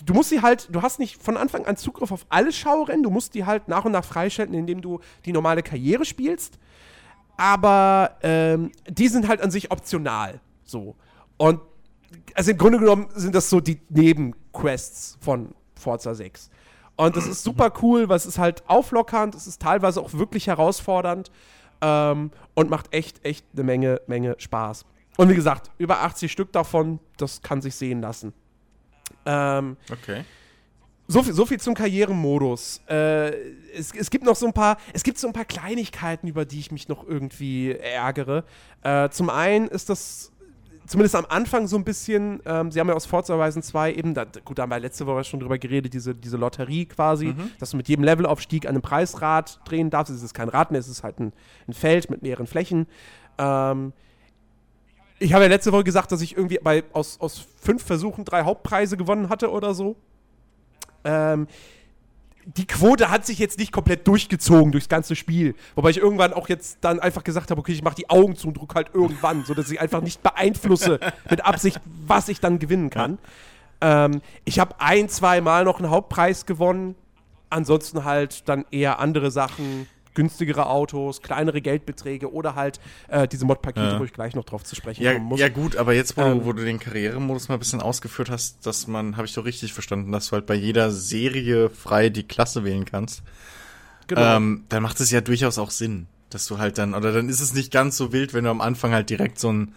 du musst sie halt, du hast nicht von Anfang an Zugriff auf alle Schaurennen, du musst die halt nach und nach freischalten, indem du die normale Karriere spielst. Aber ähm, die sind halt an sich optional. So. Und also im Grunde genommen sind das so die Nebenquests von Forza 6. Und das ist super cool, weil es ist halt auflockernd, es ist teilweise auch wirklich herausfordernd ähm, und macht echt, echt eine Menge, Menge Spaß. Und wie gesagt, über 80 Stück davon, das kann sich sehen lassen. Ähm, Okay. so viel, so viel zum Karrieremodus. Äh, es, es gibt noch so ein paar, es gibt so ein paar Kleinigkeiten, über die ich mich noch irgendwie ärgere. Äh, zum einen ist das zumindest am Anfang so ein bisschen, ähm, sie haben ja aus Forza Horizon 2 eben, da, gut, da haben wir letzte Woche schon drüber geredet, diese, diese Lotterie quasi, dass du mit jedem Levelaufstieg an einem Preisrad drehen darfst. Es ist kein Rad mehr, es ist halt ein, ein Feld mit mehreren Flächen. Ähm, ich habe ja letzte Woche gesagt, dass ich irgendwie bei, aus, aus fünf Versuchen drei Hauptpreise gewonnen hatte oder so. Ähm, die Quote hat sich jetzt nicht komplett durchgezogen durchs ganze Spiel. Wobei ich irgendwann auch jetzt dann einfach gesagt habe, okay, ich mache die Augen zu und druck halt irgendwann, sodass ich einfach nicht beeinflusse mit Absicht, was ich dann gewinnen kann. Ähm, ich habe ein, zwei Mal noch einen Hauptpreis gewonnen. Ansonsten halt dann eher andere Sachen günstigere Autos, kleinere Geldbeträge oder halt äh, diese Mod-Pakete, Ja. wo ich gleich noch drauf zu sprechen Ja, kommen muss. ja gut, aber jetzt, wo, Ähm. du, wo du den Karrieremodus mal ein bisschen ausgeführt hast, dass man, habe ich doch richtig verstanden, dass du halt bei jeder Serie frei die Klasse wählen kannst, genau. ähm, dann macht es ja durchaus auch Sinn, dass du halt dann, oder dann ist es nicht ganz so wild, wenn du am Anfang halt direkt so ein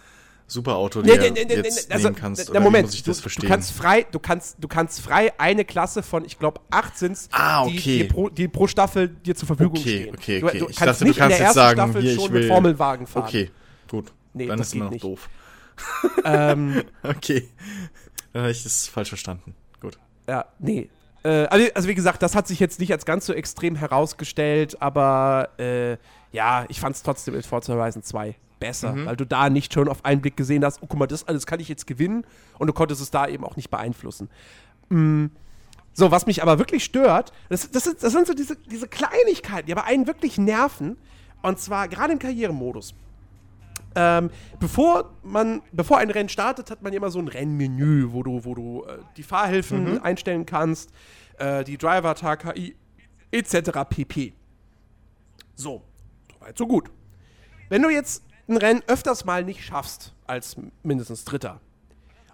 Superauto Nee, nee, nee, nee, jetzt nee, also, nehmen kannst. der Oder Moment, muss ich das du, verstehen? du kannst frei, du kannst, du kannst frei eine Klasse von, ich glaube, acht sind's, Ah, die, okay. die, pro, die pro Staffel dir zur Verfügung Okay, stehen. okay, Du, okay. du Ich kannst dachte, du nicht kannst in der jetzt ersten sagen, Staffel hier, schon will- mit Formelwagen fahren. Okay, gut. Nee, dann das ist immer noch nicht. doof. Ähm, Okay. Dann habe ich das falsch verstanden. Gut. Ja, nee. Äh, also, also wie gesagt, das hat sich jetzt nicht als ganz so extrem herausgestellt, aber äh, ja, ich fand es trotzdem in Forza Horizon 2 besser, weil du da nicht schon auf einen Blick gesehen hast, oh guck mal, das alles kann ich jetzt gewinnen und du konntest es da eben auch nicht beeinflussen. Mm. So, was mich aber wirklich stört, das, das, sind, das sind so diese, diese Kleinigkeiten, die aber einen wirklich nerven. Und zwar gerade im Karrieremodus. Ähm, bevor man, bevor ein Rennen startet, hat man immer so ein Rennmenü, wo du, wo du äh, die Fahrhilfen einstellen kannst, äh, die Driver-Tag-KI etc. pp. So, soweit so gut. Wenn du jetzt ein Rennen öfters mal nicht schaffst, als mindestens Dritter,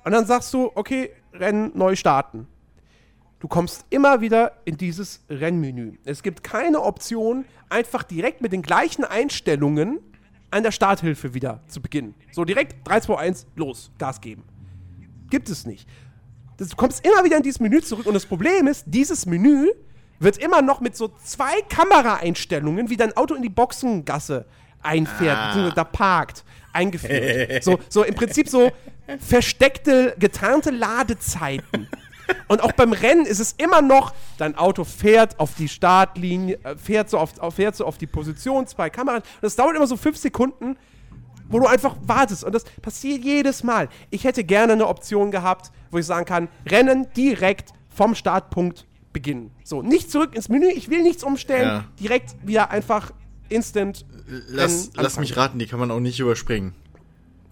und dann sagst du, okay, Rennen neu starten. Du kommst immer wieder in dieses Rennmenü. Es gibt keine Option, einfach direkt mit den gleichen Einstellungen an der Starthilfe wieder zu beginnen. So direkt 3, 2, 1, los, Gas geben. Gibt es nicht. Du kommst immer wieder in dieses Menü zurück und das Problem ist, dieses Menü wird immer noch mit so zwei Kameraeinstellungen, wie dein Auto in die Boxengasse einfährt, beziehungsweise da parkt, eingeführt. so, so im Prinzip so versteckte, getarnte Ladezeiten. Und auch beim Rennen ist es immer noch, dein Auto fährt auf die Startlinie, äh, fährt so auf, auf, fährt so auf die Position, zwei Kameras. Und das dauert immer so fünf Sekunden, wo du einfach wartest. Und das passiert jedes Mal. Ich hätte gerne eine Option gehabt, wo ich sagen kann, Rennen direkt vom Startpunkt beginnen. So, nicht zurück ins Menü, ich will nichts umstellen, Ja. direkt wieder einfach instant. Lass, lass mich raten, die kann man auch nicht überspringen.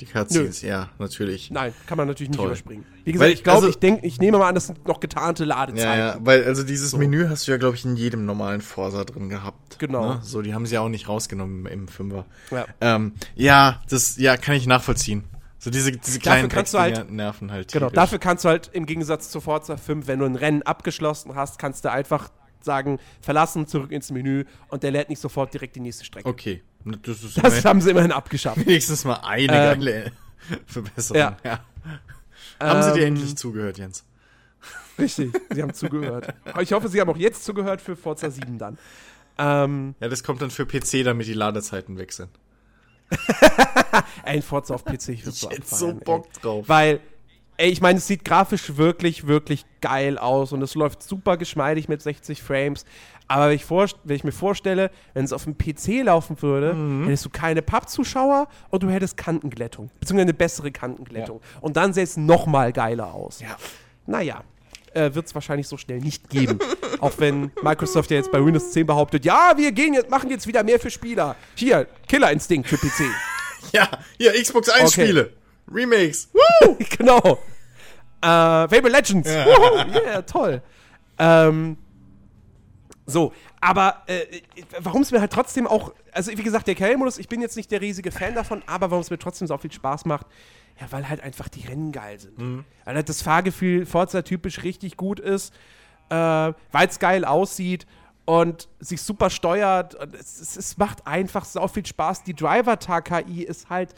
Die Cutscenes, ja, natürlich. Nein, kann man natürlich nicht Toll. überspringen. Wie gesagt, Weil- ich glaube, also- ich denke, ich nehme mal an, das sind noch getarnte Ladezeiten. Ja, ja, weil also dieses Menü hast du ja, glaube ich, in jedem normalen Forsa drin gehabt. Genau. Ne? So, die haben sie ja auch nicht rausgenommen im Fünfer. Ja. Ähm, ja, das, ja, kann ich nachvollziehen. So diese, diese kleinen kannst du halt- nerven halt. Genau, tierisch. dafür kannst du halt im Gegensatz zu Forza 5, wenn du ein Rennen abgeschlossen hast, kannst du einfach sagen, verlassen, zurück ins Menü und der lädt nicht sofort direkt die nächste Strecke. Okay, das Das haben sie immerhin abgeschafft. wenigstens mal eine Ähm, geile Verbesserung. ja. Haben sie dir Ähm, endlich zugehört, Jens? Richtig, sie haben zugehört. Ich hoffe, sie haben auch jetzt zugehört für Forza 7 dann. Ähm, Ja, das kommt dann für PC, damit die Ladezeiten weg sind. ey, ein Forza auf PC, ich würde so hätte so ey. Bock drauf. Weil, ey, ich meine, es sieht grafisch wirklich, wirklich geil aus und es läuft super geschmeidig mit 60 Frames. Aber wenn ich, wenn ich mir vorstelle, wenn es auf dem PC laufen würde, Mhm. hättest du keine Pappzuschauer und du hättest Kantenglättung. Beziehungsweise eine bessere Kantenglättung. Und dann sähe es noch mal geiler aus. Ja. Naja, äh, wird es wahrscheinlich so schnell nicht geben. Auch wenn Microsoft ja jetzt bei Windows 10 behauptet, ja, wir gehen jetzt, machen jetzt wieder mehr für Spieler. Hier, Killer Instinct für PC. Ja, hier, Xbox 1 Okay. Spiele. Remakes. genau. Äh, Fable Legends. Wuhu, yeah, toll. Ähm, so, aber äh, warum es mir halt trotzdem auch, also wie gesagt, der KL-Modus, ich bin jetzt nicht der riesige Fan davon, aber warum es mir trotzdem so viel Spaß macht, ja, weil halt einfach die Rennen geil sind. Weil halt das Fahrgefühl Forza-typisch richtig gut ist, äh, weil es geil aussieht und sich super steuert. Und es, es, es macht einfach so viel Spaß. Die Driver-Tag-KI ist halt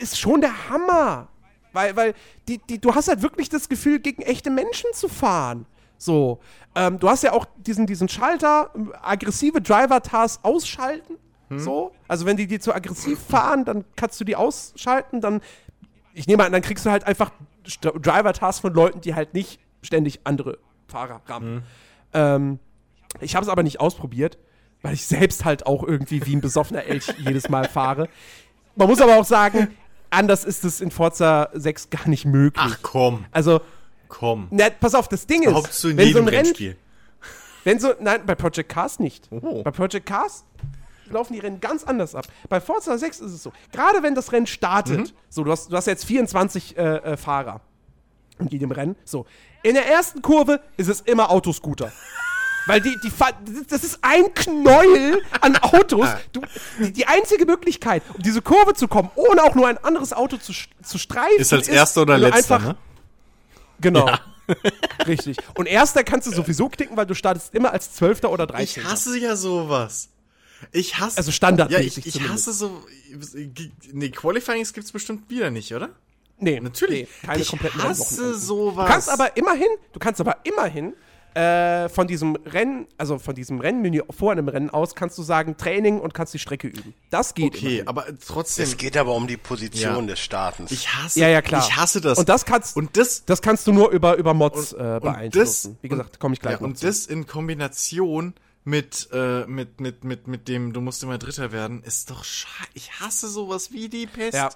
ist schon der Hammer. Weil, weil die, die, du hast halt wirklich das Gefühl, gegen echte Menschen zu fahren. So. Ähm, du hast ja auch diesen, diesen Schalter, aggressive Driver-Tars ausschalten. So. Also, wenn die die zu aggressiv fahren, dann kannst du die ausschalten. Dann, ich nehme an, dann kriegst du halt einfach Driver-Tars von Leuten, die halt nicht ständig andere Fahrer rammen. Ähm, ich habe es aber nicht ausprobiert, weil ich selbst halt auch irgendwie wie ein besoffener Elch jedes Mal fahre. Man muss aber auch sagen, anders ist es in Forza 6 gar nicht möglich. Ach komm, Also, komm. na, pass auf, das Ding ist, in wenn so ein Rennspiel. wenn so, nein, bei Project Cars nicht. Oh. Bei Project Cars laufen die Rennen ganz anders ab. Bei Forza 6 ist es so, gerade wenn das Rennen startet, Mhm. so, du hast, du hast jetzt 24 äh, äh, Fahrer in jedem Rennen, so, in der ersten Kurve ist es immer Autoscooter. Weil die, die, das ist ein Knäuel an Autos. Du, die, die einzige Möglichkeit, um diese Kurve zu kommen, ohne auch nur ein anderes Auto zu, zu streifen, Ist als erster oder letzter, einfach, ne? Genau. Richtig. Und erster kannst du sowieso knicken, weil du startest immer als Zwölfter oder Ich Dreizehnter. hasse ja sowas. Ich hasse. Also Ja, standardmäßig ich, ich zumindest. hasse so. Nee, Qualifyings gibt's bestimmt wieder nicht, oder? Nee, Natürlich. Nee, keine ich kompletten hasse sowas. Du kannst aber immerhin, du kannst aber immerhin äh, von diesem Rennen, also von diesem Rennmenü vor einem Rennen aus, kannst du sagen Training und kannst die Strecke üben. Das geht. Okay, immerhin. aber trotzdem. Es geht aber um die Position Ja. des Startens. Ich hasse. Ja, ja, klar. Ich hasse das. Und das kannst, Und das. das kannst du nur über, über Mods äh, und beeinflussen. Wie gesagt, komme ich gleich ja, noch Und zu. das in Kombination mit, äh, mit, mit, mit, mit dem, du musst immer Dritter werden, ist doch scheiße. Ich hasse sowas wie die Pest. Ja.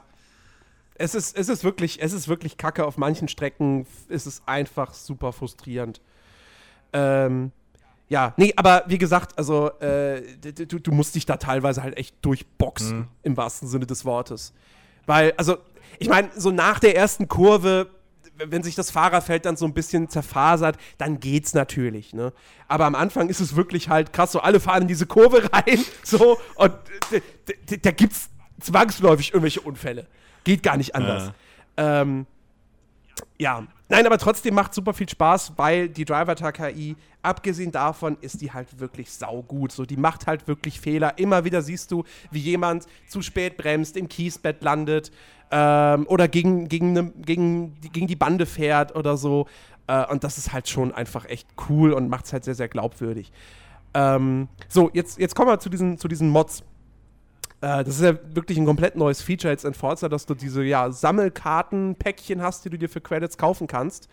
Es ist, es ist wirklich, es ist wirklich kacke. Auf manchen Strecken ist es einfach super frustrierend. Ähm, ja, nee, aber wie gesagt, also äh, du, du musst dich da teilweise halt echt durchboxen, im wahrsten Sinne des Wortes. Weil, also, ich meine, so nach der ersten Kurve, wenn sich das Fahrerfeld dann so ein bisschen zerfasert, dann geht's natürlich, ne? Aber am Anfang ist es wirklich halt krass, so alle fahren in diese Kurve rein, so, und da gibt's zwangsläufig irgendwelche Unfälle. Geht gar nicht anders. Ähm, ja, nein, aber trotzdem macht super viel Spaß, weil die Driver-KI, abgesehen davon, ist die halt wirklich saugut. So, die macht halt wirklich Fehler. Immer wieder siehst du, wie jemand zu spät bremst, im Kiesbett landet ähm, oder gegen, gegen, ne, gegen, die- gegen die Bande fährt oder so. Äh, und das ist halt schon einfach echt cool und macht es halt sehr, sehr glaubwürdig. Ähm, so, jetzt, jetzt kommen wir zu diesen, zu diesen Mods. Äh, das ist ja wirklich ein komplett neues Feature jetzt in Forza, dass du diese ja, Sammelkarten-Päckchen hast, die du dir für Credits kaufen kannst,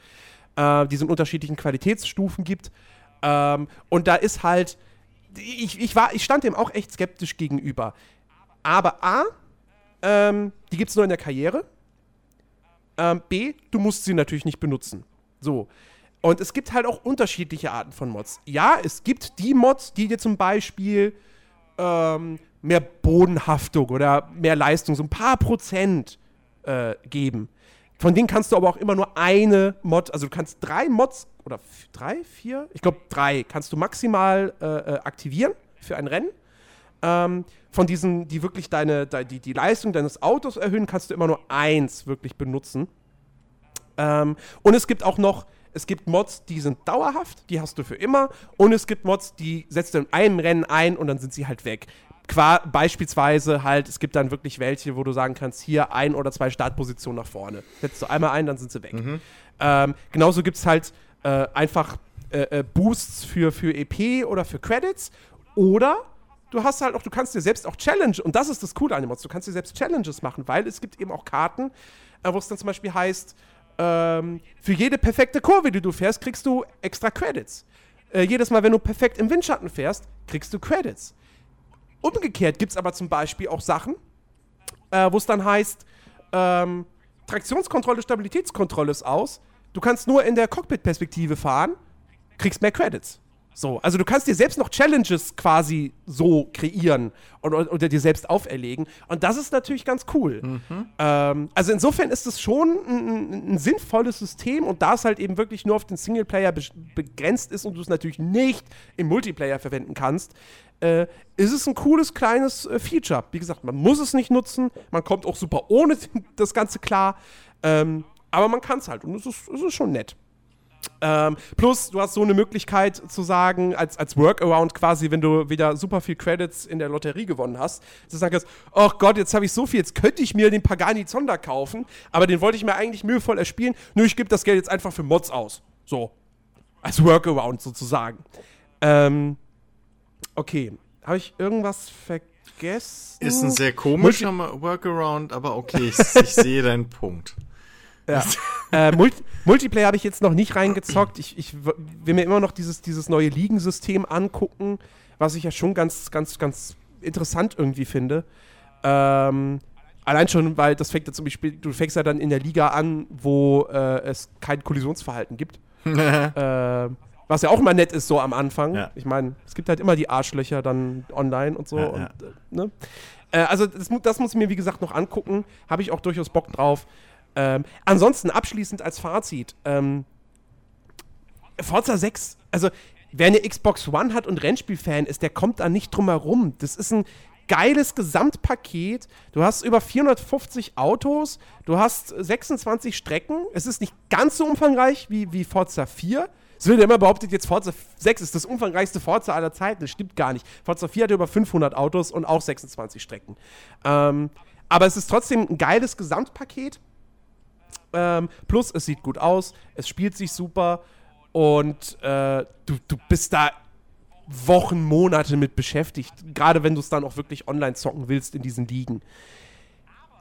äh, die es in unterschiedlichen Qualitätsstufen gibt. Ähm, und da ist halt, ich, ich, war, ich stand dem auch echt skeptisch gegenüber. Aber A, ähm, die gibt es nur in der Karriere. Ähm, B, du musst sie natürlich nicht benutzen. So. Und es gibt halt auch unterschiedliche Arten von Mods. Ja, es gibt die Mods, die dir zum Beispiel ähm, mehr Bodenhaftung oder mehr Leistung, so ein paar Prozent äh, geben. Von denen kannst du aber auch immer nur eine Mod, also du kannst drei Mods oder drei, vier, ich glaube drei, kannst du maximal äh, äh, aktivieren für ein Rennen. Ähm, von diesen, die wirklich deine, de, die, die Leistung deines Autos erhöhen, kannst du immer nur eins wirklich benutzen. Ähm, und es gibt auch noch, es gibt Mods, die sind dauerhaft, die hast du für immer. Und es gibt Mods, die setzt du in einem Rennen ein und dann sind sie halt weg. Qua beispielsweise halt, es gibt dann wirklich welche, wo du sagen kannst, hier ein oder zwei Startpositionen nach vorne. Setzt du einmal ein, dann sind sie weg. Ähm, genauso gibt es halt äh, einfach äh, äh, Boosts für, für EP oder für Credits. Oder du hast halt auch, du kannst dir selbst auch Challenge, und das ist das Coole an Mods, du kannst dir selbst Challenges machen, weil es gibt eben auch Karten, äh, wo es dann zum Beispiel heißt, ähm, für jede perfekte Kurve, die du fährst, kriegst du extra Credits. Äh, jedes Mal, wenn du perfekt im Windschatten fährst, kriegst du Credits. Umgekehrt gibt es aber zum Beispiel auch Sachen, äh, wo es dann heißt, ähm, Traktionskontrolle, Stabilitätskontrolle ist aus. Du kannst nur in der Cockpit-Perspektive fahren, kriegst mehr Credits. So, also du kannst dir selbst noch Challenges quasi so kreieren und, oder dir selbst auferlegen. Und das ist natürlich ganz cool. Ähm, also insofern ist es schon ein, ein, ein sinnvolles System und da es halt eben wirklich nur auf den Singleplayer be begrenzt ist und du es natürlich nicht im Multiplayer verwenden kannst, äh, ist es ein cooles kleines äh, Feature. Wie gesagt, man muss es nicht nutzen, man kommt auch super ohne das Ganze klar, ähm, aber man kann es halt und es ist, es ist schon nett. Ähm, plus, du hast so eine Möglichkeit zu sagen, als, als Workaround quasi, wenn du wieder super viel Credits in der Lotterie gewonnen hast, zu sagen kannst, oh Gott, jetzt habe ich so viel, jetzt könnte ich mir den Pagani Zonda kaufen, aber den wollte ich mir eigentlich mühevoll erspielen. Nö, ich gebe das Geld jetzt einfach für Mods aus. So. Als Workaround sozusagen. Ähm, okay. Habe ich irgendwas vergessen? Ist ein sehr komischer Workaround, aber okay, ich, ich sehe deinen Punkt. Ja. äh, Multi Multiplayer habe ich jetzt noch nicht reingezockt. Ich, ich will mir immer noch dieses, dieses neue Ligensystem angucken, was ich ja schon ganz, ganz, ganz interessant irgendwie finde. Ähm, allein schon, weil das fängt ja zum Beispiel, du fängst ja dann in der Liga an, wo äh, es kein Kollisionsverhalten gibt. äh, was ja auch mal nett ist so am Anfang. Ja. Ich meine, es gibt halt immer die Arschlöcher dann online und so. Ja, und, ja. Äh, ne? äh, also das, das muss ich mir, wie gesagt, noch angucken. Habe ich auch durchaus Bock drauf. Ähm, ansonsten abschließend als Fazit. Ähm, Forza 6, also wer eine Xbox One hat und Rennspielfan ist, der kommt da nicht drum herum. Das ist ein geiles Gesamtpaket. Du hast über 450 Autos, du hast 26 Strecken. Es ist nicht ganz so umfangreich wie, wie Forza 4. Es wird ja immer behauptet, jetzt Forza 6 ist das umfangreichste Forza aller Zeiten. Das stimmt gar nicht. Forza 4 hat über 500 Autos und auch 26 Strecken. Ähm, aber es ist trotzdem ein geiles Gesamtpaket. Ähm, plus, es sieht gut aus, es spielt sich super und äh, du, du bist da Wochen, Monate mit beschäftigt. Gerade wenn du es dann auch wirklich online zocken willst in diesen Ligen.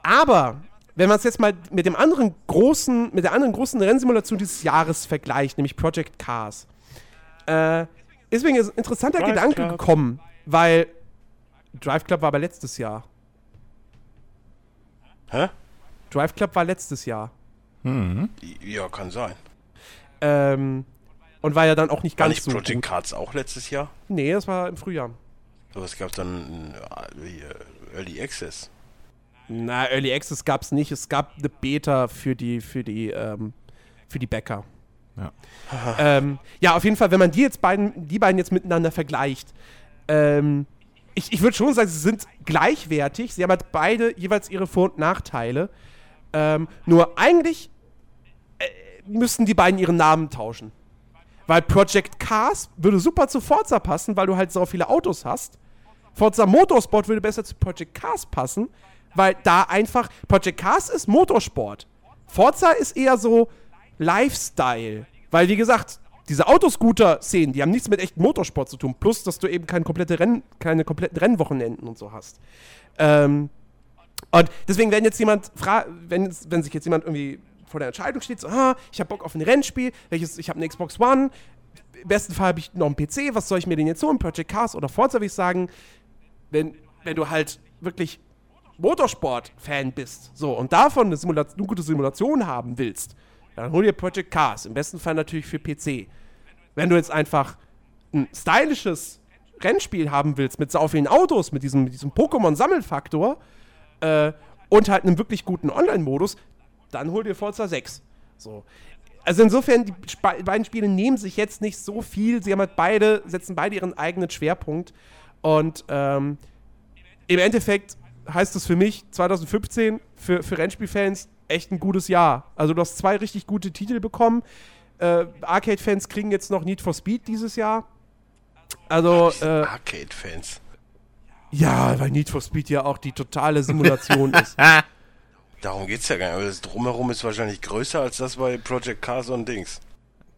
Aber wenn man es jetzt mal mit dem anderen großen, mit der anderen großen Rennsimulation dieses Jahres vergleicht, nämlich Project Cars, äh, ist mir ein interessanter Drive Gedanke Club. gekommen, weil Drive Club war aber letztes Jahr. Hä? Drive Club war letztes Jahr. Ja, kann sein. Ähm, und war ja dann auch nicht War ganz nicht so Project gut. Cards auch letztes Jahr? Nee, das war im Frühjahr. So was gab es dann äh, äh, Early Access. Na, Early Access gab es nicht. Es gab eine Beta für die, für die, ähm, für die Bäcker. Ja. ähm, ja, auf jeden Fall, wenn man die jetzt beiden, die beiden jetzt miteinander vergleicht, ähm, ich, ich würde schon sagen, sie sind gleichwertig. Sie haben halt beide jeweils ihre Vor- und Nachteile. Ähm, nur eigentlich äh, müssten die beiden ihren Namen tauschen. Weil Project Cars würde super zu Forza passen, weil du halt so viele Autos hast. Forza Motorsport würde besser zu Project Cars passen, weil da einfach Project Cars ist Motorsport. Forza ist eher so Lifestyle, weil wie gesagt, diese Autoscooter-Szenen, die haben nichts mit echtem Motorsport zu tun, plus dass du eben keine komplette Renn, keine kompletten Rennwochenenden und so hast. Ähm, und deswegen, wenn jetzt jemand wenn, wenn sich jetzt jemand irgendwie vor der Entscheidung steht, so, ah, ich habe Bock auf ein Rennspiel, welches, ich habe eine Xbox One, im besten Fall habe ich noch einen PC, was soll ich mir denn jetzt holen? Project Cars oder Forza, würde ich sagen, wenn, wenn du halt wirklich Motorsport-Fan bist, so, und davon eine, Simula eine gute Simulation haben willst, dann hol dir Project Cars, im besten Fall natürlich für PC. Wenn du jetzt einfach ein stylisches Rennspiel haben willst, mit sau vielen Autos, mit diesem, diesem Pokémon-Sammelfaktor, äh, und halt einem wirklich guten Online-Modus, dann hol dir Forza 6. So. Also insofern, die Sp beiden Spiele nehmen sich jetzt nicht so viel. Sie haben halt beide, setzen beide ihren eigenen Schwerpunkt. Und ähm, im Endeffekt heißt es für mich 2015 für, für Rennspielfans echt ein gutes Jahr. Also du hast zwei richtig gute Titel bekommen. Äh, Arcade-Fans kriegen jetzt noch Need for Speed dieses Jahr. Also, äh, Arcade-Fans. ja, weil Need for Speed ja auch die totale Simulation ist. Darum geht's ja gar nicht. Aber das Drumherum ist wahrscheinlich größer als das bei Project Cars und Dings.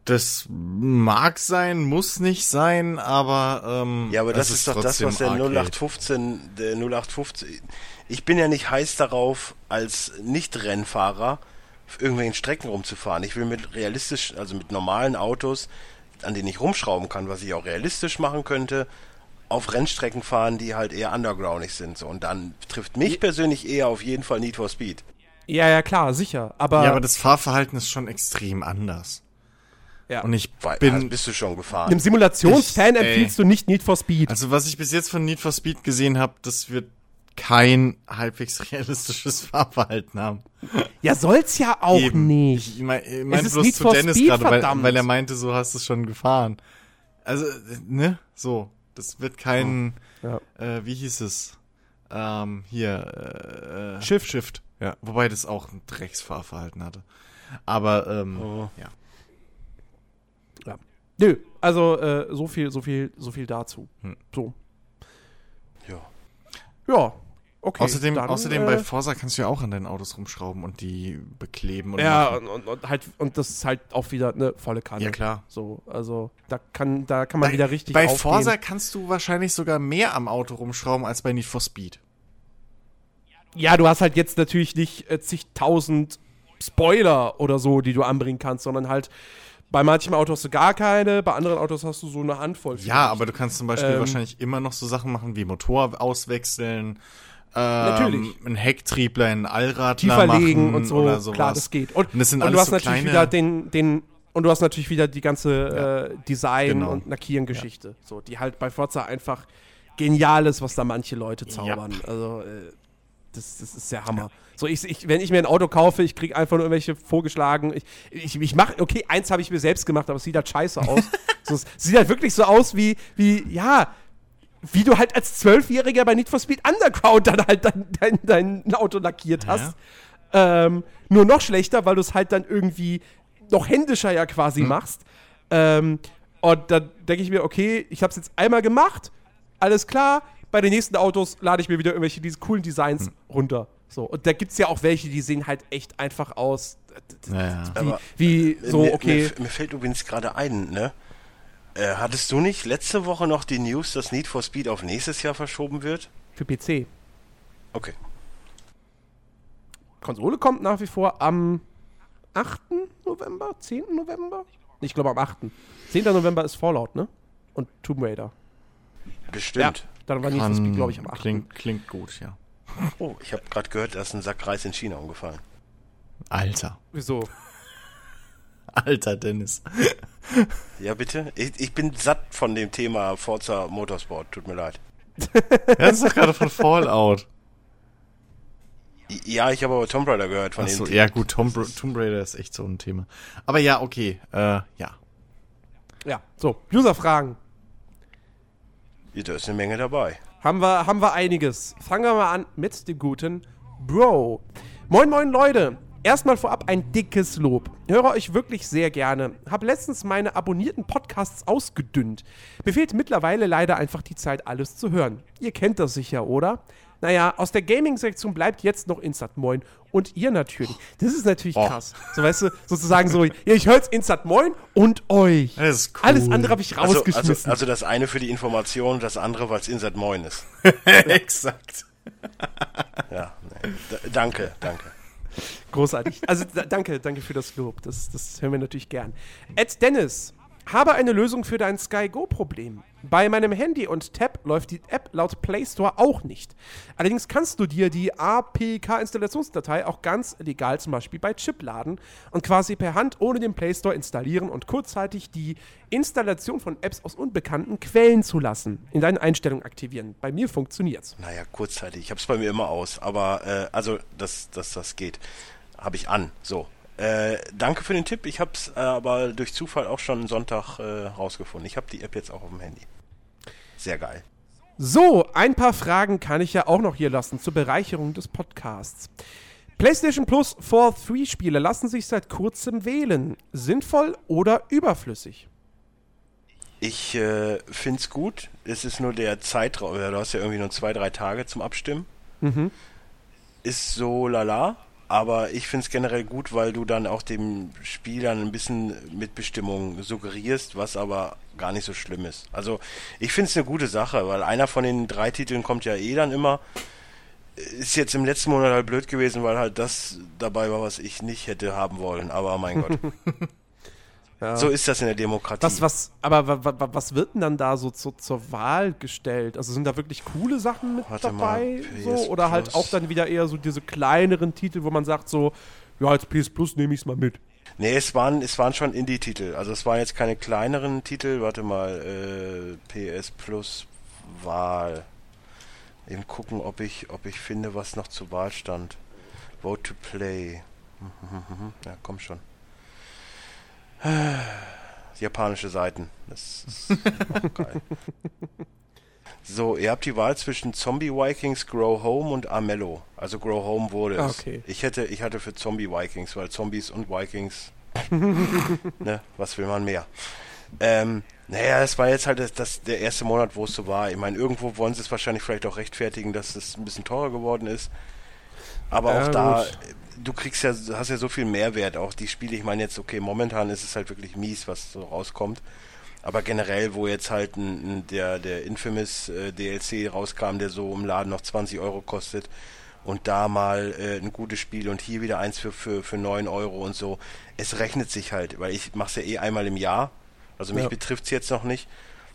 Das mag sein, muss nicht sein, aber ähm, Ja, aber das, ist, doch das, was der Arcade. 0815, der 0815. Ich bin ja nicht heiß darauf, als Nicht-Rennfahrer auf irgendwelchen Strecken rumzufahren. Ich will mit realistisch, also mit normalen Autos, an denen ich rumschrauben kann, was ich auch realistisch machen könnte, auf Rennstrecken fahren, die halt eher undergroundig sind. So. Und dann trifft mich persönlich eher auf jeden Fall Need for Speed. ja, ja, klar, sicher. Aber, Ja, aber das Fahrverhalten ist schon extrem anders. Ja. Und ich bin, also bist du schon gefahren. einem Simulationsfan Ich- empfiehlst du nicht Need for Speed. also was ich bis jetzt von Need for Speed gesehen habe, das wird kein halbwegs realistisches Fahrverhalten haben. ja, soll's ja auch Eben. nicht. Ich mein, ich mein ist bloß Need zu for Dennis Speed, gerade, weil, verdammt. weil er meinte, so hast du es schon gefahren. Also, äh, ne? So. Das wird kein, Ja. äh, wie hieß es? Ähm, hier, äh, Shift. Shift. Ja. Wobei das auch ein Drecksfahrverhalten hatte. Aber, ähm, Oh. ja. Nö, also äh, so viel, so viel, so viel dazu. Hm. So. ja. Ja. Okay. außerdem, dann, außerdem äh, bei Forza kannst du ja auch an deinen Autos rumschrauben und die bekleben und Ja, und, und, und halt, und das ist halt auch wieder eine volle Kanne. Ja, klar. So, also da kann, da kann man wieder richtig Bei aufgehen. Forza kannst du wahrscheinlich sogar mehr am Auto rumschrauben als bei Need for Speed. Ja, du hast halt jetzt natürlich nicht äh, zigtausend Spoiler oder so, die du anbringen kannst, sondern halt bei manchen Autos hast du gar keine, bei anderen Autos hast du so eine Handvoll. Ja, vielleicht. aber du kannst zum Beispiel Ähm, wahrscheinlich immer noch so Sachen machen wie Motor auswechseln, ähm, Natürlich. ein Hecktriebler in einen Allradler tiefer machen und so. oder sowas. Klar, das geht. Und, Und das und du hast so natürlich wieder den, den und du hast natürlich wieder die ganze äh, Design genau. und Lackieren-Geschichte, so die halt bei Forza einfach genial ist, was da manche Leute zaubern. Also äh, das, das ist der Hammer. So, ich, ich, wenn ich mir ein Auto kaufe, ich kriege einfach nur irgendwelche vorgeschlagen. Ich, ich, ich mache, okay, eins habe ich mir selbst gemacht, aber es sieht halt scheiße aus. so, es sieht halt wirklich so aus wie, wie, ja, wie du halt als Zwölfjähriger bei Need for Speed Underground dann halt dein, dein, dein Auto lackiert hast. Ähm, nur noch schlechter, weil du es halt dann irgendwie noch händischer ja quasi machst. Ähm, und dann denke ich mir, okay, ich habe es jetzt einmal gemacht, alles klar. Bei den nächsten Autos lade ich mir wieder irgendwelche diese coolen Designs runter. So, und da gibt es ja auch welche, die sehen halt echt einfach aus. Naja. Wie, Aber wie so, mir, okay. Mir, mir fällt übrigens gerade ein, ne? Äh, hattest du nicht letzte Woche noch die News, dass Need for Speed auf nächstes Jahr verschoben wird? Für PC. Okay. Konsole kommt nach wie vor am 8. November, 10. November? Ich glaube am 8. 10. November ist Fallout, ne? Und Tomb Raider. Bestimmt. Dann war for Speed, glaube ich, am 8. Klingt, klingt gut, ja. Oh, ich habe gerade gehört, da ist ein Sack Reis in China umgefallen. Alter. Wieso? Alter Dennis. Ja, bitte? Ich, ich bin satt von dem Thema Forza Motorsport, tut mir leid. Das ist doch gerade von Fallout. Ja, ich habe aber Tomb Raider gehört von Achso, dem ja gut, Tomb, Ra- Tomb Raider ist echt so ein Thema. Aber ja, okay, äh, ja. Ja, so, User-Fragen. Da ist eine Menge dabei. Haben wir, haben wir einiges. Fangen wir mal an mit dem guten Bro. Moin, moin, Leute. Erstmal vorab ein dickes Lob. Höre euch wirklich sehr gerne. Hab letztens meine abonnierten Podcasts ausgedünnt. Mir fehlt mittlerweile leider einfach die Zeit, alles zu hören. Ihr kennt das sicher, oder? Naja, aus der Gaming-Sektion bleibt jetzt noch Instat Moin. Und ihr natürlich. Das ist natürlich Oh. krass. So, weißt du, sozusagen so, ja, ich höre jetzt Instat Moin und euch. Das ist cool. Alles andere habe ich Also, rausgeschmissen. also, also das eine für die Information, das andere, weil es Insert Moin ist. Exakt. Ja, nee. Danke, danke. Großartig. Also da, danke, danke für das Lob. Das, das hören wir natürlich gern. Ed Dennis, habe eine Lösung für dein Sky Go-Problem. Bei meinem Handy und Tab läuft die App laut Play Store auch nicht. Allerdings kannst du dir die APK-Installationsdatei auch ganz legal zum Beispiel bei Chip laden und quasi per Hand ohne den Play Store installieren und kurzzeitig die Installation von Apps aus unbekannten Quellen zu lassen. In deinen Einstellungen aktivieren. Bei mir funktioniert's. Naja, kurzzeitig. Ich habe es bei mir immer aus. Aber, äh, also, dass das, das geht. Habe ich an. So. Äh, danke für den Tipp. Ich habe es äh, aber durch Zufall auch schon Sonntag äh, rausgefunden. Ich habe die App jetzt auch auf dem Handy. Sehr geil. So, ein paar Fragen kann ich ja auch noch hier lassen zur Bereicherung des Podcasts. PlayStation Plus for 3 Spiele lassen sich seit kurzem wählen. Sinnvoll oder überflüssig? Ich äh, finde es gut. Es ist nur der Zeitraum. Du hast ja irgendwie nur zwei, drei Tage zum Abstimmen. Ist so lala. Aber ich finde es generell gut, weil du dann auch dem Spieler ein bisschen Mitbestimmung suggerierst, was aber gar nicht so schlimm ist. Also ich finde es eine gute Sache, weil einer von den drei Titeln kommt ja eh dann immer. Ist jetzt im letzten Monat halt blöd gewesen, weil halt das dabei war, was ich nicht hätte haben wollen. Aber mein Gott. Ja. So ist das in der Demokratie. Was, was, aber wa, wa, wa- was wird denn dann da so zu, zur Wahl gestellt? Also sind da wirklich coole Sachen mit Warte dabei? so? Oder halt Plus. auch dann wieder eher so diese kleineren Titel, wo man sagt so, ja, als PS Plus nehme ich es mal mit. Nee, es waren, es waren schon Indie-Titel. Also es waren jetzt keine kleineren Titel. Warte mal, äh, PS Plus Wahl. Eben gucken, ob ich, ob ich finde, was noch zur Wahl stand. Vote to Play. Ja, komm schon. Japanische Seiten. Das ist auch geil. So, ihr habt die Wahl zwischen Zombie Vikings, Grow Home und Armello. Also Grow Home wurde es. Okay. Ich hätte, ich hatte für Zombie Vikings, weil Zombies und Vikings, ne, was will man mehr? Ähm, naja, es war jetzt halt das, das, der erste Monat, wo es so war. Ich meine, irgendwo wollen sie es wahrscheinlich vielleicht auch rechtfertigen, dass es ein bisschen teurer geworden ist. Aber Ja, auch da, gut. du kriegst ja, hast ja so viel Mehrwert. Auch die Spiele, ich meine jetzt, okay, momentan ist es halt wirklich mies, was so rauskommt. Aber generell, wo jetzt halt ein, der, der Infamous äh, DLC rauskam, der so im Laden noch 20 Euro kostet und da mal äh, ein gutes Spiel und hier wieder eins für, für, für 9 Euro und so. Es rechnet sich halt, weil ich mache es ja eh einmal im Jahr. Also mich Ja. betrifft es jetzt noch nicht.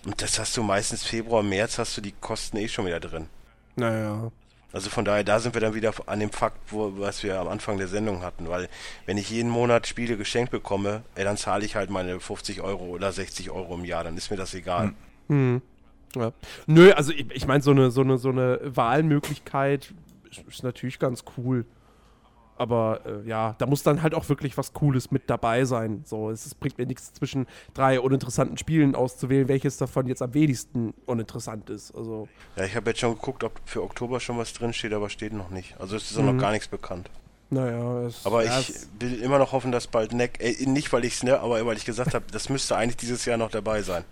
Und das hast du meistens Februar, März hast du die Kosten eh schon wieder drin. Naja. Also von daher, da sind wir dann wieder an dem Fakt, wo, was wir am Anfang der Sendung hatten, weil wenn ich jeden Monat Spiele geschenkt bekomme, ey, dann zahle ich halt meine 50 Euro oder 60 Euro im Jahr, dann ist mir das egal. Ja. Nö, also ich, ich meine, so eine, so, eine, so eine Wahlmöglichkeit ist natürlich ganz cool. Aber äh, ja, da muss dann halt auch wirklich was Cooles mit dabei sein. So, es, es bringt mir nichts zwischen drei uninteressanten Spielen auszuwählen, welches davon jetzt am wenigsten uninteressant ist. Also, Ja, ich habe jetzt schon geguckt, ob für Oktober schon was drin steht, aber steht noch nicht. Also es ist Mhm. noch gar nichts bekannt. Naja, es, Aber ja, ich es- will immer noch hoffen, dass bald Neck, äh, nicht weil ich's ne, aber weil ich gesagt habe, das müsste eigentlich dieses Jahr noch dabei sein.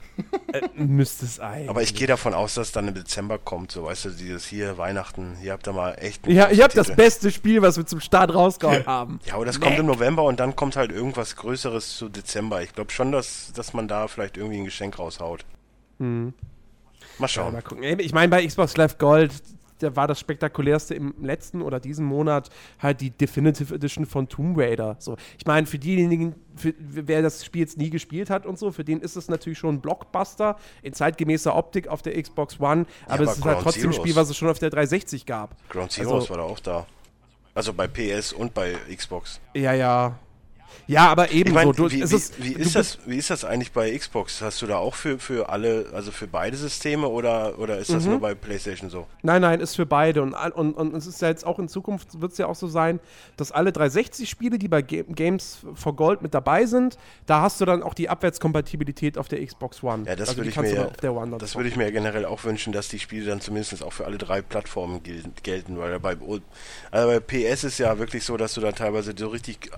äh, müsste es eigentlich. Aber ich gehe davon aus, dass es dann im Dezember kommt, so weißt du, dieses hier Weihnachten, hier habt ihr mal echt. Ja, ich habe Titel. das beste Spiel, was wir zum Start rausgehauen haben. Ja, aber das kommt im November und dann kommt halt irgendwas Größeres zu Dezember. Ich glaube schon, dass, dass man da vielleicht irgendwie ein Geschenk raushaut. Mal Ja, schauen. mal gucken. Ich meine, bei Xbox Live Gold, da war das spektakulärste im letzten oder diesen Monat halt die Definitive Edition von Tomb Raider. So, ich meine, für diejenigen, für, wer das Spiel jetzt nie gespielt hat und so, für den ist es natürlich schon ein Blockbuster in zeitgemäßer Optik auf der Xbox One, aber aber es ist halt Ground trotzdem ein Spiel, Zeroes. was es schon auf der 360 gab. Ground Also- Zeroes war da auch da. Also bei PS und bei Xbox. Ja, ja. Ja, aber Ich ebenso. meine, du, wie, wie, ist, wie, ist das, wie ist das eigentlich bei Xbox? Hast du da auch für, für alle, also für beide Systeme oder, oder ist das nur bei PlayStation so? Nein, nein, ist für beide. Und, und, und es ist ja jetzt auch in Zukunft, wird es ja auch so sein, dass alle 360-Spiele, die bei Ga Games for Gold mit dabei sind, da hast du dann auch die Abwärtskompatibilität auf der Xbox One. Ja, das also würde ich mir ja- Das würde ich mir generell auch wünschen, dass die Spiele dann zumindest auch für alle drei Plattformen gelten, gelten weil bei, also bei PS ist ja wirklich so, dass du dann teilweise so richtig,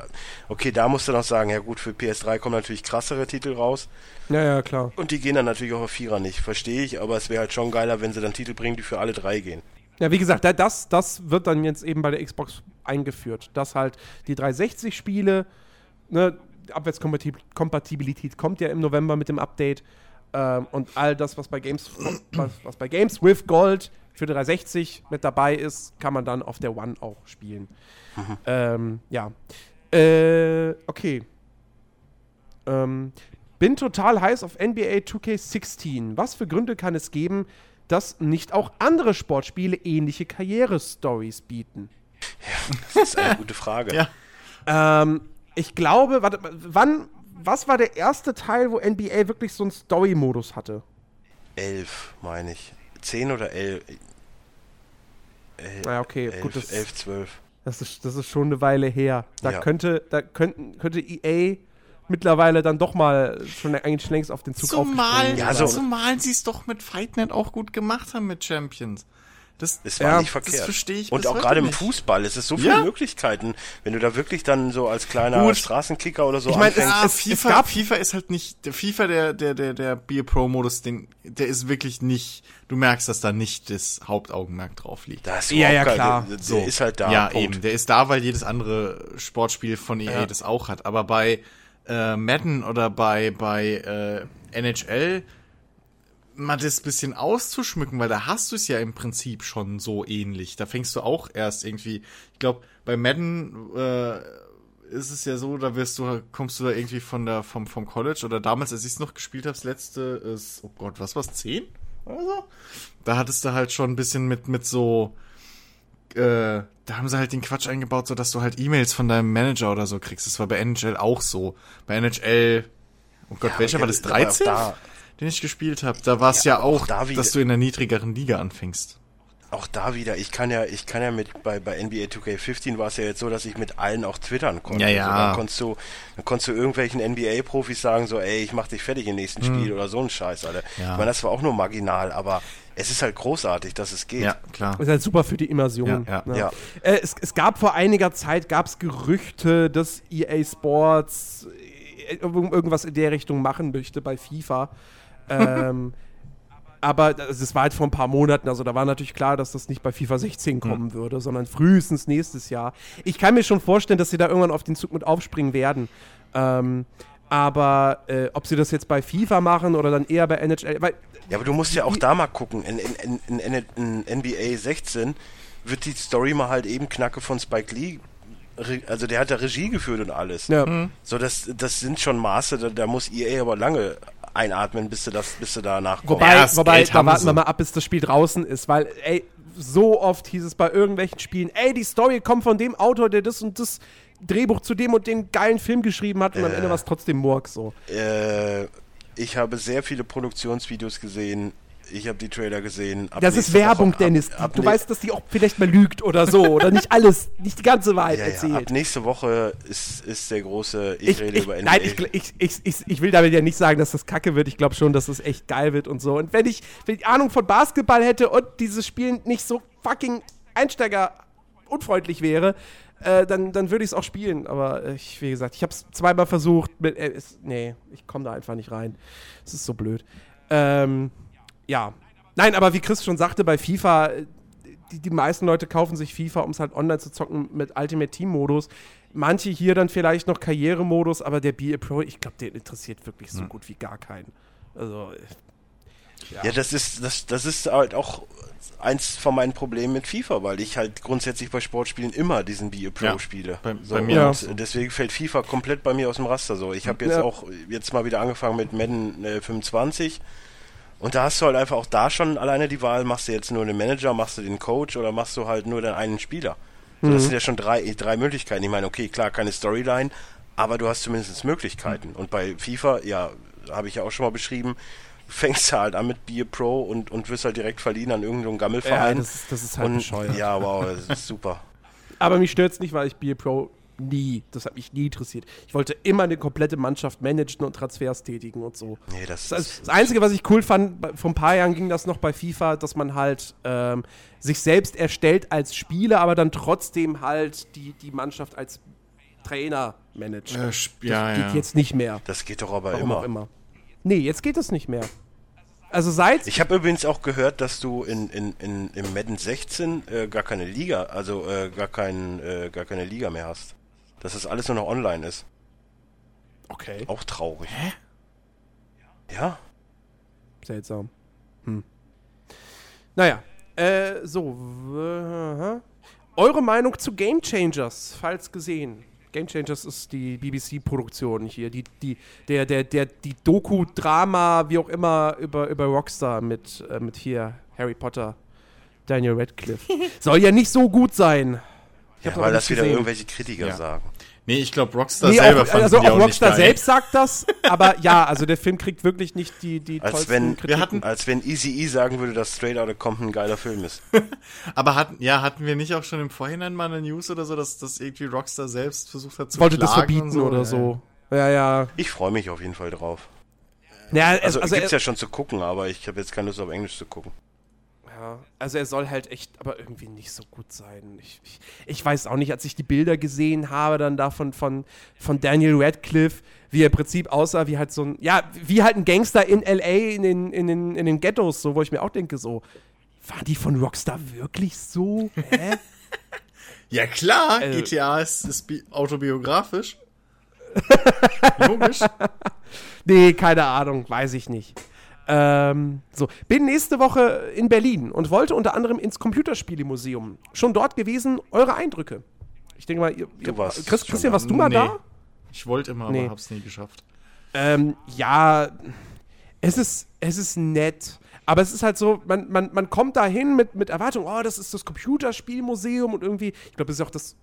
okay, da musst du noch sagen, ja gut, für PS3 kommen natürlich krassere Titel raus Ja, ja, klar. und die gehen dann natürlich auch auf Vierer nicht, verstehe ich, aber es wäre halt schon geiler, wenn sie dann Titel bringen, die für alle drei gehen. Ja, wie gesagt, da- das, das wird dann jetzt eben bei der Xbox eingeführt, dass halt die 360-Spiele, ne, Abwärtskompatibilität kommt ja im November mit dem Update ähm, und all das, was bei Games, was, was bei Games with Gold für 360 mit dabei ist, kann man dann auf der One auch spielen. Ähm, ja. Äh, okay. Ähm, bin total heiß auf NBA 2K16. Was für Gründe kann es geben, dass nicht auch andere Sportspiele ähnliche Karrierestories bieten? Das ist eine gute Frage. Ja. Ähm, ich glaube, warte, wann, was war der erste Teil, wo NBA wirklich so einen Story-Modus hatte? Elf, meine ich. Zehn oder elf? El Ja, okay, elf, gut, das- elf, zwölf. Das ist, das ist schon eine Weile her. Da Ja. könnte, da könnten, könnte EA mittlerweile dann doch mal schon eigentlich längst auf den Zug Zumal, aufgesprungen Ja, sein. so- zumal sie es doch mit Fightnet auch gut gemacht haben mit Champions. Das, Es war Ja, nicht verkehrt. das verstehe ich Und auch gerade im. Fußball, es ist so viele Ja. Möglichkeiten, wenn du da wirklich dann so als kleiner Gut. Straßenkicker oder so Ich mein, es- anfängst. Ja, es FIFA, gab- FIFA ist halt nicht, der FIFA, der, der, der, der Beer Pro Modus, den, der ist wirklich nicht, du merkst, dass da nicht das Hauptaugenmerk drauf liegt. Da ist Ja, ja, klar. Der, der ist halt da. Ja, Punkt. eben. Der ist da, weil jedes andere Sportspiel von EA Ja. das auch hat. Aber bei äh, Madden oder bei, bei äh, NHL mal das bisschen auszuschmücken, weil da hast du es ja im Prinzip schon so ähnlich. Da fängst du auch erst irgendwie, ich glaube, bei Madden äh, ist es ja so, da wirst du, kommst du da irgendwie von der, vom, vom College oder damals, als ich es noch gespielt habe, das letzte ist, oh Gott, was war's, 10? Oder so? Da hattest du halt schon ein bisschen mit, mit so, äh, da haben sie halt den Quatsch eingebaut, so dass du halt E-Mails von deinem Manager oder so kriegst. Das war bei NHL auch so. Bei NHL, oh Gott, Ja, welcher war das? aber auch 13? da- Den ich gespielt habe. Da war es ja, Ja, auch auch, da wieder- dass du in der niedrigeren Liga anfängst. Auch da wieder, ich kann ja, ich kann ja mit, bei, bei NBA 2K15 war es ja jetzt so, dass ich mit allen auch twittern konnte. Ja, ja. Also dann konntest du, dann konntest du irgendwelchen NBA-Profis sagen so, ey, ich mach dich fertig im nächsten Spiel oder so ein Scheiß, Alter. Hm. Ja. Ich meine, das war auch nur marginal, aber es ist halt großartig, dass es geht. Ja, klar. Ist halt super für die Immersion. Ja, ja. ne? Ja. Äh, es, es gab vor einiger Zeit gab's Gerüchte, dass EA Sports äh, irgend- irgendwas in der Richtung machen möchte bei FIFA. Ähm, aber das das war halt vor ein paar Monaten, also da war natürlich klar, dass das nicht bei FIFA 16 kommen würde, sondern frühestens nächstes Jahr. Ich kann mir schon vorstellen, dass sie da irgendwann auf den Zug mit aufspringen werden. Ähm, aber äh, ob sie das jetzt bei FIFA machen oder dann eher bei NHL, weil Ja, aber du musst ja auch da mal gucken. In, in, in, in, NBA 16 wird die Story mal halt eben Knacke von Spike Lee. Also der hat ja Regie geführt und alles. ja, So, das, das sind schon Maße, da, da muss EA aber lange einatmen, bis du das, bis du da nachkommst. Wobei, wobei Geld da warten sie. wir mal ab, bis das Spiel draußen ist, weil, ey, so oft hieß es bei irgendwelchen Spielen, ey, die Story kommt von dem Autor, der das und das Drehbuch zu dem und dem geilen Film geschrieben hat und am Äh. Ende war es trotzdem Murk so. äh, ich habe sehr viele Produktionsvideos gesehen, ich habe die Trailer gesehen. Ab Das ist Werbung, Woche- Dennis. Ab, ab du weißt, dass die auch vielleicht mal lügt oder so. Oder nicht alles, nicht die ganze Wahrheit ja, ja, erzählt. ab nächste Woche ist, ist der große Ich, ich, rede ich, über NBA. nein, ich, ich, ich, ich, ich will damit ja nicht sagen, dass das kacke wird. Ich glaube schon, dass es echt geil wird und so. Und wenn ich, wenn ich Ahnung von Basketball hätte und dieses Spiel nicht so fucking Einsteiger unfreundlich wäre, äh, dann, dann würde ich es auch spielen. Aber äh, ich, wie gesagt, ich habe es zweimal versucht. Mit, äh, es, nee, ich komme da einfach nicht rein. Es ist so blöd. Ähm, ja. Nein, aber wie Chris schon sagte, bei FIFA, die, die meisten Leute kaufen sich FIFA, um es halt online zu zocken mit Ultimate Team Modus. Manche hier dann vielleicht noch Karrieremodus, aber der BA Pro, ich glaube, der interessiert wirklich so gut wie gar keinen. Also, äh, Ja, das ist, das, das ist halt auch eins von meinen Problemen mit FIFA, weil ich halt grundsätzlich bei Sportspielen immer diesen Be a Pro Ja, spiele. bei- so, bei mir Ja. auch so. und deswegen fällt FIFA komplett bei mir aus dem Raster so. Ich habe jetzt Ja. auch jetzt mal wieder angefangen mit Madden äh, 25 und da hast du halt einfach auch da schon alleine die Wahl, machst du jetzt nur den Manager, machst du den Coach oder machst du halt nur den einen Spieler. So, Das sind ja schon drei, drei Möglichkeiten. Ich meine, okay, klar, keine Storyline, aber du hast zumindest Möglichkeiten. Und bei FIFA, ja, habe ich ja auch schon mal beschrieben, fängst du halt an mit Be a Pro und, und wirst halt direkt verliehen an irgendeinem Gammelverein. ja, das ist, das ist halt und, bescheuert. ja, wow, das ist super. Aber mich stört es nicht, weil ich BA Pro nie, das hat mich nie interessiert. Ich wollte immer eine komplette Mannschaft managen und Transfers tätigen und so. Nee, das, Das, ist, das Einzige, was ich cool fand, vor ein paar Jahren ging das noch bei FIFA, dass man halt ähm, sich selbst erstellt als Spieler, aber dann trotzdem halt die, die Mannschaft als Trainer managt. Äh, das ja, geht ja. jetzt nicht mehr. das geht doch aber Warum immer. auch immer. Nee, jetzt geht es nicht mehr. Also seit. Ich habe übrigens auch gehört, dass du in, in, in, im Madden 16 äh, gar keine Liga, also äh, gar, kein, äh, gar keine Liga mehr hast. Dass das alles nur noch online ist. okay. Auch traurig. Hä? Ja. Seltsam. Hm. Naja, äh, so. Eure Meinung zu Game Changers, falls gesehen. Game Changers ist die BBC-Produktion hier, die, die, der, der, der, die Doku-Drama, wie auch immer, über, über Rockstar mit, äh, mit hier Harry Potter, Daniel Radcliffe. Soll ja nicht so gut sein. Ich ja weil das wieder irgendwelche Kritiker Ja. sagen. Nee, ich glaube, Rockstar Nee, selber auch, fand also die auch Rockstar selbst sagt das, aber ja, also der Film kriegt wirklich nicht die, die Als tollsten wenn- wir Kritiken. hatten- Als wenn Easy E sagen würde, dass Straight Outta Compton ein geiler Film ist. Aber hatten, ja, hatten wir nicht auch schon im Vorhinein mal eine News oder so, dass das irgendwie Rockstar selbst versucht hat zu wollte das verbieten und oder Ja, so. Ja, ja. Ich freue mich auf jeden Fall drauf. Ja, Also, also, also, gibt's ja schon zu gucken, aber ich habe jetzt keine Lust auf Englisch zu gucken. Ja, also er soll halt echt, aber irgendwie nicht so gut sein. Ich, ich, ich weiß auch nicht, als ich die Bilder gesehen habe, dann davon von, von Daniel Radcliffe, wie er im Prinzip aussah, wie halt so ein, ja, wie halt ein Gangster in L.A. in den, in den, in den Ghettos, so, wo ich mir auch denke, so, waren die von Rockstar wirklich so? Hä? Ja, klar, Also- GTA ist, ist bi- autobiografisch. Logisch. Nee, keine Ahnung, weiß ich nicht. Ähm, so, bin nächste Woche in Berlin und wollte unter anderem ins Computerspielemuseum. Schon dort gewesen, eure Eindrücke. Ich denke mal, ihr, ihr warst Chris, Christian, warst du mal Nee. da? Ich wollte immer, Nee. aber hab's nie geschafft. Ähm, ja, es ist, es ist nett. Aber es ist halt so, man, man, man kommt da hin mit, mit Erwartung, oh, das ist das Computerspielmuseum und irgendwie, ich glaube, das ist auch das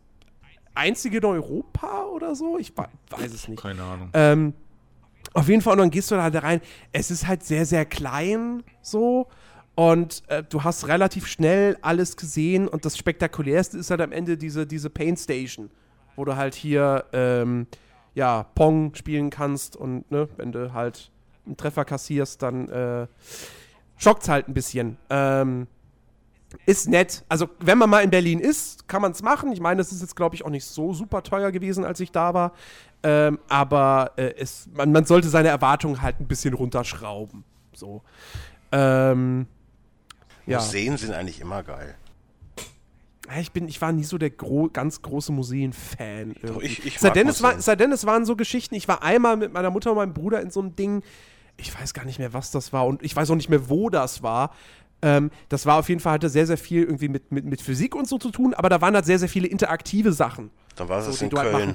einzige in Europa oder so. Ich wei- weiß es nicht. Keine Ahnung. Ähm, auf jeden Fall, und dann gehst du da halt rein. Es ist halt sehr, sehr klein so. Und äh, du hast relativ schnell alles gesehen. Und das Spektakulärste ist halt am Ende diese, diese Paint Station, wo du halt hier ähm, ja, Pong spielen kannst. Und ne, wenn du halt einen Treffer kassierst, dann äh, schockt's halt ein bisschen. Ähm, ist nett. Also, wenn man mal in Berlin ist, kann man es machen. Ich meine, das ist jetzt, glaube ich, auch nicht so super teuer gewesen, als ich da war. Ähm, aber äh, es, man, man sollte seine Erwartungen halt ein bisschen runterschrauben. So. Ähm, ja. Museen sind eigentlich immer geil. Ich, bin, ich war nie so der gro ganz große Museen-Fan. ich- ich sei, mag denn es war, Museen. sei denn, es waren so Geschichten. Ich war einmal mit meiner Mutter und meinem Bruder in so einem Ding. Ich weiß gar nicht mehr, was das war. Und ich weiß auch nicht mehr, wo das war. Ähm, das war auf jeden Fall, hatte sehr, sehr viel irgendwie mit, mit, mit Physik und so zu tun. Aber da waren halt sehr, sehr viele interaktive Sachen, Dann war so, es die in du halt machen Köln.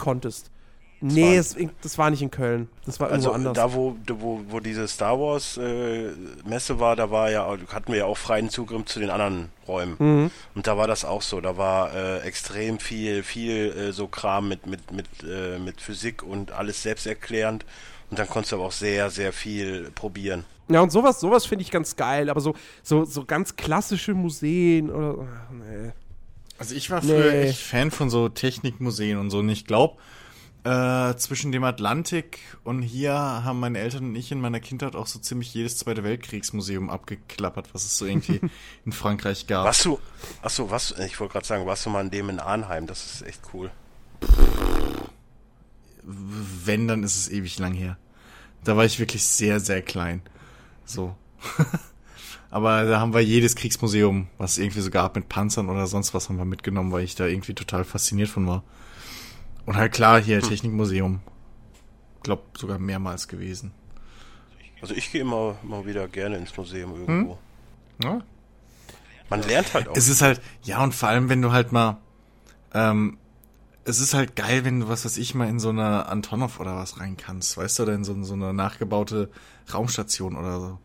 Nee, war- es, das war nicht in Köln. Das war irgendwo Also anders. da, wo, wo, wo diese Star Wars äh, Messe war, da war ja, hatten wir ja auch freien Zugriff zu den anderen Räumen. Mhm. Und da war das auch so. Da war äh, extrem viel, viel äh, so Kram mit, mit, mit, äh, mit Physik und alles selbsterklärend. Und dann konntest du aber auch sehr, sehr viel probieren. Ja, und sowas, sowas finde ich ganz geil, aber so, so, so ganz klassische Museen oder. ach, Nee. Also ich war früher Nee. echt Fan von so Technikmuseen und so. Und ich glaube, äh, zwischen dem Atlantik und hier haben meine Eltern und ich in meiner Kindheit auch so ziemlich jedes Zweite Weltkriegsmuseum abgeklappert, was es so irgendwie in Frankreich gab. Warst du, achso, was, ich wollte gerade sagen, warst du mal in dem in Arnheim? Das ist echt cool. Wenn, dann ist es ewig lang her. Da war ich wirklich sehr, sehr klein. So. Aber da haben wir jedes Kriegsmuseum, was es irgendwie so gab mit Panzern oder sonst was, haben wir mitgenommen, weil ich da irgendwie total fasziniert von war. Und halt klar, hier Technikmuseum. Glaub sogar mehrmals gewesen. Also ich gehe immer, immer wieder gerne ins Museum irgendwo. Ja, Man lernt halt auch. Es ist halt, ja, und vor allem, wenn du halt mal, ähm, es ist halt geil, wenn du, was weiß ich, mal in so eine Antonov oder was rein kannst, weißt du, oder in so, so eine nachgebaute Raumstation oder so.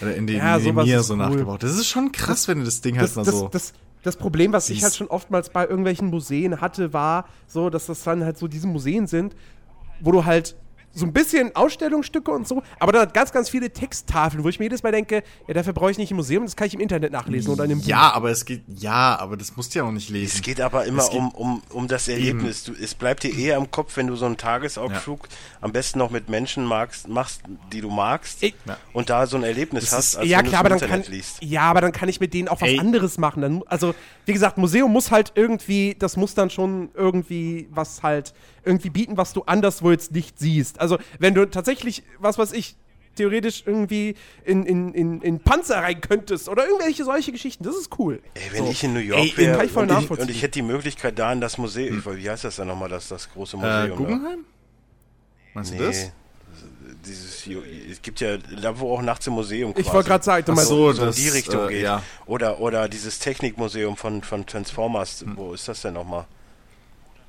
Oder in die, Ja, in Mir ist so cool. nachgebaut. Das ist schon krass, wenn du das Ding halt das, mal das, so. das, das Problem, was ich halt schon oftmals bei irgendwelchen Museen hatte, war so, dass das dann halt so diese Museen sind, wo du halt so ein bisschen Ausstellungsstücke und so, aber dann hat ganz, ganz viele Texttafeln, wo ich mir jedes Mal denke, ja, dafür brauche ich nicht im Museum, das kann ich im Internet nachlesen oder in einem Buch. ja, aber es geht, ja, aber das musst du ja auch nicht lesen. Es geht aber immer geht- um, um, um das Erlebnis. Du, es bleibt dir eher im Kopf, wenn du so einen Tagesausflug am besten noch mit Menschen magst, machst, die du magst Ich- Ja. und da so ein Erlebnis Das hast, ist- als ja, wenn klar, aber du dann im kann, Internet liest. ja, aber dann kann ich mit denen auch was Ey. anderes machen. Dann, also, wie gesagt, Museum muss halt irgendwie, das muss dann schon irgendwie was halt irgendwie bieten, was du anderswo jetzt nicht siehst. Also, wenn du tatsächlich, was weiß ich, theoretisch irgendwie in, in, in, in Panzer rein könntest oder irgendwelche solche Geschichten, das ist cool. Ey, wenn So. ich in New York kann wäre und, und ich hätte die Möglichkeit da in das Museum, ich, wie heißt das dann nochmal, das, das große Museum? äh? Guggenheim? Meinst du das? Nee. Dieses, es gibt ja da, wo auch nachts im Museum Ich wollte gerade sagen, du meinst, so, so in das, die Richtung äh, geht. ja. Oder, oder dieses Technikmuseum von, von Transformers, Hm. wo ist das denn nochmal?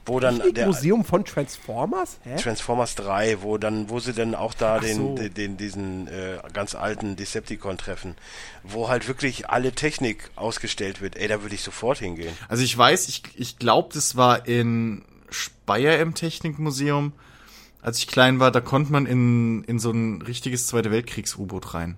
Wo dann der Museum von Transformers? Hä? Transformers 3, wo dann, wo sie dann auch da den, so. den, den, diesen äh, ganz alten Decepticon treffen, wo halt wirklich alle Technik ausgestellt wird. Ey, da würde ich sofort hingehen. Also ich weiß, ich, ich glaube, das war in Speyer im Technikmuseum. Als ich klein war, da konnte man in, in so ein richtiges Zweite Weltkriegs-U-Boot rein.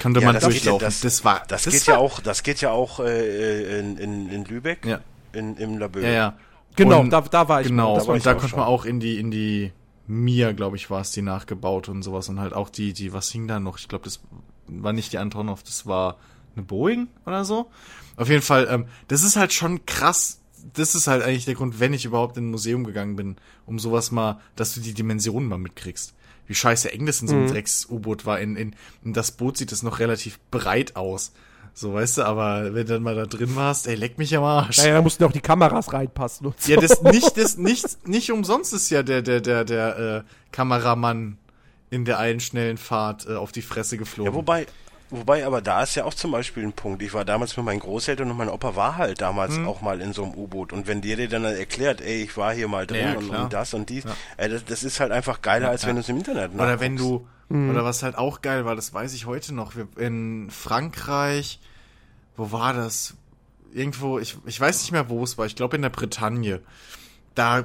Konnte man das geht ja- durchlaufen. das- das war, Das, das geht war, ja auch, das geht ja auch äh, in, in, in Lübeck, Ja. in, im Labö. Ja, ja. Genau, Und- da, da war ich. Genau, mal, da war und da konnte man auch in die, in die Mir, glaube ich, war es, die nachgebaut und sowas. Und halt auch die, die, was hing da noch? Ich glaube, das war nicht die Antonov, das war eine Boeing oder so. Auf jeden Fall, ähm, das ist halt schon krass. Das ist halt eigentlich der Grund, wenn ich überhaupt in ein Museum gegangen bin, um sowas mal, dass du die Dimensionen mal mitkriegst. Wie scheiße eng das in so Mhm. einem Drecks-U-Boot war. In, in, in das Boot sieht es noch relativ breit aus. So, weißt du, aber wenn du dann mal da drin warst, ey, leck mich am Arsch. Naja, da mussten auch die Kameras reinpassen und so. Ja, das nicht, das nicht, nicht umsonst ist ja der, der, der, der äh, Kameramann in der einen schnellen Fahrt äh, auf die Fresse geflogen. Ja, wobei, wobei, aber da ist ja auch zum Beispiel ein Punkt. Ich war damals mit meinen Großeltern und mein Opa war halt damals Hm. auch mal in so einem U-Boot. Und wenn dir dir dann erklärt, ey, ich war hier mal drin Ja, und, und das und dies, ey, das, das ist halt einfach geiler, als wenn du es im Internet oder wenn nachguckst. Du, oder was halt auch geil war, das weiß ich heute noch, wir, in Frankreich, wo war das? Irgendwo, ich, ich weiß nicht mehr, wo es war, ich glaube in der Bretagne. Da,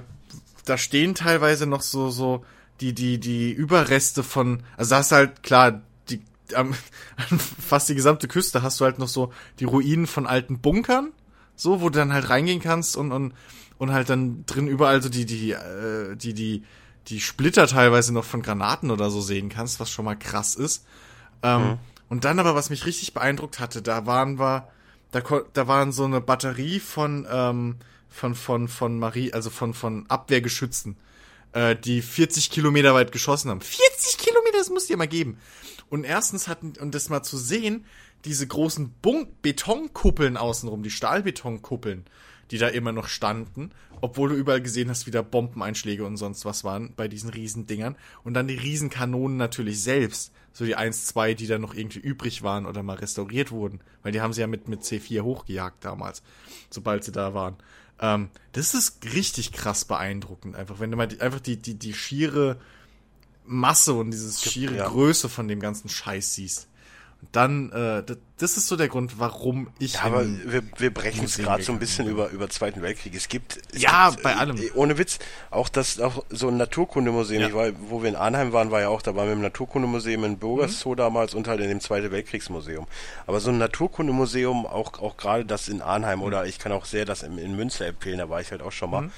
da stehen teilweise noch so, so, die, die, die Überreste von, also da hast du halt, klar, die, am, fast die gesamte Küste hast du halt noch so die Ruinen von alten Bunkern, so, wo du dann halt reingehen kannst und, und, und halt dann drin überall so die, die, äh, die, die, die Splitter teilweise noch von Granaten oder so sehen kannst, was schon mal krass ist. Ähm, Und dann aber, was mich richtig beeindruckt hatte, da waren wir, da, da waren so eine Batterie von, ähm, von, von, von Marie, also von, von Abwehrgeschützen, äh, die 40 Kilometer weit geschossen haben. 40 Kilometer, das muss dir mal geben. Und erstens hatten, und das mal zu sehen, diese großen Bunk Betonkuppeln außenrum, die Stahlbetonkuppeln, die da immer noch standen, obwohl du überall gesehen hast, wie da Bombeneinschläge und sonst was waren bei diesen Riesendingern. Und dann die Riesenkanonen natürlich selbst. So die 1, 2, die da noch irgendwie übrig waren oder mal restauriert wurden. Weil die haben sie ja mit, mit C4 hochgejagt damals, sobald sie da waren. Ähm, das ist richtig krass beeindruckend, einfach, wenn du mal die, einfach die, die, die schiere Masse und dieses schiere ja. Größe von dem ganzen Scheiß siehst. Dann, äh, das, ist so der Grund, warum ich. Ja, aber wir, wir brechen es gerade so ein bisschen über, über Zweiten Weltkrieg. Es gibt. Es Ja, gibt, bei allem. äh, Ohne Witz, auch das, auch so ein Naturkundemuseum, Ja. ich war, wo wir in Arnheim waren, war ja auch, da waren wir im Naturkundemuseum in Burgers Mhm. Damals und halt in dem Zweiten Weltkriegsmuseum. Aber so ein Naturkundemuseum, auch, auch gerade das in Arnheim Mhm. oder ich kann auch sehr das in, in Münster empfehlen, da war ich halt auch schon mal.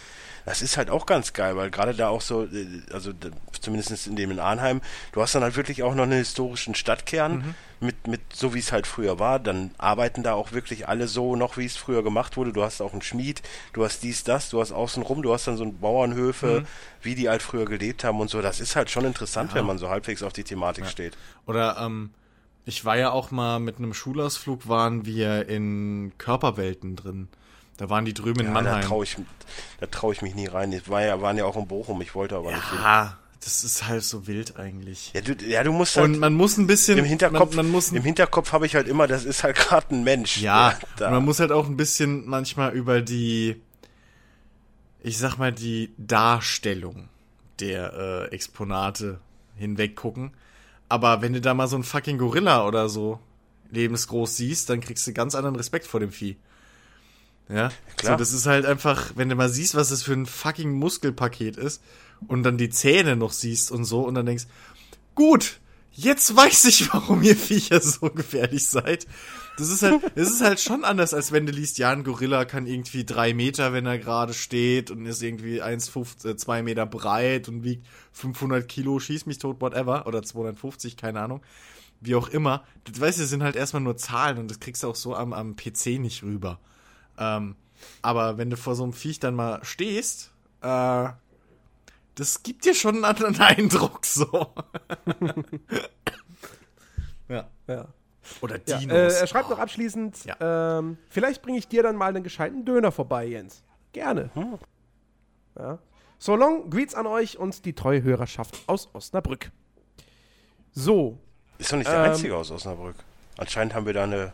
Das ist halt auch ganz geil, weil gerade da auch so, äh, also zumindest in dem in Arnheim, du hast dann halt wirklich auch noch einen historischen Stadtkern Mhm. Mit, mit so wie es halt früher war. Dann arbeiten da auch wirklich alle so noch, wie es früher gemacht wurde. Du hast auch einen Schmied, du hast dies, das, du hast außenrum, du hast dann so ein Bauernhöfe, Mhm. wie die halt früher gelebt haben und so. Das ist halt schon interessant, wenn man so halbwegs auf die Thematik steht. Oder ähm, ich war ja auch mal mit einem Schulausflug, waren wir in Körperwelten drin. Da waren die drüben in Ja, da Mannheim. traue ich, da trau ich mich nie rein. Ich war ja, waren ja auch in Bochum, ich wollte aber nicht hin. Das ist halt so wild eigentlich. Ja, du, ja, du musst halt Und man muss ein bisschen im Hinterkopf, man, man muss im Hinterkopf habe ich halt immer, das ist halt gerade ein Mensch. Ja, da- und man muss halt auch ein bisschen manchmal über die, ich sag mal, die Darstellung der äh, Exponate hinweg gucken. Aber wenn du da mal so einen fucking Gorilla oder so lebensgroß siehst, dann kriegst du ganz anderen Respekt vor dem Vieh. Ja, Klar. So, das ist halt einfach, wenn du mal siehst, was das für ein fucking Muskelpaket ist und dann die Zähne noch siehst und so und dann denkst, gut, jetzt weiß ich, warum ihr Viecher so gefährlich seid. Das ist halt, das ist halt schon anders, als wenn du liest, ja, ein Gorilla kann irgendwie drei Meter, wenn er gerade steht und ist irgendwie 1,5, äh, zwei Meter breit und wiegt 500 Kilo, schieß mich tot, whatever, oder 250, keine Ahnung. Wie auch immer. Das weißt du, sind halt erstmal nur Zahlen und das kriegst du auch so am, am PC nicht rüber. Ähm, aber wenn du vor so einem Viech dann mal stehst, äh, das gibt dir schon einen anderen Eindruck, so. ja. Ja. Oder Ja, Dinos. äh, er schreibt noch abschließend, Ja. ähm, vielleicht bringe ich dir dann mal einen gescheiten Döner vorbei, Jens. Gerne. Hm. Ja. So long, Greets an euch und die treue Hörerschaft aus Osnabrück. So, Ist doch nicht der Ähm, einzige aus Osnabrück. Anscheinend haben wir da eine,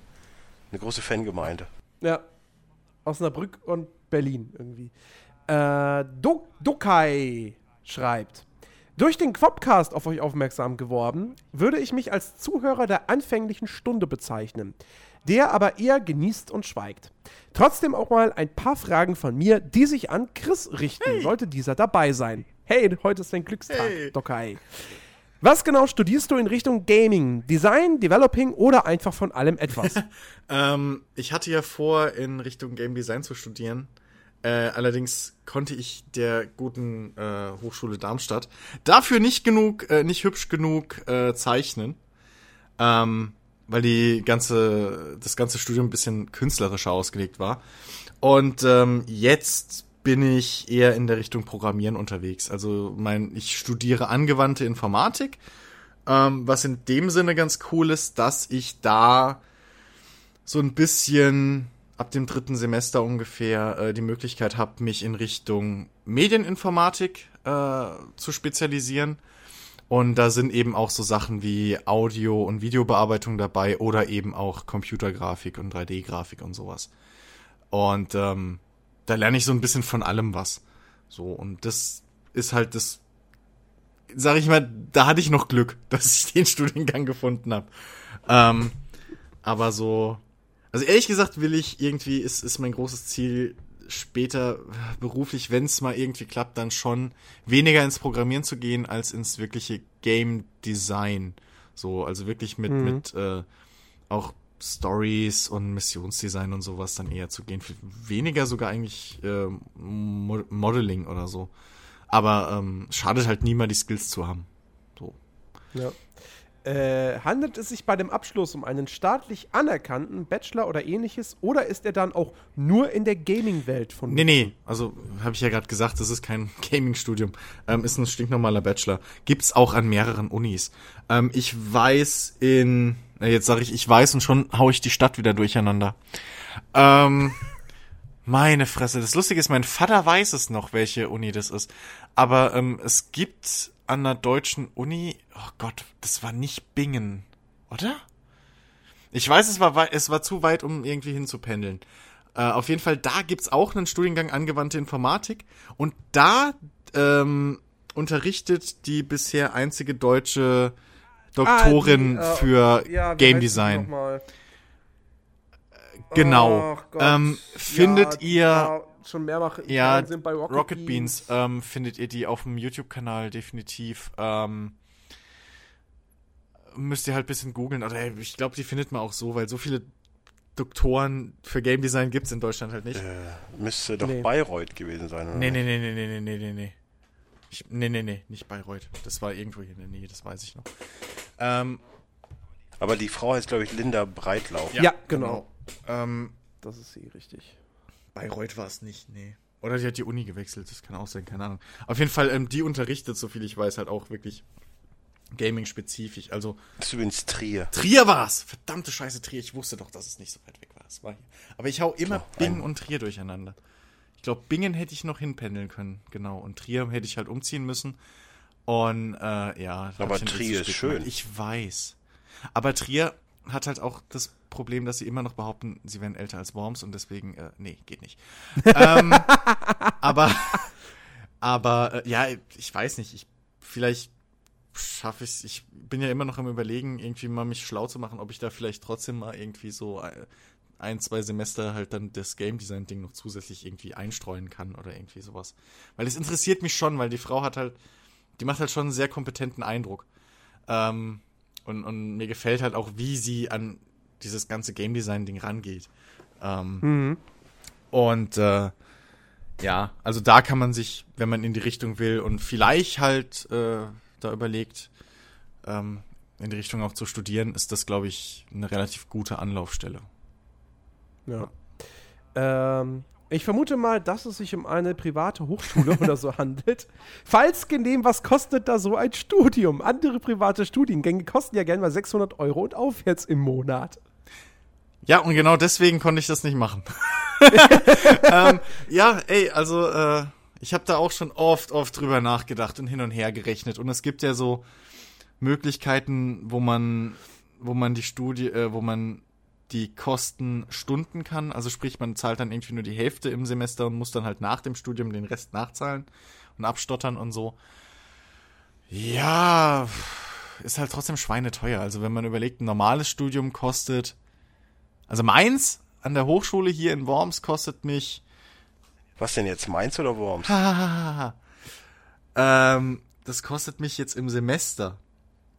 eine große Fangemeinde. ja, Osnabrück und Berlin irgendwie. Äh, Do Dokai schreibt, durch den Quopcast auf euch aufmerksam geworden, würde ich mich als Zuhörer der anfänglichen Stunde bezeichnen, der aber eher genießt und schweigt. Trotzdem auch mal ein paar Fragen von mir, die sich an Chris richten, sollte dieser dabei sein. Hey, heute ist dein Glückstag, Hey. Dokai. Was genau studierst du in Richtung Gaming, Design, Developing oder einfach von allem etwas? Ähm, ich hatte ja vor, in Richtung Game Design zu studieren. Äh, allerdings konnte ich der guten äh, Hochschule Darmstadt dafür nicht genug, äh, nicht hübsch genug äh, zeichnen. Ähm, weil die ganze, das ganze Studium ein bisschen künstlerischer ausgelegt war. Und ähm, jetzt bin ich eher in der Richtung Programmieren unterwegs. Also mein, ich studiere angewandte Informatik, ähm, was in dem Sinne ganz cool ist, dass ich da so ein bisschen ab dem dritten Semester ungefähr äh, die Möglichkeit habe, mich in Richtung Medieninformatik äh, zu spezialisieren. Und da sind eben auch so Sachen wie Audio- und Videobearbeitung dabei oder eben auch Computergrafik und 3D-Grafik und sowas. Und ähm, da lerne ich so ein bisschen von allem was. So, und das ist halt das, sag ich mal, da hatte ich noch Glück, dass ich den Studiengang gefunden habe. Ähm, aber so, also ehrlich gesagt will ich irgendwie, ist, ist mein großes Ziel, später beruflich, wenn es mal irgendwie klappt, dann schon weniger ins Programmieren zu gehen, als ins wirkliche Game Design. So, also wirklich mit, mit äh, auch Stories und Missionsdesign und sowas dann eher zu gehen. Weniger sogar eigentlich äh, Mo Modeling oder so. Aber ähm, schadet halt nie mal die Skills zu haben. So. Ja. Äh, handelt es sich bei dem Abschluss um einen staatlich anerkannten Bachelor oder ähnliches oder ist er dann auch nur in der Gaming-Welt von Nee, nee, also habe ich ja gerade gesagt, das ist kein Gaming-Studium, ähm, ist ein stinknormaler Bachelor. Gibt's auch an mehreren Unis. Ähm, ich weiß in, jetzt sage ich, ich weiß und schon hau ich die Stadt wieder durcheinander. Ähm, meine Fresse, das Lustige ist, mein Vater weiß es noch, welche Uni das ist. Aber ähm, es gibt an einer deutschen Uni, oh Gott, das war nicht Bingen, oder? Ich weiß, es war, es war zu weit, um irgendwie hinzupendeln. Äh, auf jeden Fall, da gibt's auch einen Studiengang angewandte Informatik und da ähm, unterrichtet die bisher einzige deutsche Doktorin Ah, die, äh, für ja, Game Design. Genau. Oh, ähm, findet ja, ihr. Schon mehrfach ja, sind bei Rocket, Rocket Beans. Beans ähm, findet ihr die auf dem YouTube-Kanal definitiv. Ähm, müsst ihr halt ein bisschen googeln. Oder ey, ich glaube, die findet man auch so, weil so viele Doktoren für Game Design gibt es in Deutschland halt nicht. Äh, müsste doch nee. Bayreuth gewesen sein, oder? Nee, nee, nee, nee, nee, nee, nee, nee. Ich, nee, nee, nee, nicht Bayreuth. Das war irgendwo hier in der Nähe, das weiß ich noch. Ähm, Aber die Frau heißt, glaube ich, Linda Breitlauf. Ja, ja genau. genau. Ähm, Das ist sie, richtig. Bayreuth war es nicht, nee. Oder die hat die Uni gewechselt, das kann auch sein, keine Ahnung. Auf jeden Fall, ähm, die unterrichtet, so viel ich weiß, halt auch wirklich Gaming-spezifisch. Also, übrigens Trier. Trier war's! Verdammte Scheiße, Trier. Ich wusste doch, dass es nicht so weit weg war. Es war hier. Aber ich hau immer So, Bingen ein- und Trier durcheinander. Ich glaube, Bingen hätte ich noch hinpendeln können, genau. Und Trier hätte ich halt umziehen müssen. Und äh, ja. Aber eh Trier ist schön. gemacht. Ich weiß. Aber Trier hat halt auch das Problem, dass sie immer noch behaupten, sie wären älter als Worms und deswegen, äh, nee, geht nicht. ähm, aber, aber, äh, ja, ich weiß nicht, ich, vielleicht schaffe ich Ich bin ja immer noch am Überlegen, irgendwie mal mich schlau zu machen, ob ich da vielleicht trotzdem mal irgendwie so äh, ein, zwei Semester halt dann das Game Design Ding noch zusätzlich irgendwie einstreuen kann oder irgendwie sowas. Weil es interessiert mich schon, weil die Frau hat halt, die macht halt schon einen sehr kompetenten Eindruck. Ähm, und, und mir gefällt halt auch, wie sie an dieses ganze Game Design Ding rangeht. Ähm, Mhm. und äh, ja, also da kann man sich, wenn man in die Richtung will und vielleicht halt äh, da überlegt, ähm, in die Richtung auch zu studieren, ist das, glaube ich, eine relativ gute Anlaufstelle. Ja. Ähm, ich vermute mal, dass es sich um eine private Hochschule oder so handelt. Falls genehm, was kostet da so ein Studium? Andere private Studiengänge kosten ja gerne mal 600 Euro und aufwärts im Monat. Ja, und genau deswegen konnte ich das nicht machen. ähm, ja, ey, also äh, ich habe da auch schon oft, oft drüber nachgedacht und hin und her gerechnet. Und es gibt ja so Möglichkeiten, wo man, wo man die Studie, äh, wo man die Kosten stunden kann. Also sprich, man zahlt dann irgendwie nur die Hälfte im Semester und muss dann halt nach dem Studium den Rest nachzahlen und abstottern und so. Ja, ist halt trotzdem schweineteuer. Also wenn man überlegt, ein normales Studium kostet also meins an der Hochschule hier in Worms kostet mich. Was denn jetzt, Mainz oder Worms? ähm, das kostet mich jetzt im Semester,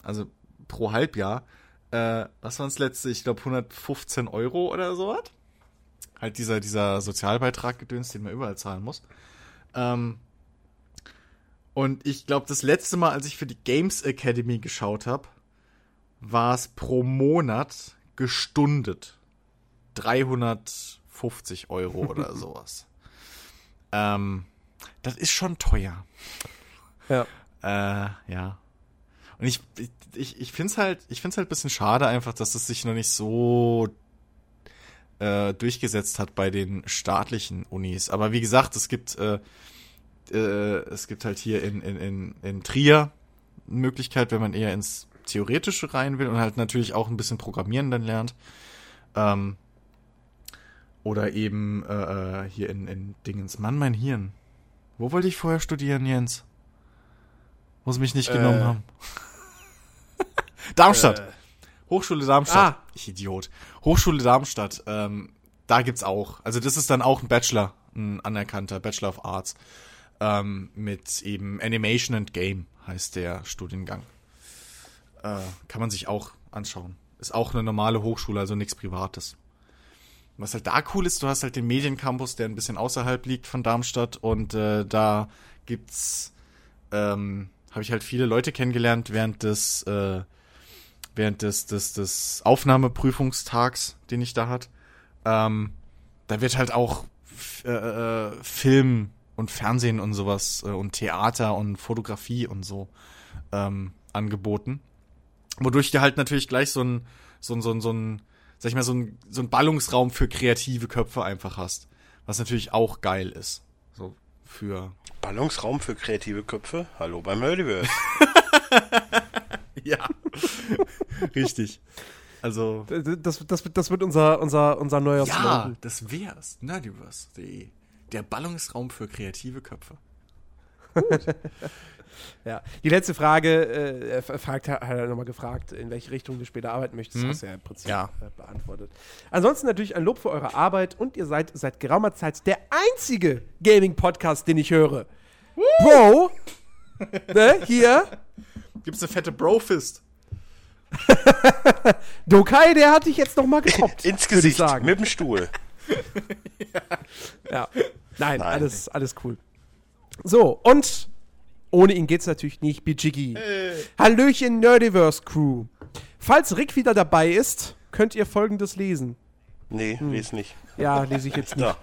also pro Halbjahr, äh, was waren das letzte? Ich glaube 115 Euro oder sowas. Halt dieser, dieser Sozialbeitrag gedöns, den man überall zahlen muss. Ähm, und ich glaube, das letzte Mal, als ich für die Games Academy geschaut habe, war es pro Monat gestundet. 350 Euro oder sowas. ähm, das ist schon teuer. Ja. Äh, ja. Und ich, ich, ich finde es halt, ich find's halt ein bisschen schade einfach, dass es sich noch nicht so äh, durchgesetzt hat bei den staatlichen Unis. Aber wie gesagt, es gibt, äh, äh, es gibt halt hier in, in, in, in Trier eine Möglichkeit, wenn man eher ins Theoretische rein will und halt natürlich auch ein bisschen Programmieren dann lernt. Ähm, oder eben äh, äh, hier in, in Dingens. Mann, mein Hirn. Wo wollte ich vorher studieren, Jens? Sie mich nicht Äh. genommen haben. Darmstadt. Äh, Hochschule Darmstadt. Ah. Ich Idiot. Hochschule Darmstadt. Ähm, da gibt's auch. Also das ist dann auch ein Bachelor, ein anerkannter Bachelor of Arts. Ähm, mit eben Animation and Game heißt der Studiengang. Äh, kann man sich auch anschauen. Ist auch eine normale Hochschule, also nichts Privates. Was halt da cool ist, du hast halt den Mediencampus, der ein bisschen außerhalb liegt von Darmstadt und äh, da gibt's, ähm, habe ich halt viele Leute kennengelernt während des, äh, während des, des, des Aufnahmeprüfungstags, den ich da hat. Ähm, da wird halt auch äh, äh, Film und Fernsehen und sowas äh, und Theater und Fotografie und so ähm, angeboten. Wodurch du halt natürlich gleich so ein, so ein, so ein, so ein, sag ich mal, so ein, so ein Ballungsraum für kreative Köpfe einfach hast. Was natürlich auch geil ist. So für. Ballungsraum für kreative Köpfe? Hallo beim Nerdiverse. Ja. Richtig. Also. Das, das, das wird unser, unser, unser neuer Ja, Slogan. das wär's. Nerdiverse.de. Der Ballungsraum für kreative Köpfe. Ja. Die letzte Frage, äh, fragt, hat er nochmal gefragt, in welche Richtung du später arbeiten möchtest. Das hast du ja im Prinzip Ja. äh, beantwortet. Ansonsten natürlich ein Lob für eure Arbeit und ihr seid seit geraumer Zeit der einzige Gaming-Podcast, den ich höre. Bro, ne, hier, Gibt's eine fette Brofist? Dokai, der hat dich jetzt nochmal getoppt. Ins Gesicht, sagen. mit dem Stuhl. Ja. Nein, Nein. alles, alles cool. So, und ohne ihn geht's natürlich nicht, Bijiggy. Hallöchen, Nerdiverse Crew. Falls Rick wieder dabei ist, könnt ihr folgendes lesen. Nee, Hm. lese nicht. Ja, lese ich jetzt nicht.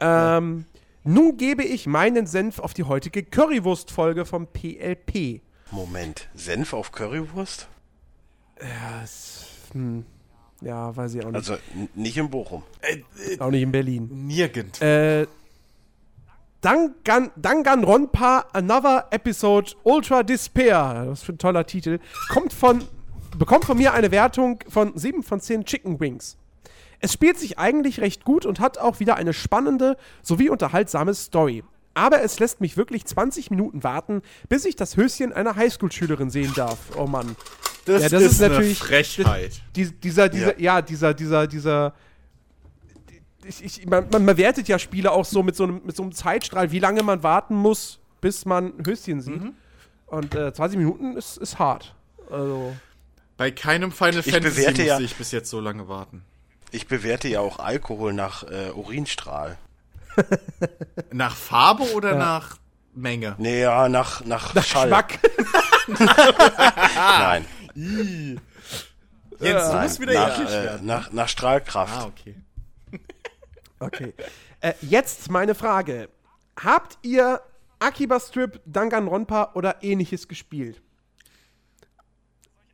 Ähm, nun gebe ich meinen Senf auf die heutige Currywurst-Folge vom PLP. Moment, Senf auf Currywurst? Ja, es, hm, ja, weiß ich auch nicht. Also nicht in Bochum. auch nicht in Berlin. Nirgend. Äh, Dangan, Danganronpa Another Episode Ultra Despair. Was für ein toller Titel. Kommt von, bekommt von mir eine Wertung von 7 von 10 Chicken Wings. Es spielt sich eigentlich recht gut und hat auch wieder eine spannende sowie unterhaltsame Story. Aber es lässt mich wirklich 20 Minuten warten, bis ich das Höschen einer Highschool-Schülerin sehen darf. Oh Mann. Das, ja, das ist natürlich- eine Frechheit. Die, dieser, dieser, ja. dieser, dieser, dieser. Ich, ich, man, man, man wertet ja Spiele auch so mit so, einem, mit so einem Zeitstrahl, wie lange man warten muss, bis man Höschen sieht. Und äh, 20 Minuten ist, ist hart. Also. Bei keinem Final Ich Fantasy musste ja- ich bis jetzt so lange warten. Ich bewerte ja auch Alkohol nach äh, Urinstrahl. Nach Farbe oder nach Menge? Nee, ja, nach, nach, Schall. Geschmack. Nein, Jens, du nein musst wieder nach, eklig äh, werden. nach, nach Strahlkraft. Ah, okay. Okay. Äh, jetzt meine Frage. Habt ihr Akiba Strip, Danganronpa oder ähnliches gespielt?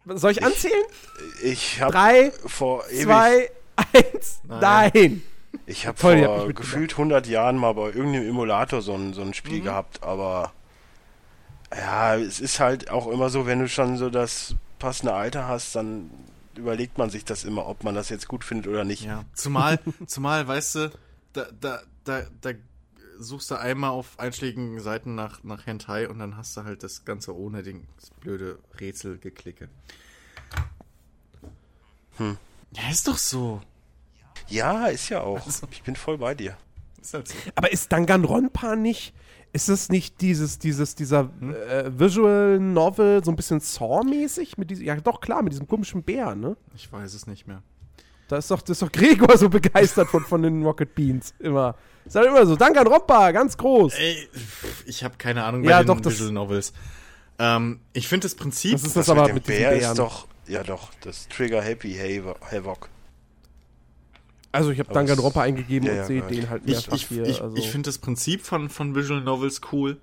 Soll ich anzählen? Ich habe Drei, vor ewig, zwei, eins, nein. Ich habe vor gefühlt 100 Jahren mal bei irgendeinem Emulator so ein, so ein Mhm. Spiel gehabt, aber ja, es ist halt auch immer so, wenn du schon so das passende Alter hast, dann überlegt man sich das immer, ob man das jetzt gut findet oder nicht. Ja. Zumal, zumal, weißt du, da, da, da, da suchst du einmal auf einschlägigen Seiten nach, nach Hentai und dann hast du halt das Ganze ohne den, das blöde Rätselgeklicke. Hm. Ja, ist doch so. Ja, ist ja auch. Also. Ich bin voll bei dir. Ist halt so. Aber ist Danganronpa nicht, ist es nicht dieses, dieses, dieser äh, Visual Novel so ein bisschen Saw-mäßig? Mit diesem, ja doch, klar, mit diesem komischen Bär, ne? Ich weiß es nicht mehr. Da ist doch, das ist doch Gregor so begeistert von, von den Rocket Beans. Immer. Ist halt immer so, Danganronpa, ganz groß. Ey, ich habe keine Ahnung bei Ja, den doch, das- Visual Novels. Ähm, ich finde das Prinzip. Das ist das Das aber mit dem mit Bär Bären. ist doch, ja doch, das Trigger Happy Havo- Havoc. Also ich habe Danganronpa eingegeben Ja, und ja, sehe den halt ich mehrfach ich, hier. ich, also. ich finde das Prinzip von, von Visual Novels cool.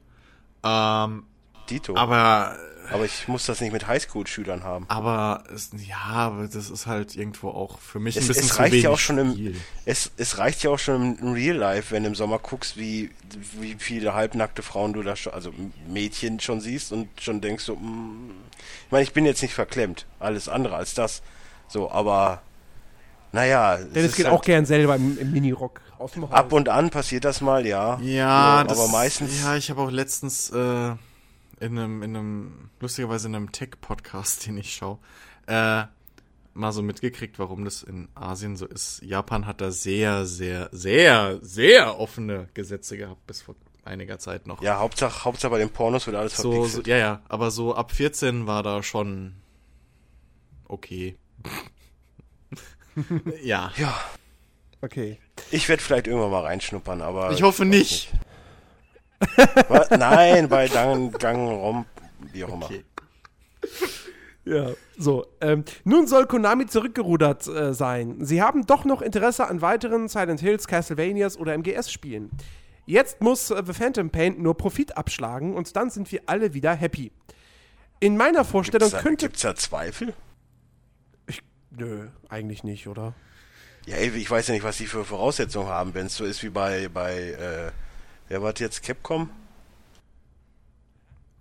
Ähm, Dito. Aber, aber ich muss das nicht mit Highschool-Schülern haben. Aber es, ja, aber das ist halt irgendwo auch für mich Es, ein bisschen es zu reicht wenig ja auch schon im, es, es reicht ja auch schon im Real Life, wenn du im Sommer guckst, wie, wie viele halbnackte Frauen du da schon, also Mädchen schon siehst und schon denkst so, mm, ich meine, ich bin jetzt nicht verklemmt, alles andere als das. So, aber naja, es Dennis ist geht halt- auch gern selber im, im Minirock aus dem Haus. ab und an passiert das mal, ja. Ja, So, das, aber meistens Ja, ich habe auch letztens äh, in einem, in einem, lustigerweise in einem Tech-Podcast, den ich schaue, äh, mal so mitgekriegt, warum das in Asien so ist. Japan hat da sehr, sehr, sehr, sehr offene Gesetze gehabt bis vor einiger Zeit noch. ja, Hauptsache, Hauptsache bei den Pornos wird alles so, so, verpixelt. ja, ja, aber so ab 14 war da schon okay. ja. Ja, Okay. ich werde vielleicht irgendwann mal reinschnuppern, aber Ich hoffe nicht. Was? Nein, bei Gang, Gang, Rom, wie auch immer. Okay. Ja, so. Ähm, nun soll Konami zurückgerudert äh, sein. Sie haben doch noch Interesse an weiteren Silent Hills, Castlevanias oder MGS-Spielen. Jetzt muss äh, The Phantom Pain nur Profit abschlagen und dann sind wir alle wieder happy. In meiner Vorstellung Gibt's da, könnte. gibt's da Zweifel? Nö, eigentlich nicht, oder? Ja, ey, ich weiß ja nicht, was die für Voraussetzungen haben, wenn es so ist wie bei, bei äh, wer war das jetzt, Capcom?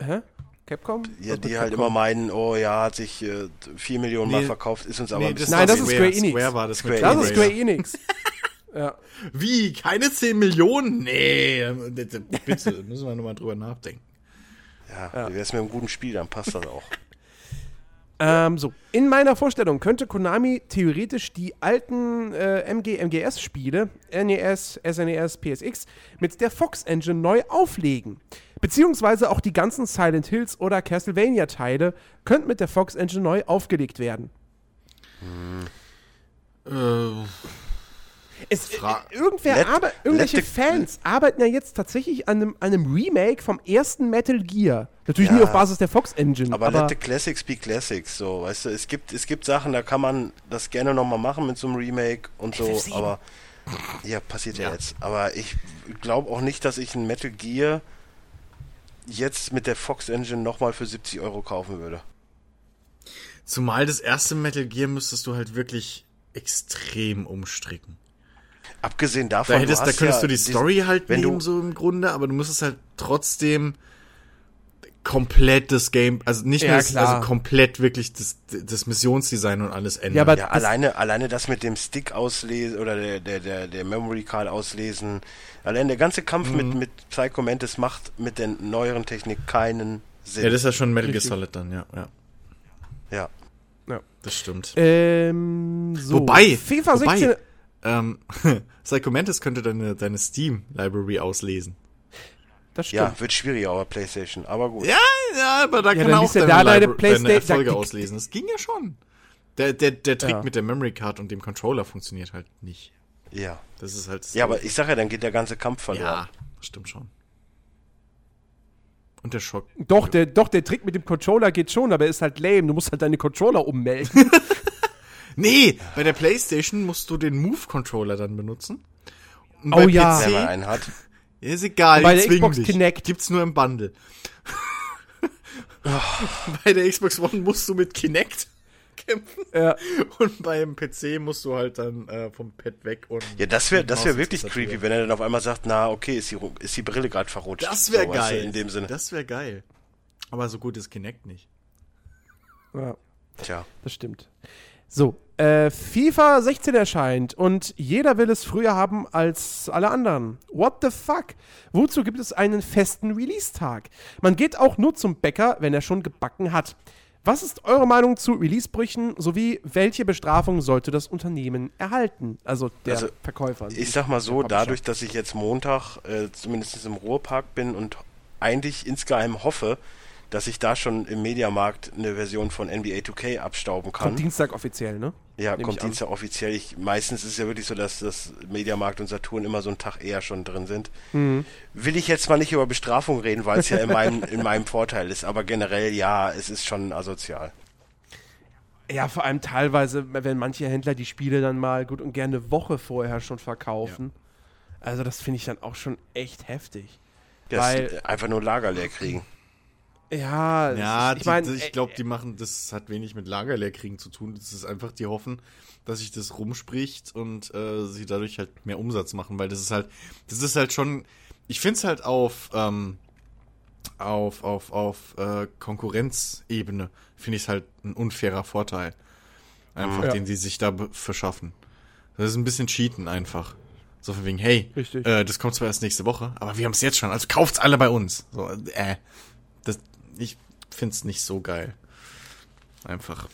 Hä? Capcom? Ja, die halt Capcom? immer meinen, oh ja, hat sich äh, vier Millionen Mal Nee, verkauft, ist uns aber Nee, ein bisschen Nein, das ist. Square Enix. Square war das Square mit Das Enix. ist Square. Enix. ja. Wie? Keine 10 Millionen? Nee, bitte, müssen wir nochmal drüber nachdenken. Ja, Ja. wie wär's mit einem guten Spiel, dann passt das auch. Ähm, so, in meiner Vorstellung könnte Konami theoretisch die alten äh, MG, MGS-Spiele, NES, SNES, PSX, mit der Fox Engine neu auflegen. Beziehungsweise auch die ganzen Silent Hills oder Castlevania-Teile könnten mit der Fox Engine neu aufgelegt werden. Äh, Es, Fra- äh, irgendwer, Let- aber, irgendwelche let Fans arbeiten ja jetzt tatsächlich an einem, an einem Remake vom ersten Metal Gear. Natürlich Ja. nie auf Basis der Fox Engine, Aber, aber, let the classics be classics, so, weißt du, es gibt, es gibt Sachen, da kann man das gerne nochmal machen mit so einem Remake und so, FF7. aber ja, passiert ja. Ja. jetzt. Aber ich glaube auch nicht, dass ich ein Metal Gear jetzt mit der Fox Engine nochmal für 70 Euro kaufen würde. zumal das erste Metal Gear müsstest du halt wirklich extrem umstricken. Abgesehen davon, Da hättest, du da könntest ja du die Story halt wenn nehmen, du, so im Grunde, aber du müsstest halt trotzdem komplett das Game, also nicht Ja, nur das, also komplett wirklich das, das Missionsdesign und alles ändern. Ja, aber- Ja, Das- alleine, alleine das mit dem Stick auslesen oder der, der, der, der Memory Card auslesen, allein der ganze Kampf Mhm. mit, mit Psycho Mantis macht mit der neueren Technik keinen Sinn. ja, das ist ja schon Metal Gear. Solid dann, ja, ja. ja. Das stimmt. ähm, so. Wobei, FIFA wobei, 16. ähm, Psycho Mantis könnte deine, deine Steam-Library auslesen. Das stimmt. ja, wird schwieriger auf PlayStation, aber gut. Ja, ja, aber da Ja, kann dann er auch deine, da deine deine Erfolge da- auslesen. Das ging ja schon. Der, der, der Trick Ja. mit der Memory Card und dem Controller funktioniert halt nicht. Ja. Das ist halt. Ja, aber ich sag ja, dann geht der ganze Kampf verloren. Ja, das stimmt schon. Und der Schock. Doch, der, doch, der Trick mit dem Controller geht schon, aber er ist halt lame. Du musst halt deine Controller ummelden. Nee, bei der PlayStation musst du den Move-Controller dann benutzen. Und Oh bei ja. Wenn man PC, einen hat. Ist egal, bei der Xbox dich. Kinect. Gibt's nur im Bundle. bei der Xbox One musst du mit Kinect kämpfen. ja. Und beim PC musst du halt dann äh, vom Pad weg und. Ja, das wäre das wär Maus und wirklich creepy, wenn er dann auf einmal sagt, na, okay, ist die, ist die Brille gerade verrutscht. Das wäre So, weißt du, geil. In dem Sinne. Das wäre geil. Aber so gut ist Kinect nicht. ja, Tja. das stimmt. So, äh, FIFA 16 erscheint und jeder will es früher haben als alle anderen. What the fuck? Wozu gibt es einen festen Release-Tag? Man geht auch nur zum Bäcker, wenn er schon gebacken hat. Was ist eure Meinung zu Release-Brüchen sowie welche Bestrafung sollte das Unternehmen erhalten? Also der Also, Verkäufer. Ich sag mal so, dadurch, dass ich jetzt Montag äh, zumindest im Ruhrpark bin und eigentlich insgeheim hoffe, dass ich da schon im Mediamarkt eine Version von NBA 2K abstauben kann. Kommt Dienstag offiziell, ne? ja, Nehm kommt an. Dienstag offiziell. Ich, meistens ist es ja wirklich so, dass das Mediamarkt und Saturn immer so einen Tag eher schon drin sind. Mhm. Will ich jetzt mal nicht über Bestrafung reden, weil es ja in meinem, in meinem Vorteil ist, aber generell ja, es ist schon asozial. Ja, vor allem teilweise, wenn manche Händler die Spiele dann mal gut und gerne eine Woche vorher schon verkaufen. Also das finde ich dann auch schon echt heftig. Das Weil- einfach nur Lager leer kriegen. Ja, Ja, ich meine, ich glaube, die machen, das hat wenig mit Lagerleerkriegen zu tun. Das ist einfach, die hoffen, dass sich das rumspricht und äh, sie dadurch halt mehr Umsatz machen, weil das ist halt, das ist halt schon, ich finde es halt auf, ähm, auf, auf, auf äh, Konkurrenzebene, finde ich es halt ein unfairer Vorteil. Einfach, Ja. den sie sich da verschaffen. Das ist ein bisschen Cheaten einfach. So von wegen, hey, Richtig. äh, das kommt zwar erst nächste Woche, aber wir haben es jetzt schon, also kauft's alle bei uns. So, äh, ich find's nicht so geil. Einfach.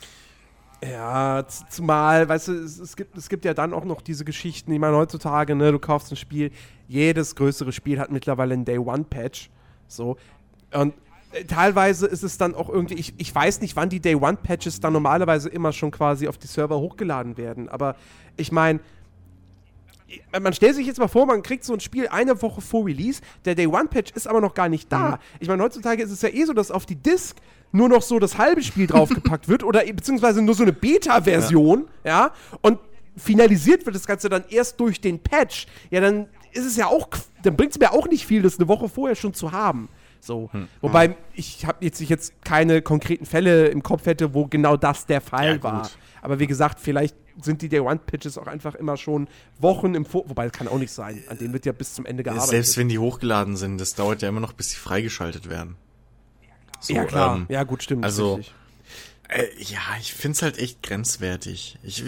Ja, zumal, weißt du, es, es, gibt, es gibt ja dann auch noch diese Geschichten, ich meine, heutzutage, ne, du kaufst ein Spiel, jedes größere Spiel hat mittlerweile einen Day-One-Patch. So. Und äh, teilweise ist es dann auch irgendwie, ich, ich weiß nicht, wann die Day-One-Patches dann normalerweise immer schon quasi auf die Server hochgeladen werden, aber ich meine, man stellt sich jetzt mal vor, man kriegt so ein Spiel eine Woche vor Release, der Day One Patch ist aber noch gar nicht da. Ich meine, heutzutage ist es ja eh so, dass auf die Disk nur noch so das halbe Spiel draufgepackt wird oder e- beziehungsweise nur so eine Beta-Version, ja. und finalisiert wird das Ganze dann erst durch den Patch. Ja, dann ist es ja auch, dann bringt es mir auch nicht viel, das eine Woche vorher schon zu haben. So. Wobei ich habe jetzt, ich jetzt keine konkreten Fälle im Kopf hätte, wo genau das der Fall Ja, war. Aber wie gesagt, vielleicht sind die Day One Pitches auch einfach immer schon Wochen im Vor. Wobei, das kann auch nicht sein. An denen wird ja bis zum Ende gearbeitet. Selbst wenn die hochgeladen sind, das dauert ja immer noch, bis sie freigeschaltet werden. So, ja, klar. ähm, ja, gut, stimmt. also-. Äh, ja, ich find's halt echt grenzwertig. Ich,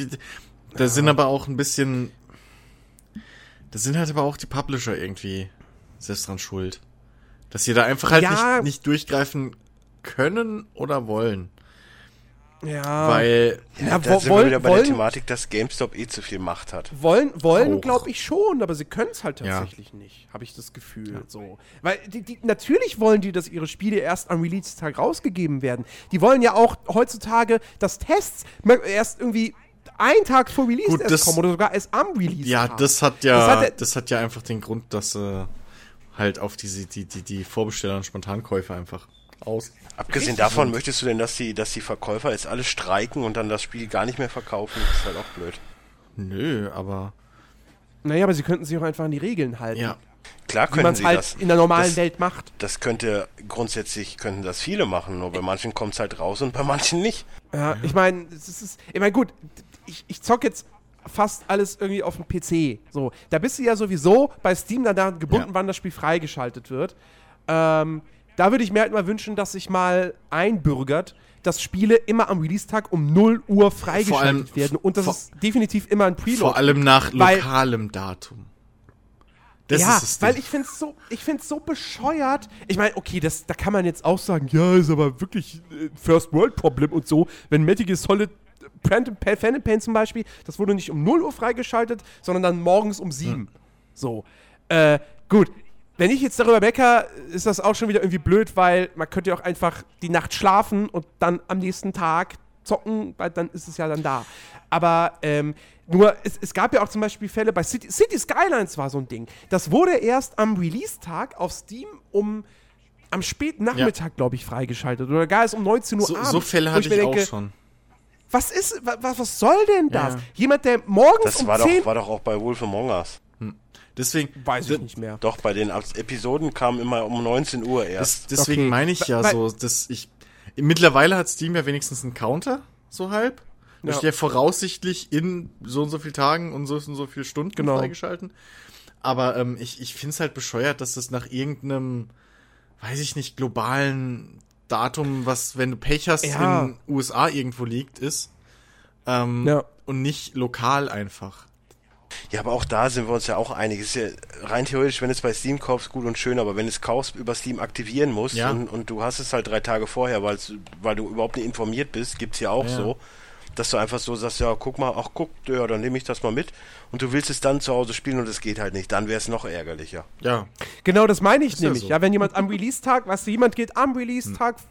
da sind aber auch ein bisschen. Da sind halt aber auch die Publisher irgendwie selbst dran schuld. Dass sie da einfach halt Ja. nicht, nicht durchgreifen können oder wollen. Ja. Weil, ja, da sind wir wollen, wieder bei der wollen, Thematik, dass GameStop eh zu viel Macht hat. wollen, wollen Auch. glaube ich schon, aber sie können es halt Ja. tatsächlich nicht, habe ich das Gefühl. So. Weil die, die, natürlich wollen die, dass ihre Spiele erst am Release-Tag rausgegeben werden. Die wollen ja auch heutzutage, dass Tests erst irgendwie einen Tag vor Release Gut, erst das- kommen oder sogar erst am Release. ja, das hat ja, Das das hat hat, er- ja einfach den Grund, dass äh, halt auf diese, die, die, die Vorbesteller und Spontankäufer einfach aus. Abgesehen davon, möchtest du denn, dass die, dass die Verkäufer jetzt alle streiken und dann das Spiel gar nicht mehr verkaufen? Das ist halt auch blöd. Nö, aber Naja, aber sie könnten sich auch einfach an die Regeln halten. ja. Klar Wie können man es sie halt das. in der normalen das, Welt macht. Das könnte, grundsätzlich könnten das viele machen, nur bei manchen kommt es halt raus und bei manchen nicht. Ja, ich meine, es ist, ich meine, gut, ich, ich zock jetzt fast alles irgendwie auf dem PC. So, da bist du ja sowieso bei Steam dann daran gebunden, Ja. wann das Spiel freigeschaltet wird. Ähm, da würde ich mir halt mal wünschen, dass sich mal einbürgert, dass Spiele immer am Release-Tag um 0 Uhr freigeschaltet allem- werden und vor- es definitiv immer ein Preload Vor allem nach lokalem Datum. Das ja, ist das weil ich finde es so, ich find's so bescheuert. Ich meine, okay, das, da kann man jetzt auch sagen, ja, ist aber wirklich äh, First World Problem und so. Wenn Metal Solid Phantom Pain, Phantom Pain zum Beispiel, das wurde nicht um 0 Uhr freigeschaltet, sondern dann morgens um 7. So. Äh, gut. Wenn ich jetzt darüber mecker, ist das auch schon wieder irgendwie blöd, weil man könnte ja auch einfach die Nacht schlafen und dann am nächsten Tag zocken, weil dann ist es ja dann da. Aber ähm, nur, es, es gab ja auch zum Beispiel Fälle bei City, City Skylines war so ein Ding. Das wurde erst am Release-Tag auf Steam um am späten Nachmittag, glaube ich, freigeschaltet. Oder gar erst um 19 Uhr So, abends. so Fälle hatte ich, auch denke, schon. Was ist, wa- was, was soll denn das? Ja. Jemand, der morgens Das um war 10 doch, war doch auch bei Wolf Among Us. Deswegen, Weiß ich nicht mehr. Doch, bei den Episoden kam immer um 19 Uhr Das, erst. deswegen Okay. meine ich ja Weil- so, dass ich. Mittlerweile hat Steam ja wenigstens einen Counter, so halb. Da Ja. steht ja voraussichtlich in so und so viel Tagen und so und so viel Stunden Genau. freigeschalten. Aber ähm, ich, ich finde es halt bescheuert, dass das nach irgendeinem, weiß ich nicht, globalen Datum, was, wenn du Pech hast, Ja. in USA irgendwo liegt, ist. Ähm, Ja. Und nicht lokal einfach. Ja, aber auch da sind wir uns ja auch einig. Es ist ja rein theoretisch, wenn du es bei Steam kaufst, gut und schön, aber wenn du es kaufst, über Steam aktivieren musst Ja. und, und du hast es halt drei Tage vorher, weil du überhaupt nicht informiert bist, gibt's ja auch Ja. so, dass du einfach so sagst, ja, guck mal, ach guck, ja, dann nehme ich das mal mit und du willst es dann zu Hause spielen und es geht halt nicht, dann wäre es noch ärgerlicher. Ja. Genau, das meine ich Ist ja nämlich. so. Ja, wenn jemand am Release-Tag, weißt du, jemand geht am Release-Tag, mo-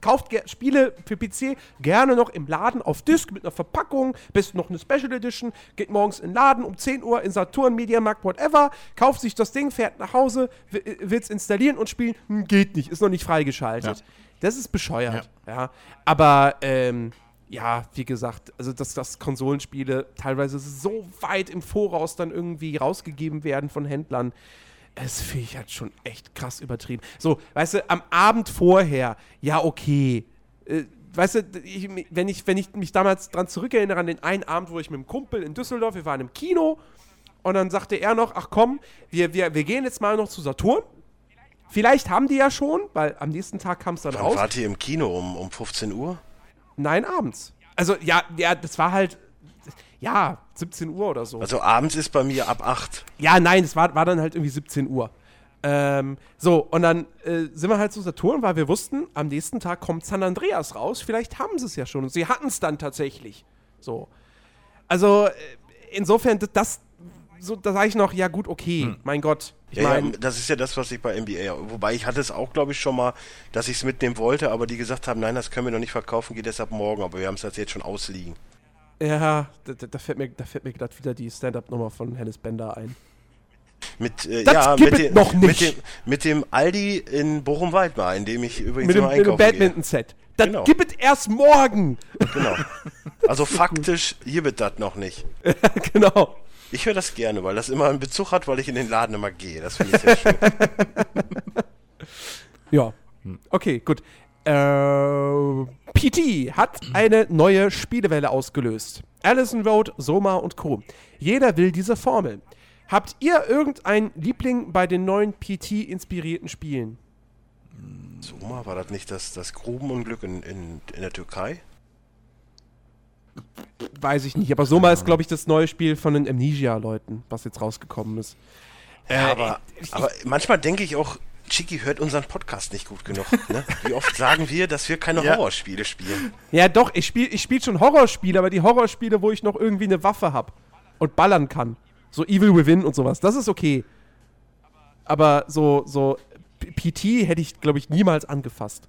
kauft Spiele für PC gerne noch im Laden auf Disc mit einer Verpackung, besten noch eine Special Edition, geht morgens in den Laden um 10 Uhr in Saturn, Mediamarkt, whatever, kauft sich das Ding, fährt nach Hause, will es installieren und spielen, hm, geht nicht, ist noch nicht freigeschaltet. Ja. Das ist bescheuert, ja. Aber, ähm, ja, wie gesagt, also dass, dass Konsolenspiele teilweise so weit im Voraus dann irgendwie rausgegeben werden von Händlern, es finde ich halt schon echt krass übertrieben. So, weißt du, am Abend vorher, ja, okay. Äh, weißt du, ich, wenn, ich, wenn ich mich damals dran zurückerinnere, an den einen Abend, wo ich mit einem Kumpel in Düsseldorf, wir waren im Kino und dann sagte er noch, ach komm, wir, wir, wir gehen jetzt mal noch zu Saturn. Vielleicht haben die ja schon, weil am nächsten Tag kam es dann Wann raus. wart ihr im Kino? Um, um 15 Uhr? Nein, abends. Also, ja, ja, das war halt, ja, 17 Uhr oder so. Also abends ist bei mir ab 8. Ja, nein, es war, war dann halt irgendwie 17 Uhr. Ähm, so, und dann äh, sind wir halt zu Saturn, weil wir wussten, am nächsten Tag kommt San Andreas raus. Vielleicht haben sie es ja schon. Und sie hatten es dann tatsächlich. So. Also, äh, insofern, das, so, da sage ich noch, ja gut, okay, mein Gott. Ich Ja, ja, das ist ja das, was ich bei NBA, wobei ich hatte es auch, glaube ich, schon mal, dass ich es mitnehmen wollte, aber die gesagt haben, nein, das können wir noch nicht verkaufen, geht deshalb morgen, aber wir haben es jetzt schon ausliegen. Ja, da, da, fällt mir, da fällt mir gerade wieder die Stand-Up-Nummer von Hennes Bender ein. Mit, äh, Das ja, gibt mit, dem- noch mit, nicht. dem, mit dem Aldi in Bochum-Waldmar, in dem ich übrigens Mit dem, immer mit dem einkaufen. Badminton-Set. Das Genau. gibt es erst morgen. Genau. Also faktisch gibt es das noch nicht. genau. Ich höre das gerne, weil das immer einen Bezug hat, weil ich in den Laden immer gehe. Das finde ich sehr schön. Ja. Okay, gut. Äh, PT hat eine neue Spielewelle ausgelöst. Allison Road, Soma und Co. Jeder will diese Formel. Habt ihr irgendeinen Liebling bei den neuen PT-inspirierten Spielen? Soma, war das nicht das, das Grubenunglück in, in, in der Türkei? Weiß ich nicht, aber Soma ist, glaube ich, das neue Spiel von den Amnesia-Leuten, was jetzt rausgekommen ist. Ja, aber, ich- aber manchmal denke ich auch, Chiki hört unseren Podcast nicht gut genug. Ne? Wie oft sagen wir, dass wir keine Ja. Horrorspiele spielen? Ja, doch, ich spiele ich spiel schon Horrorspiele, aber die Horrorspiele, wo ich noch irgendwie eine Waffe habe und ballern kann. So Evil Within und sowas, das ist okay. Aber so, so PT hätte ich, glaube ich, niemals angefasst.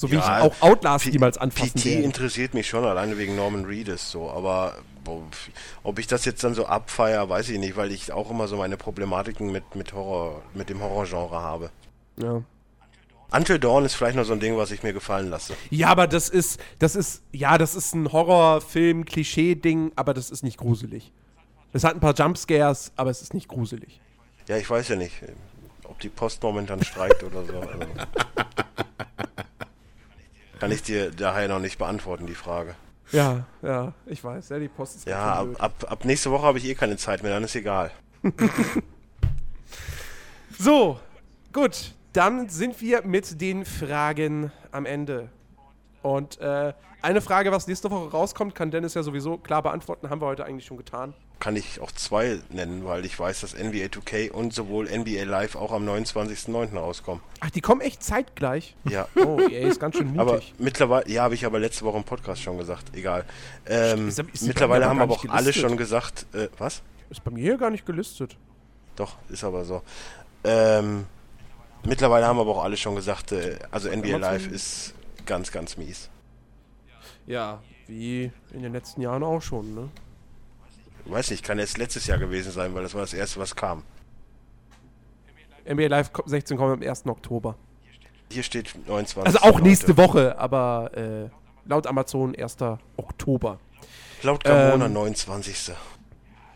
So wie Ja, ich auch Outlast P- niemals anfassen PT werde. interessiert mich schon, alleine wegen Norman Reedus so, aber ob ich das jetzt dann so abfeier, weiß ich nicht, weil ich auch immer so meine Problematiken mit, mit Horror, mit dem Horrorgenre habe. Ja. Until Dawn ist vielleicht noch so ein Ding, was ich mir gefallen lasse. ja, aber das ist, das ist, ja, das ist ein Horrorfilm, Klischee-Ding, aber das ist nicht gruselig. Es hat ein paar Jumpscares, aber es ist nicht gruselig. Ja, ich weiß ja nicht, ob die Post momentan streikt oder so. Also. Kann ich dir daher noch nicht beantworten, die Frage. Ja, ja, ich weiß, ja, die Post ist Ja, ab, ab, ab nächste Woche habe ich eh keine Zeit mehr, dann ist egal. So, gut. Dann sind wir mit den Fragen am Ende. Und äh, eine Frage, was nächste Woche rauskommt, kann Dennis ja sowieso klar beantworten. Haben wir heute eigentlich schon getan. Kann ich auch zwei nennen, weil ich weiß, dass NBA 2K und sowohl NBA Live auch am 29.09. rauskommen. Ach, die kommen echt zeitgleich. Ja. Oh, EA ist ganz schön mutig. Aber mittlerweile, ja, habe ich aber letzte Woche im Podcast schon gesagt, egal. Ähm, Ist- ist- mittlerweile haben aber auch alle gelistet. schon gesagt, äh, was? ist bei mir hier gar nicht gelistet. Doch, ist aber so. Ähm, mittlerweile haben aber auch alle schon gesagt, äh, also NBA Live ist ganz, ganz mies. Ja, wie in den letzten Jahren auch schon, ne? Weiß nicht, kann jetzt letztes Jahr gewesen sein, weil das war das erste, was kam. NBA Live 16 kommt am 1. Oktober. Hier steht 29. Also auch nächste Woche, aber äh, laut Amazon 1. Oktober. Laut Gamona Ähm, 29.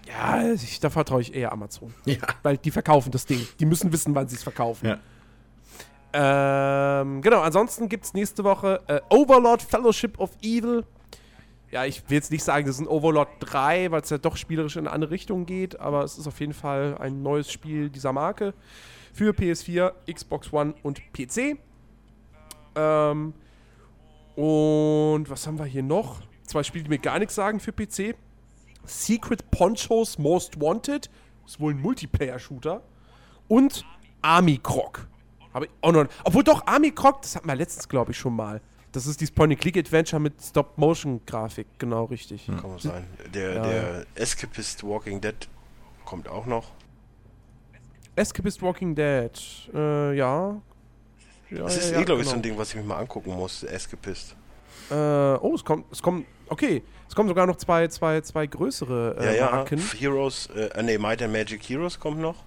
Ja, ich, da vertraue ich eher Amazon. Ja. Weil die verkaufen das Ding. Die müssen wissen, wann sie es verkaufen. Ja. Ähm, genau, ansonsten gibt es nächste Woche äh, Overlord Fellowship of Evil. Ja, ich will jetzt nicht sagen, das ist ein Overlord 3, weil es ja doch spielerisch in eine andere Richtung geht, aber es ist auf jeden Fall ein neues Spiel dieser Marke für PS4, Xbox One und PC. Ähm, und was haben wir hier noch? Zwei Spiele, die mir gar nichts sagen für PC. Secret Ponchos Most Wanted, ist wohl ein Multiplayer-Shooter. Und Army Croc. Habe ich auch noch. Obwohl doch, Army Croc, das hatten wir letztens, glaube ich, schon mal. Das ist dieses Point-and-Click-Adventure mit Stop-Motion-Grafik. Genau, richtig. Kann man sein. Der, Ja. der Escapist Walking Dead kommt auch noch. Escapist Walking Dead. Äh, ja. ja Das ja, ist ja, eh, glaube ich, genau. so ein Ding, was ich mir mal angucken muss. Escapist. Äh, oh, es kommt, es kommt, okay. Es kommen sogar noch zwei, zwei, zwei größere äh, ja, ja. Marken. Heroes, äh, nee, Might and Magic Heroes kommt noch.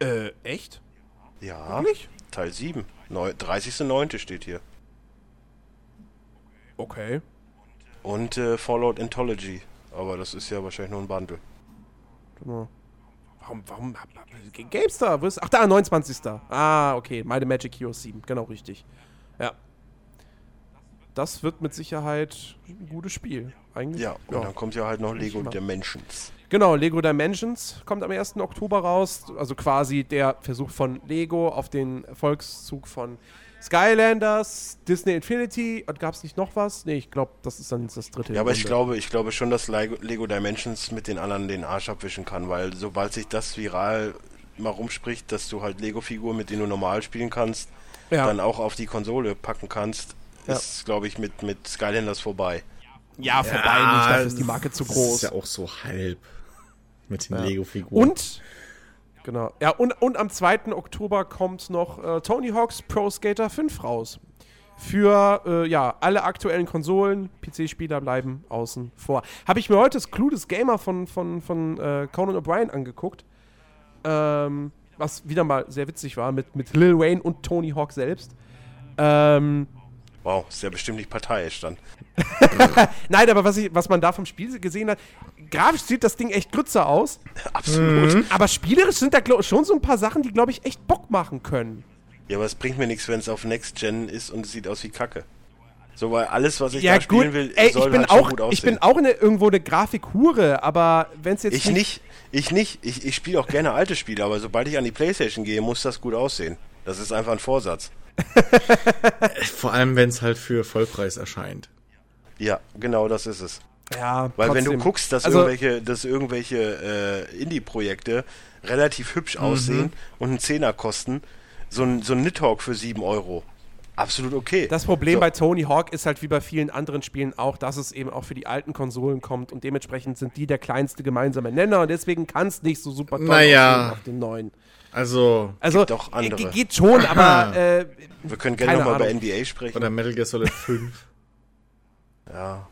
Äh, echt? Ja. Wirklich? Teil 7. Neu- 30.09. steht hier. Okay. Und äh, Fallout Anthology. Aber das ist ja wahrscheinlich nur ein Bundle. Mal. Warum, warum, GameStar, wo ist, ach da, 29. Ah, okay, and Magic Heroes 7, genau richtig. Ja. Das wird mit Sicherheit ein gutes Spiel. Eigentlich. Ja, und dann kommt ja halt noch Lego mal. Dimensions. Genau, Lego Dimensions kommt am 1. Oktober raus. Also quasi der Versuch von Lego auf den Erfolgszug von Skylanders, Disney Infinity. Und gab es nicht noch was? Nee, ich glaube, das ist dann jetzt das dritte. Ja, aber ich glaube, ich glaube schon, dass Lego, Dimensions mit den anderen den Arsch abwischen kann, weil sobald sich das viral mal rumspricht, dass du halt Lego-Figuren, mit denen du normal spielen kannst, ja. dann auch auf die Konsole packen kannst, Ja. ist, glaube ich, mit, mit Skylanders vorbei. ja, vorbei nicht, dafür ist die Marke zu Das groß. ist ja auch so halb mit den Lego-Figuren. Und, genau, ja, und, und am 2. Oktober kommt noch äh, Tony Hawk's Pro Skater 5 raus. Für, äh, ja, alle aktuellen Konsolen, PC-Spieler bleiben außen vor. Habe ich mir heute das Clueless Gamer von, von, von äh, Conan O'Brien angeguckt. Ähm, was wieder mal sehr witzig war, mit, mit Lil Wayne und Tony Hawk selbst. Ähm, Wow, ist ja bestimmt nicht parteiisch dann. nein, aber was, ich, was man da vom Spiel gesehen hat, grafisch sieht das Ding echt grütze aus. Absolut. Aber spielerisch sind da glaub, schon so ein paar Sachen, die, glaube ich, echt Bock machen können. Ja, aber es bringt mir nichts, wenn es auf Next Gen ist und es sieht aus wie Kacke. So, weil alles, was ich ja, da spielen gut. will, Ey, soll ich bin halt auch, gut ich bin aussehen. auch eine, irgendwo eine Grafikhure, aber wenn es jetzt Ich nicht, ich nicht. Ich, ich spiele auch gerne alte Spiele, aber sobald ich an die Playstation gehe, muss das gut aussehen. Das ist einfach ein Vorsatz. Vor allem, wenn es halt für Vollpreis erscheint. Ja, genau das ist es. Ja, Weil wenn du trotzdem. guckst, dass Also- irgendwelche, dass irgendwelche äh, Indie-Projekte relativ hübsch aussehen und einen Zehner kosten. So ein, so ein Nidhogg für 7 Euro. Absolut okay. Das Problem so. bei Tony Hawk ist halt wie bei vielen anderen Spielen auch, dass es eben auch für die alten Konsolen kommt und dementsprechend sind die der kleinste gemeinsame Nenner und deswegen kann es nicht so super toll Naja. auf den neuen. Also, Also Gibt auch andere. ge- geht schon, aber äh, Wir können gerne nochmal über. NBA sprechen. oder Metal Gear Solid 5. Ja.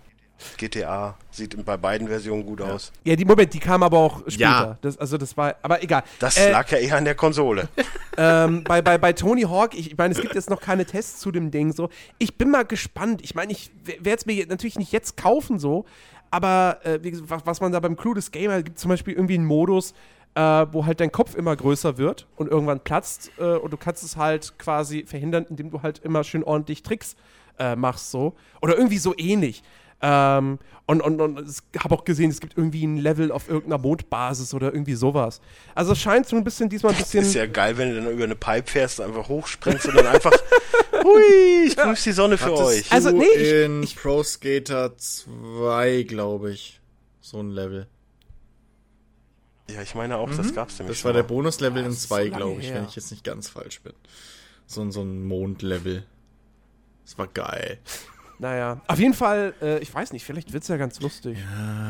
GTA sieht bei beiden Versionen gut aus. ja, die Moment, die kam aber auch später. Ja. Das, also das war, aber egal. Das Äh, lag ja eher an der Konsole. ähm, bei, bei, bei Tony Hawk, ich meine, es gibt jetzt noch keine Tests zu dem Ding so. Ich bin mal gespannt. Ich meine, ich werde es mir natürlich nicht jetzt kaufen so, aber äh, wie gesagt, was, was man da beim Clueless Gamer gibt, zum Beispiel irgendwie einen Modus, äh, wo halt dein Kopf immer größer wird und irgendwann platzt äh, und du kannst es halt quasi verhindern, indem du halt immer schön ordentlich Tricks äh, machst so. Oder irgendwie so ähnlich. Ähm, und und, und ich habe auch gesehen, es gibt irgendwie ein Level auf irgendeiner Mondbasis oder irgendwie sowas. Also es scheint so ein bisschen diesmal ein bisschen. Ist ja geil, wenn du dann über eine Pipe fährst, einfach hochspringst und dann einfach, hui, ich grüße die Sonne für Hattest euch. Also, nee, ich- in ich- Pro Skater 2, glaube ich, so ein Level. Ja, ich meine auch, das gab's nämlich Das schon war der mal. Bonuslevel in das ist 2, so lange glaube ich, her. wenn ich jetzt nicht ganz falsch bin. So, ein- so ein Mondlevel. Das war geil. Naja, auf jeden Fall, äh, ich weiß nicht, vielleicht wird's ja ganz lustig.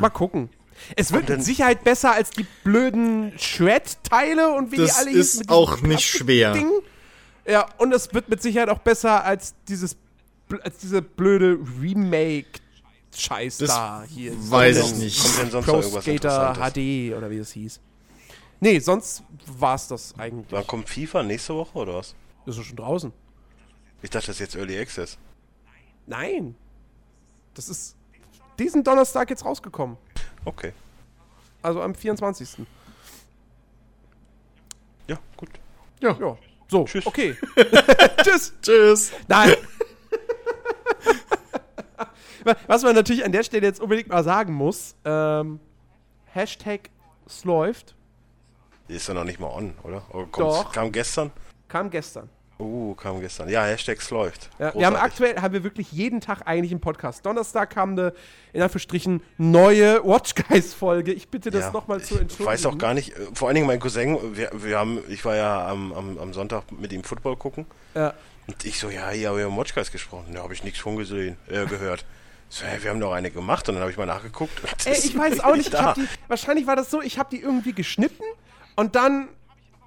Mal gucken. Es wird mit Sicherheit besser als die blöden Shred-Teile und wie die Das alle ist hießen mit auch diesem nicht schwer. Plastikding. Ja, und es wird mit Sicherheit auch besser als dieses als diese blöde Remake-Scheiß Das da hier. weiß ich nicht. Kommt denn sonst Pro noch irgendwas Skater? HD oder wie es hieß. Nee, sonst war's das eigentlich. Wann kommt FIFA? Nächste Woche oder was? Ist es schon draußen? Ich dachte, das ist jetzt Early Access. Nein. Das ist diesen Donnerstag jetzt rausgekommen. Okay. Also am 24. Ja, gut. Ja. Ja. So, Tschüss. okay. Tschüss. Tschüss. Nein. Was man natürlich an der Stelle jetzt unbedingt mal sagen muss, ähm, Hashtag es läuft, Die ist ja noch nicht mal on, oder? oder kommt's- Doch. Kam gestern? kam gestern. Uh, kam gestern. Ja, Hashtags läuft. Ja, wir haben aktuell, haben wir wirklich jeden Tag eigentlich einen Podcast. Donnerstag kam eine, in Anführungsstrichen, neue Watch Guys Folge. Ich bitte das Ja, nochmal zu Ich entschuldigen. weiß auch gar nicht, äh, vor allen Dingen mein Cousin, wir, wir haben, ich war ja am, am, am Sonntag mit ihm Football gucken Ja. und ich so, ja, ja, wir haben Watchguys gesprochen. Da habe ich nichts von gesehen, äh, gehört. So, hey, wir haben doch eine gemacht und dann habe ich mal nachgeguckt. Ey, ich weiß auch nicht, ich da. hab die, wahrscheinlich war das so, ich habe die irgendwie geschnitten und dann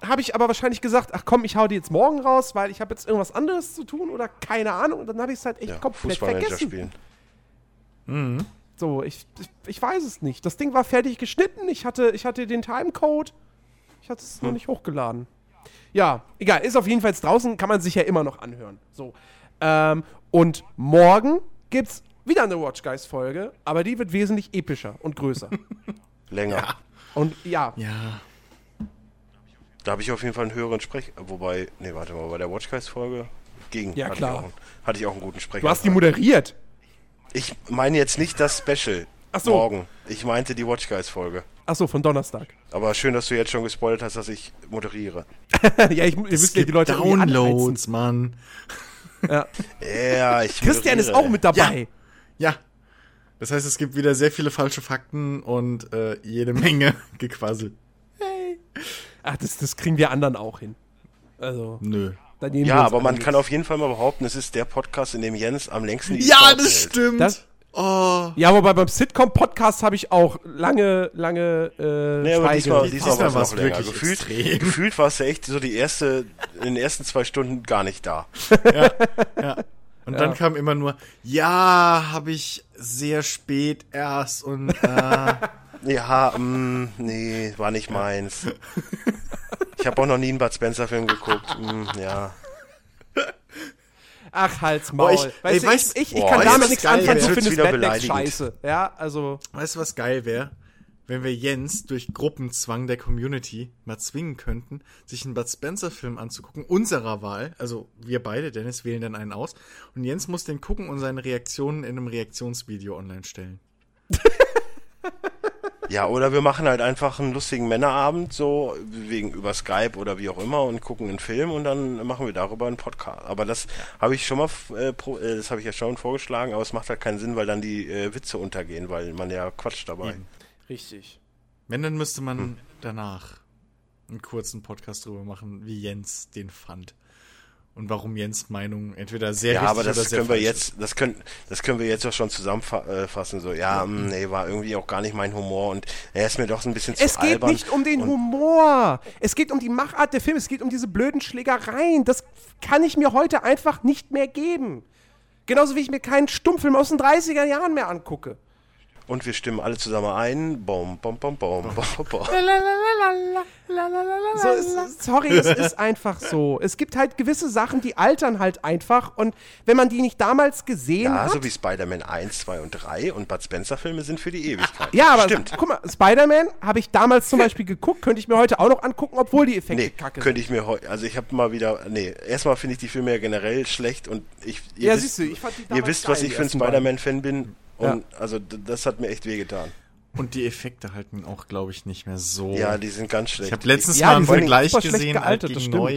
habe ich aber wahrscheinlich gesagt, ach komm, ich hau die jetzt morgen raus, weil ich habe jetzt irgendwas anderes zu tun oder keine Ahnung und dann habe ich es halt echt ja, komplett vergessen. spielen. So, ich, ich, ich weiß es nicht. Das Ding war fertig geschnitten, ich hatte, ich hatte den Timecode, ich hatte es noch nicht hochgeladen. Ja, egal, ist auf jeden Fall draußen, kann man sich ja immer noch anhören. So. Ähm, und morgen gibt's wieder eine Watch Guys Folge, aber die wird wesentlich epischer und größer. Länger. Und ja, Ja. Da habe ich auf jeden Fall einen höheren Sprech. Wobei, nee, warte mal, bei der Watchguys-Folge ging. Ja, hatte klar. Ich auch, einen- hatte ich auch einen guten Sprecher. du hast die moderiert. Ich meine jetzt nicht das Special. Ach so. Morgen. Ich meinte die Watchguys-Folge. Achso, von Donnerstag. Aber schön, dass du jetzt schon gespoilert hast, dass ich moderiere. ja, ich, ihr Es müsst ja die Leute. Downloads, Mann. Ja. Ja, ich Christian ist auch mit dabei. Ja. Das heißt, es gibt wieder sehr viele falsche Fakten und äh, jede Menge Gequassel. Ach, das, das kriegen wir anderen auch hin. Also, Nö. Ja, aber man alle kann auf jeden Fall mal behaupten, es ist der Podcast, in dem Jens am längsten die Ja, das hält. stimmt. Das- oh. Ja, wobei beim Sitcom-Podcast habe ich auch lange, lange äh, Nee, aber diesmal, diesmal, Diesmal war es noch länger. wirklich Gefühlt, extrem. gefühlt war es ja echt so die erste, in den ersten zwei Stunden gar nicht da. Und Ja. dann kam immer nur, ja, habe ich sehr spät erst und äh, Ja, mm, nee, war nicht meins. Ich habe auch noch nie einen Bud Spencer Film geguckt. Mm, ja. Ach, Halt's Maul. Boah, ich- weißt ey, du, weißt- ich, ich, ich boah, kann jetzt damit nichts anfangen, du findest wieder Mad Max scheiße. Ja, also, weißt du, was geil wäre? Wenn wir Jens durch Gruppenzwang der Community mal zwingen könnten, sich einen Bud Spencer-Film anzugucken, unserer Wahl. Also wir beide, Dennis, wählen dann einen aus. Und Jens muss den gucken und seine Reaktionen in einem Reaktionsvideo online stellen. Ja, oder wir machen halt einfach einen lustigen Männerabend, so wegen über Skype oder wie auch immer und gucken einen Film und dann machen wir darüber einen Podcast. Aber das habe ich schon mal, äh, pro, äh, das habe ich ja schon vorgeschlagen, aber es macht halt keinen Sinn, weil dann die äh, Witze untergehen, weil man ja quatscht dabei. Eben. Richtig. Wenn, dann müsste man danach einen kurzen Podcast drüber machen, wie Jens den fand. Und warum Jens Meinung entweder sehr Ja, aber oder das sehr können wir jetzt, das können, das können wir jetzt auch schon zusammenfassen. So, ja, mh, nee, war irgendwie auch gar nicht mein Humor und er ist mir doch so ein bisschen zu Es geht albern. nicht um den Humor. Es geht um die Machart der Filme. Es geht um diese blöden Schlägereien. Das kann ich mir heute einfach nicht mehr geben. Genauso wie ich mir keinen Stummfilm aus den 30er Jahren mehr angucke. Und wir stimmen alle zusammen ein. Bom, bom, bom, bom, bom, bom. So, es, sorry, es ist einfach so. Es gibt halt gewisse Sachen, die altern halt einfach. Und wenn man die nicht damals gesehen Ja, hat. so wie Spider-Man 1, 2 und 3 und Bud Spencer-Filme sind für die Ewigkeit. ja, aber Stimmt. guck mal, Spider-Man habe ich damals zum Beispiel geguckt, könnte ich mir heute auch noch angucken, obwohl die Effekte Nee, kacke könnte sind. ich mir heute, also ich habe mal wieder, nee, erstmal finde ich die Filme ja generell schlecht und ich, ihr Ja, wisst, siehst du, ich fand die ihr wisst, was ich für ein. Spider-Man-Fan bin und also d- das hat mir echt wehgetan. Und die Effekte halten auch, glaube ich, nicht mehr so. Ja, die sind ganz schlecht. ich habe letztens Ja, mal einen Vergleich gesehen, gealtert, alt das gegen stimmt. neu.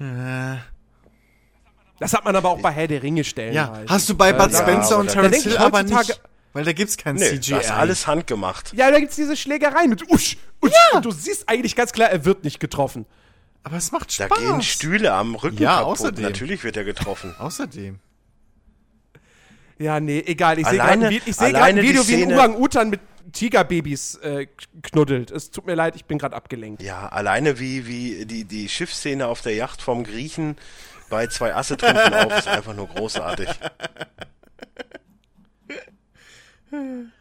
Äh, Das hat man aber auch bei Herr der Ringe stellen. ja, hast du bei Bud ja, Spencer und da- Terence da Hill aber nicht. Weil da gibt's kein nee, CGI. das ist alles handgemacht. Ja, da gibt's diese Schlägereien mit Usch, Usch. Und du siehst eigentlich ganz klar, er wird nicht getroffen. aber es macht Da Spaß. gehen Stühle am Rücken Ja, kaputt. außerdem. Natürlich wird er getroffen. Außerdem. Ja, nee, egal. Ich sehe gerade ein, ich seh ein Video, wie ein Orang-Utan mit Tigerbabys äh, knuddelt. Es tut mir leid, ich bin gerade abgelenkt. Ja, alleine wie, wie die, die Schiffsszene auf der Yacht vom Griechen bei zwei Assetrümpfen auf ist einfach nur großartig.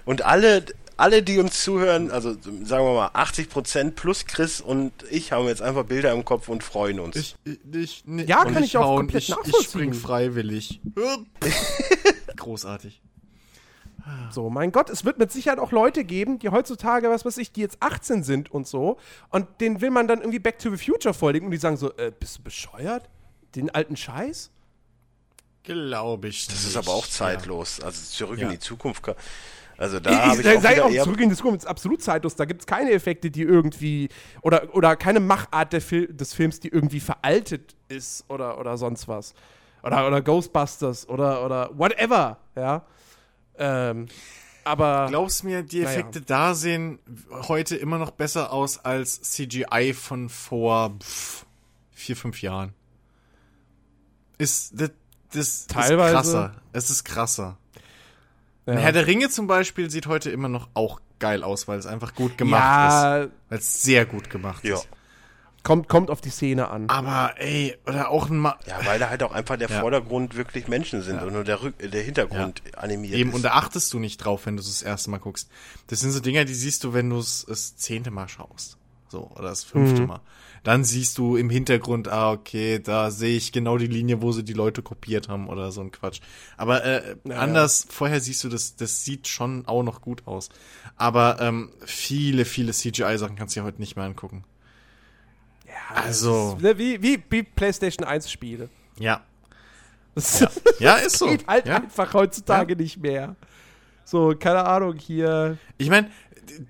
Und alle, alle, die uns zuhören, also sagen wir mal 80 Prozent plus Chris und ich haben jetzt einfach Bilder im Kopf und freuen uns. Ich, ich, ne, Ja, kann ich auch hau und komplett ich, ich nachvollziehen. spring freiwillig. Großartig. So, mein Gott, es wird mit Sicherheit auch Leute geben, die heutzutage, was weiß ich, die jetzt 18 sind und so. Und denen will man dann irgendwie Back to the Future vorlegen und die sagen so, äh, bist du bescheuert? Den alten Scheiß? Glaube ich. das ist aber auch zeitlos. Also zurück Ja. in die Zukunft. Also da Ich, habe ich, ich, auch sei auch zurück in die Zukunft, ist absolut zeitlos. Da gibt es keine Effekte, die irgendwie, oder, oder keine Machart der Fil des Films, die irgendwie veraltet ist oder, oder sonst was. Oder, oder Ghostbusters oder, oder whatever, ja. Ähm, aber. Glaubst mir, die Naja. Effekte da sehen heute immer noch besser aus als CGI von vor pff, vier, fünf Jahren. Ist das, das Teilweise. ist krasser. Es ist krasser. ja. Herr der Ringe zum Beispiel sieht heute immer noch auch geil aus, weil es einfach gut gemacht ja, ist. Weil es sehr gut gemacht Ja. ist. Kommt, kommt auf die Szene an. Aber ey, oder auch ein Ma Ja, weil da halt auch einfach der Ja. Vordergrund wirklich Menschen sind und nur der, Rück der Hintergrund animiert Eben, ist. und da achtest du nicht drauf, wenn du es das erste Mal guckst. Das sind so Dinger, die siehst du, wenn du es das zehnte Mal schaust. So, oder das fünfte Mal. Dann siehst du im Hintergrund, ah, okay, da sehe ich genau die Linie, wo sie die Leute kopiert haben oder so ein Quatsch. Aber äh, anders, vorher siehst du, das, das sieht schon auch noch gut aus. Aber ähm, viele, viele CGI-Sachen kannst du dir heute nicht mehr angucken. Also, Ne, Wie, wie, wie PlayStation 1 Spiele. ja. Das Ja, ist so. geht halt ja. einfach heutzutage nicht mehr. So, keine Ahnung, hier Ich meine,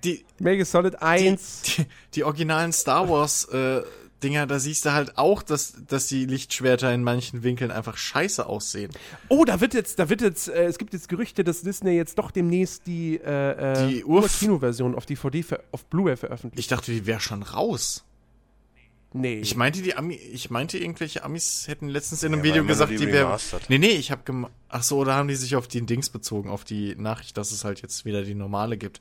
die, Metal Solid 1. die, die originalen Star Wars äh, Dinger, da siehst du halt auch, dass, dass die Lichtschwerter in manchen Winkeln einfach scheiße aussehen. Oh, da wird jetzt, da wird jetzt, äh, es gibt jetzt Gerüchte, dass Disney jetzt doch demnächst die, äh, äh, Die Urf- Kinoversion auf DVD, auf Blu-ray veröffentlicht. Ich dachte, die wäre schon raus. Nee. Ich meinte, die Ami, ich meinte, irgendwelche Amis hätten letztens in einem Ja, Video gesagt, die die wäre. remastered. Nee, nee, ich habe gemacht. Ach so, oder haben die sich auf die Dings bezogen, auf die Nachricht, dass es halt jetzt wieder die normale gibt.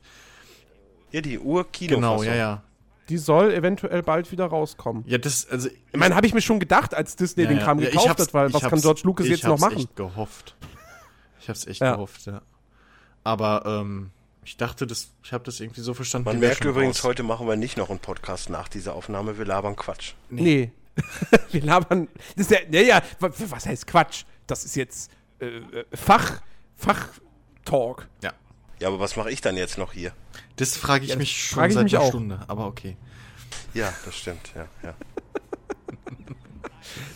Ja, die Ur-Kino. Genau, ja, ja. die soll eventuell bald wieder rauskommen. Ja, das, also. Ich meine, habe ich mir schon gedacht, als Disney ja, den. Kram Ja, ich gekauft hab's- hat, weil ich was kann hab's- George Lucas ich jetzt noch hab's machen? echt gehofft. Ich hab's echt Ja. gehofft, ja. Aber, ähm, ich dachte, das, ich habe das irgendwie so verstanden. Man merkt übrigens, raus. heute machen wir nicht noch einen Podcast nach dieser Aufnahme. Wir labern Quatsch. Nee. Wir labern. Das ist ja, ja, ja, wa- was heißt Quatsch? Das ist jetzt äh, äh, Fach, Fachtalk. Ja. Ja, aber was mache ich dann jetzt noch hier? Das frage ich Ja, das mich schon frage ich seit einer. Stunde, aber okay. Ja, das stimmt, ja, ja.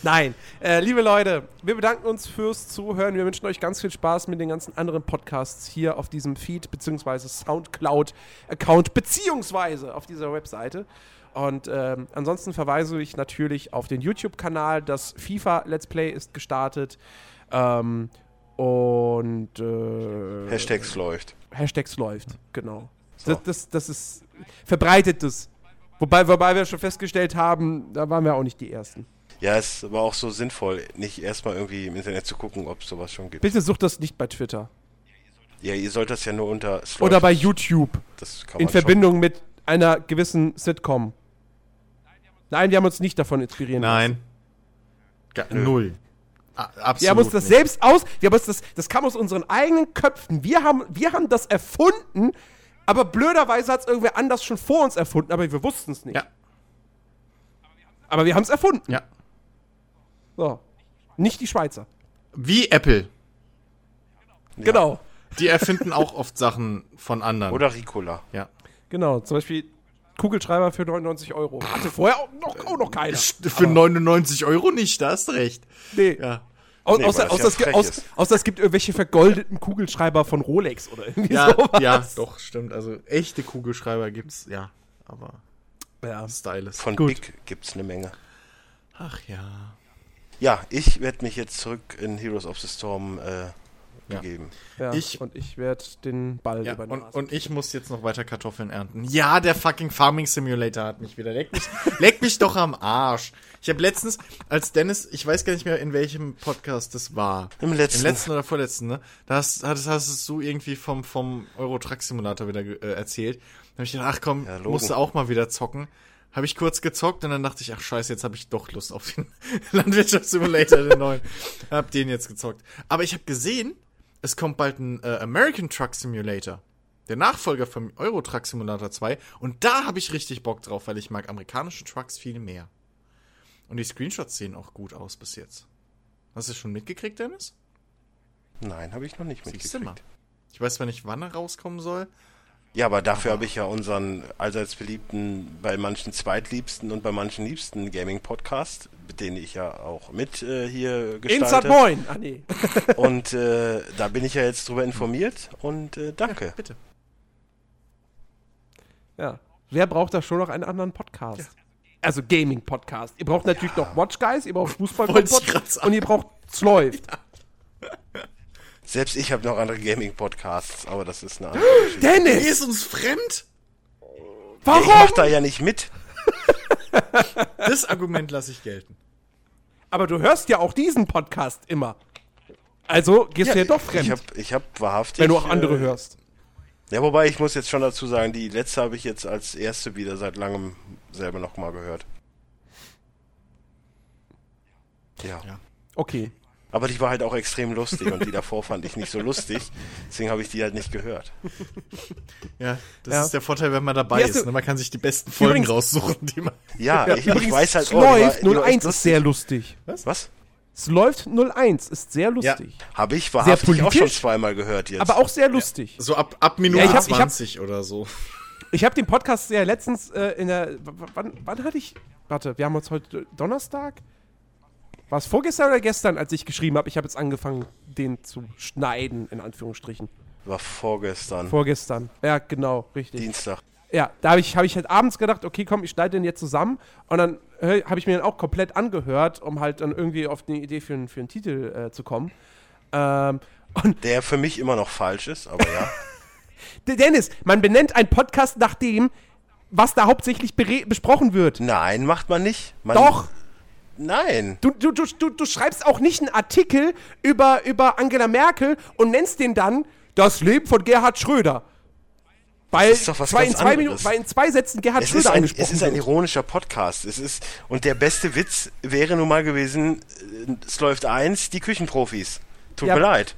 Nein, äh, liebe Leute, wir bedanken uns fürs Zuhören. Wir wünschen euch ganz viel Spaß mit den ganzen anderen Podcasts hier auf diesem Feed beziehungsweise Soundcloud-Account beziehungsweise auf dieser Webseite. Und ähm, ansonsten verweise ich natürlich auf den YouTube-Kanal. Das FIFA Let's Play ist gestartet. Ähm, und äh, Hashtags läuft. Hashtags läuft, genau. So. Das, das, das ist verbreitet es. Wobei, wobei wir schon festgestellt haben, da waren wir auch nicht die Ersten. Ja, es war auch so sinnvoll, nicht erstmal irgendwie im Internet zu gucken, ob es sowas schon gibt. Bitte sucht das nicht bei Twitter. Ja, ihr sollt das ja nur unter es Oder bei YouTube. das kann In man schon. Verbindung mit einer gewissen Sitcom. Nein, wir haben uns nicht davon inspirieren lassen. Nein. Null. A absolut Wir haben uns das nicht. selbst aus, wir haben uns das, das kam aus unseren eigenen Köpfen. Wir haben, wir haben das erfunden, aber blöderweise hat es irgendwer anders schon vor uns erfunden, aber wir wussten es nicht. Ja. Aber wir haben es erfunden. Ja. So. Nicht die Schweizer. Wie Apple. Genau. Die erfinden auch oft Sachen von anderen. Oder Ricola. Ja. Genau. Zum Beispiel Kugelschreiber für 99 Euro. Hatte vorher auch noch, auch noch keiner. Für 99 Euro nicht, da hast du recht. Nee. Ja. Au- Nee, außer, das außer, ja es gibt, frech aus, außer es gibt irgendwelche vergoldeten Kugelschreiber von Rolex oder irgendwie Ja, sowas. ja, doch, stimmt. Also echte Kugelschreiber gibt's, ja. Aber Ja. Stylus. Von Gut. Big gibt's eine Menge. Ach ja. Ja, ich werde mich jetzt zurück in Heroes of the Storm äh, Ja. begeben. ja. Ich- und ich werde den Ball Ja, übernehmen. und, und ich muss jetzt noch weiter Kartoffeln ernten. Ja, der fucking Farming Simulator hat mich wieder. Leck mich, leck mich doch am Arsch. Ich habe letztens, als Dennis, ich weiß gar nicht mehr, in welchem Podcast das war. Im letzten. Im letzten oder vorletzten, ne? Da hast, hast, hast du irgendwie vom, vom Euro Truck Simulator wieder äh, erzählt. Da habe ich gedacht, ach komm, Ja, musst du auch mal wieder zocken. Habe ich kurz gezockt und dann dachte ich, ach scheiße, jetzt habe ich doch Lust auf den Landwirtschaftssimulator, den neuen. Hab den jetzt gezockt. Aber ich habe gesehen, es kommt bald ein äh, American Truck Simulator. Der Nachfolger vom Euro Truck Simulator 2. Und da habe ich richtig Bock drauf, weil ich mag amerikanische Trucks viel mehr. Und die Screenshots sehen auch gut aus bis jetzt. Hast du schon mitgekriegt, Dennis? Nein, habe ich noch nicht Siehst mitgekriegt. Ich weiß zwar nicht, wann er rauskommen soll. Ja, aber dafür habe ich ja unseren allseits beliebten, bei manchen zweitliebsten und bei manchen liebsten Gaming-Podcast, mit denen ich ja auch mit äh, hier Insert gestalte. Moin! Ah, nee. Und äh, da bin ich ja jetzt drüber informiert und äh, danke. Bitte. Ja. Wer braucht da schon noch einen anderen Podcast? Also Gaming-Podcast. Ihr braucht natürlich noch Watch Guys, ihr braucht fußball Wollte ich grad sagen. und ihr braucht Läuft. Selbst ich habe noch andere Gaming-Podcasts, aber das ist eine andere Geschichte. Die Dennis! ist uns fremd? Ich Warum? mach da ja nicht mit. Das Argument lasse ich gelten. Aber du hörst ja auch diesen Podcast immer. Also gehst du ja doch fremd, Ich habe ich hab wahrhaftig. wenn du auch andere äh, hörst. Ja, wobei ich muss jetzt schon dazu sagen, die letzte habe ich jetzt als erste wieder seit langem selber noch mal gehört. Ja. Ja. Okay. Aber die war halt auch extrem lustig und die davor fand ich nicht so lustig. Deswegen habe ich die halt nicht gehört. Ja, das Ja. ist der Vorteil, wenn man dabei ist. Ne? Man kann sich die besten Folgen Übrigens- raussuchen, die man. Ja, ich, ich Übrigens, weiß halt es oh, läuft die war 01 echt ist sehr lustig. Was? Es läuft 01 ist sehr lustig. Habe ich wahrhaftig auch schon zweimal gehört jetzt. Aber auch sehr lustig. So ab, ab Minute Ja, ich hab- ich hab- 20 oder so. Ich habe den Podcast ja letztens äh, in der. Wann, wann hatte ich. Warte, wir haben uns heute Donnerstag? War es vorgestern oder gestern, als ich geschrieben habe, ich habe jetzt angefangen, den zu schneiden, in Anführungsstrichen. war vorgestern. Vorgestern. Ja, genau, richtig. Dienstag. Ja, da habe ich, hab ich halt abends gedacht, okay, komm, ich schneide den jetzt zusammen. Und dann äh, habe ich mir den auch komplett angehört, um halt dann irgendwie auf eine Idee für, einen- für einen Titel äh, zu kommen. Ähm, und Der für mich immer noch falsch ist, aber ja. Dennis, man benennt einen Podcast nach dem, was da hauptsächlich besprochen wird. Nein, macht man nicht. Man, Doch! Nein. Du, du, du, du, du schreibst auch nicht einen Artikel über, über Angela Merkel und nennst den dann Das Leben von Gerhard Schröder. Weil, ist doch was zwei, in zwei. Minuten, weil in zwei Sätzen Gerhard Es Schröder ein, angesprochen es ist ein ironischer Podcast. Es ist, und der beste Witz wäre nun mal gewesen, äh, es läuft eins, die Küchenprofis. Tut Ja. mir leid.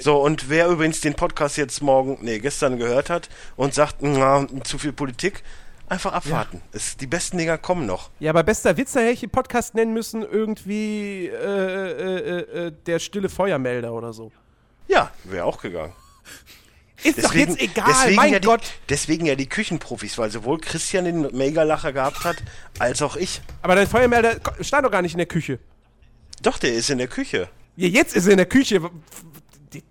So, und wer übrigens den Podcast jetzt morgen, nee, gestern gehört hat und sagt, na, zu viel Politik, einfach abwarten. Es, die besten Dinger kommen noch. Ja, aber bester Witz, da hätte ich den Podcast nennen müssen, irgendwie äh, äh, äh, äh, der stille Feuermelder oder so. Ja, wäre auch gegangen. Ist doch jetzt egal, deswegen mein ja die, Gott. Deswegen ja die Küchenprofis, weil sowohl Christian den Megalacher gehabt hat, als auch ich. Aber dein Feuermelder stand doch gar nicht in der Küche. Doch, der ist in der Küche. Ja, jetzt ist er in der Küche. Die-.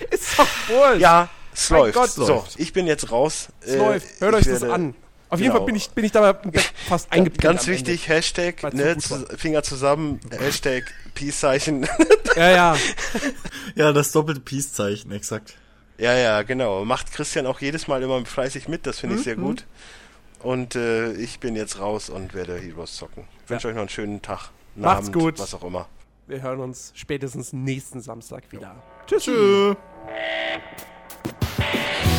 Ist doch wohl. Ja, es Mein läuft. Gott, so, läuft. ich bin jetzt raus. Es Äh, läuft. Hört euch das an. Auf jeden genau. Fall bin ich, bin ich da fast eingepennt. Ganz wichtig, Hashtag, ne, zu, Finger zusammen, Hashtag, Peace-Zeichen. Ja, ja. Ja, das doppelte Peace-Zeichen, exakt. Ja, ja, genau. Macht Christian auch jedes Mal immer fleißig mit, das finde ich sehr gut. Und äh, ich bin jetzt raus und werde Heroes zocken. Ich wünsche euch noch einen schönen Tag. einen Macht's Abend, gut. Was auch immer. Wir hören uns spätestens nächsten Samstag wieder. Tschüss. Tschö. Bye.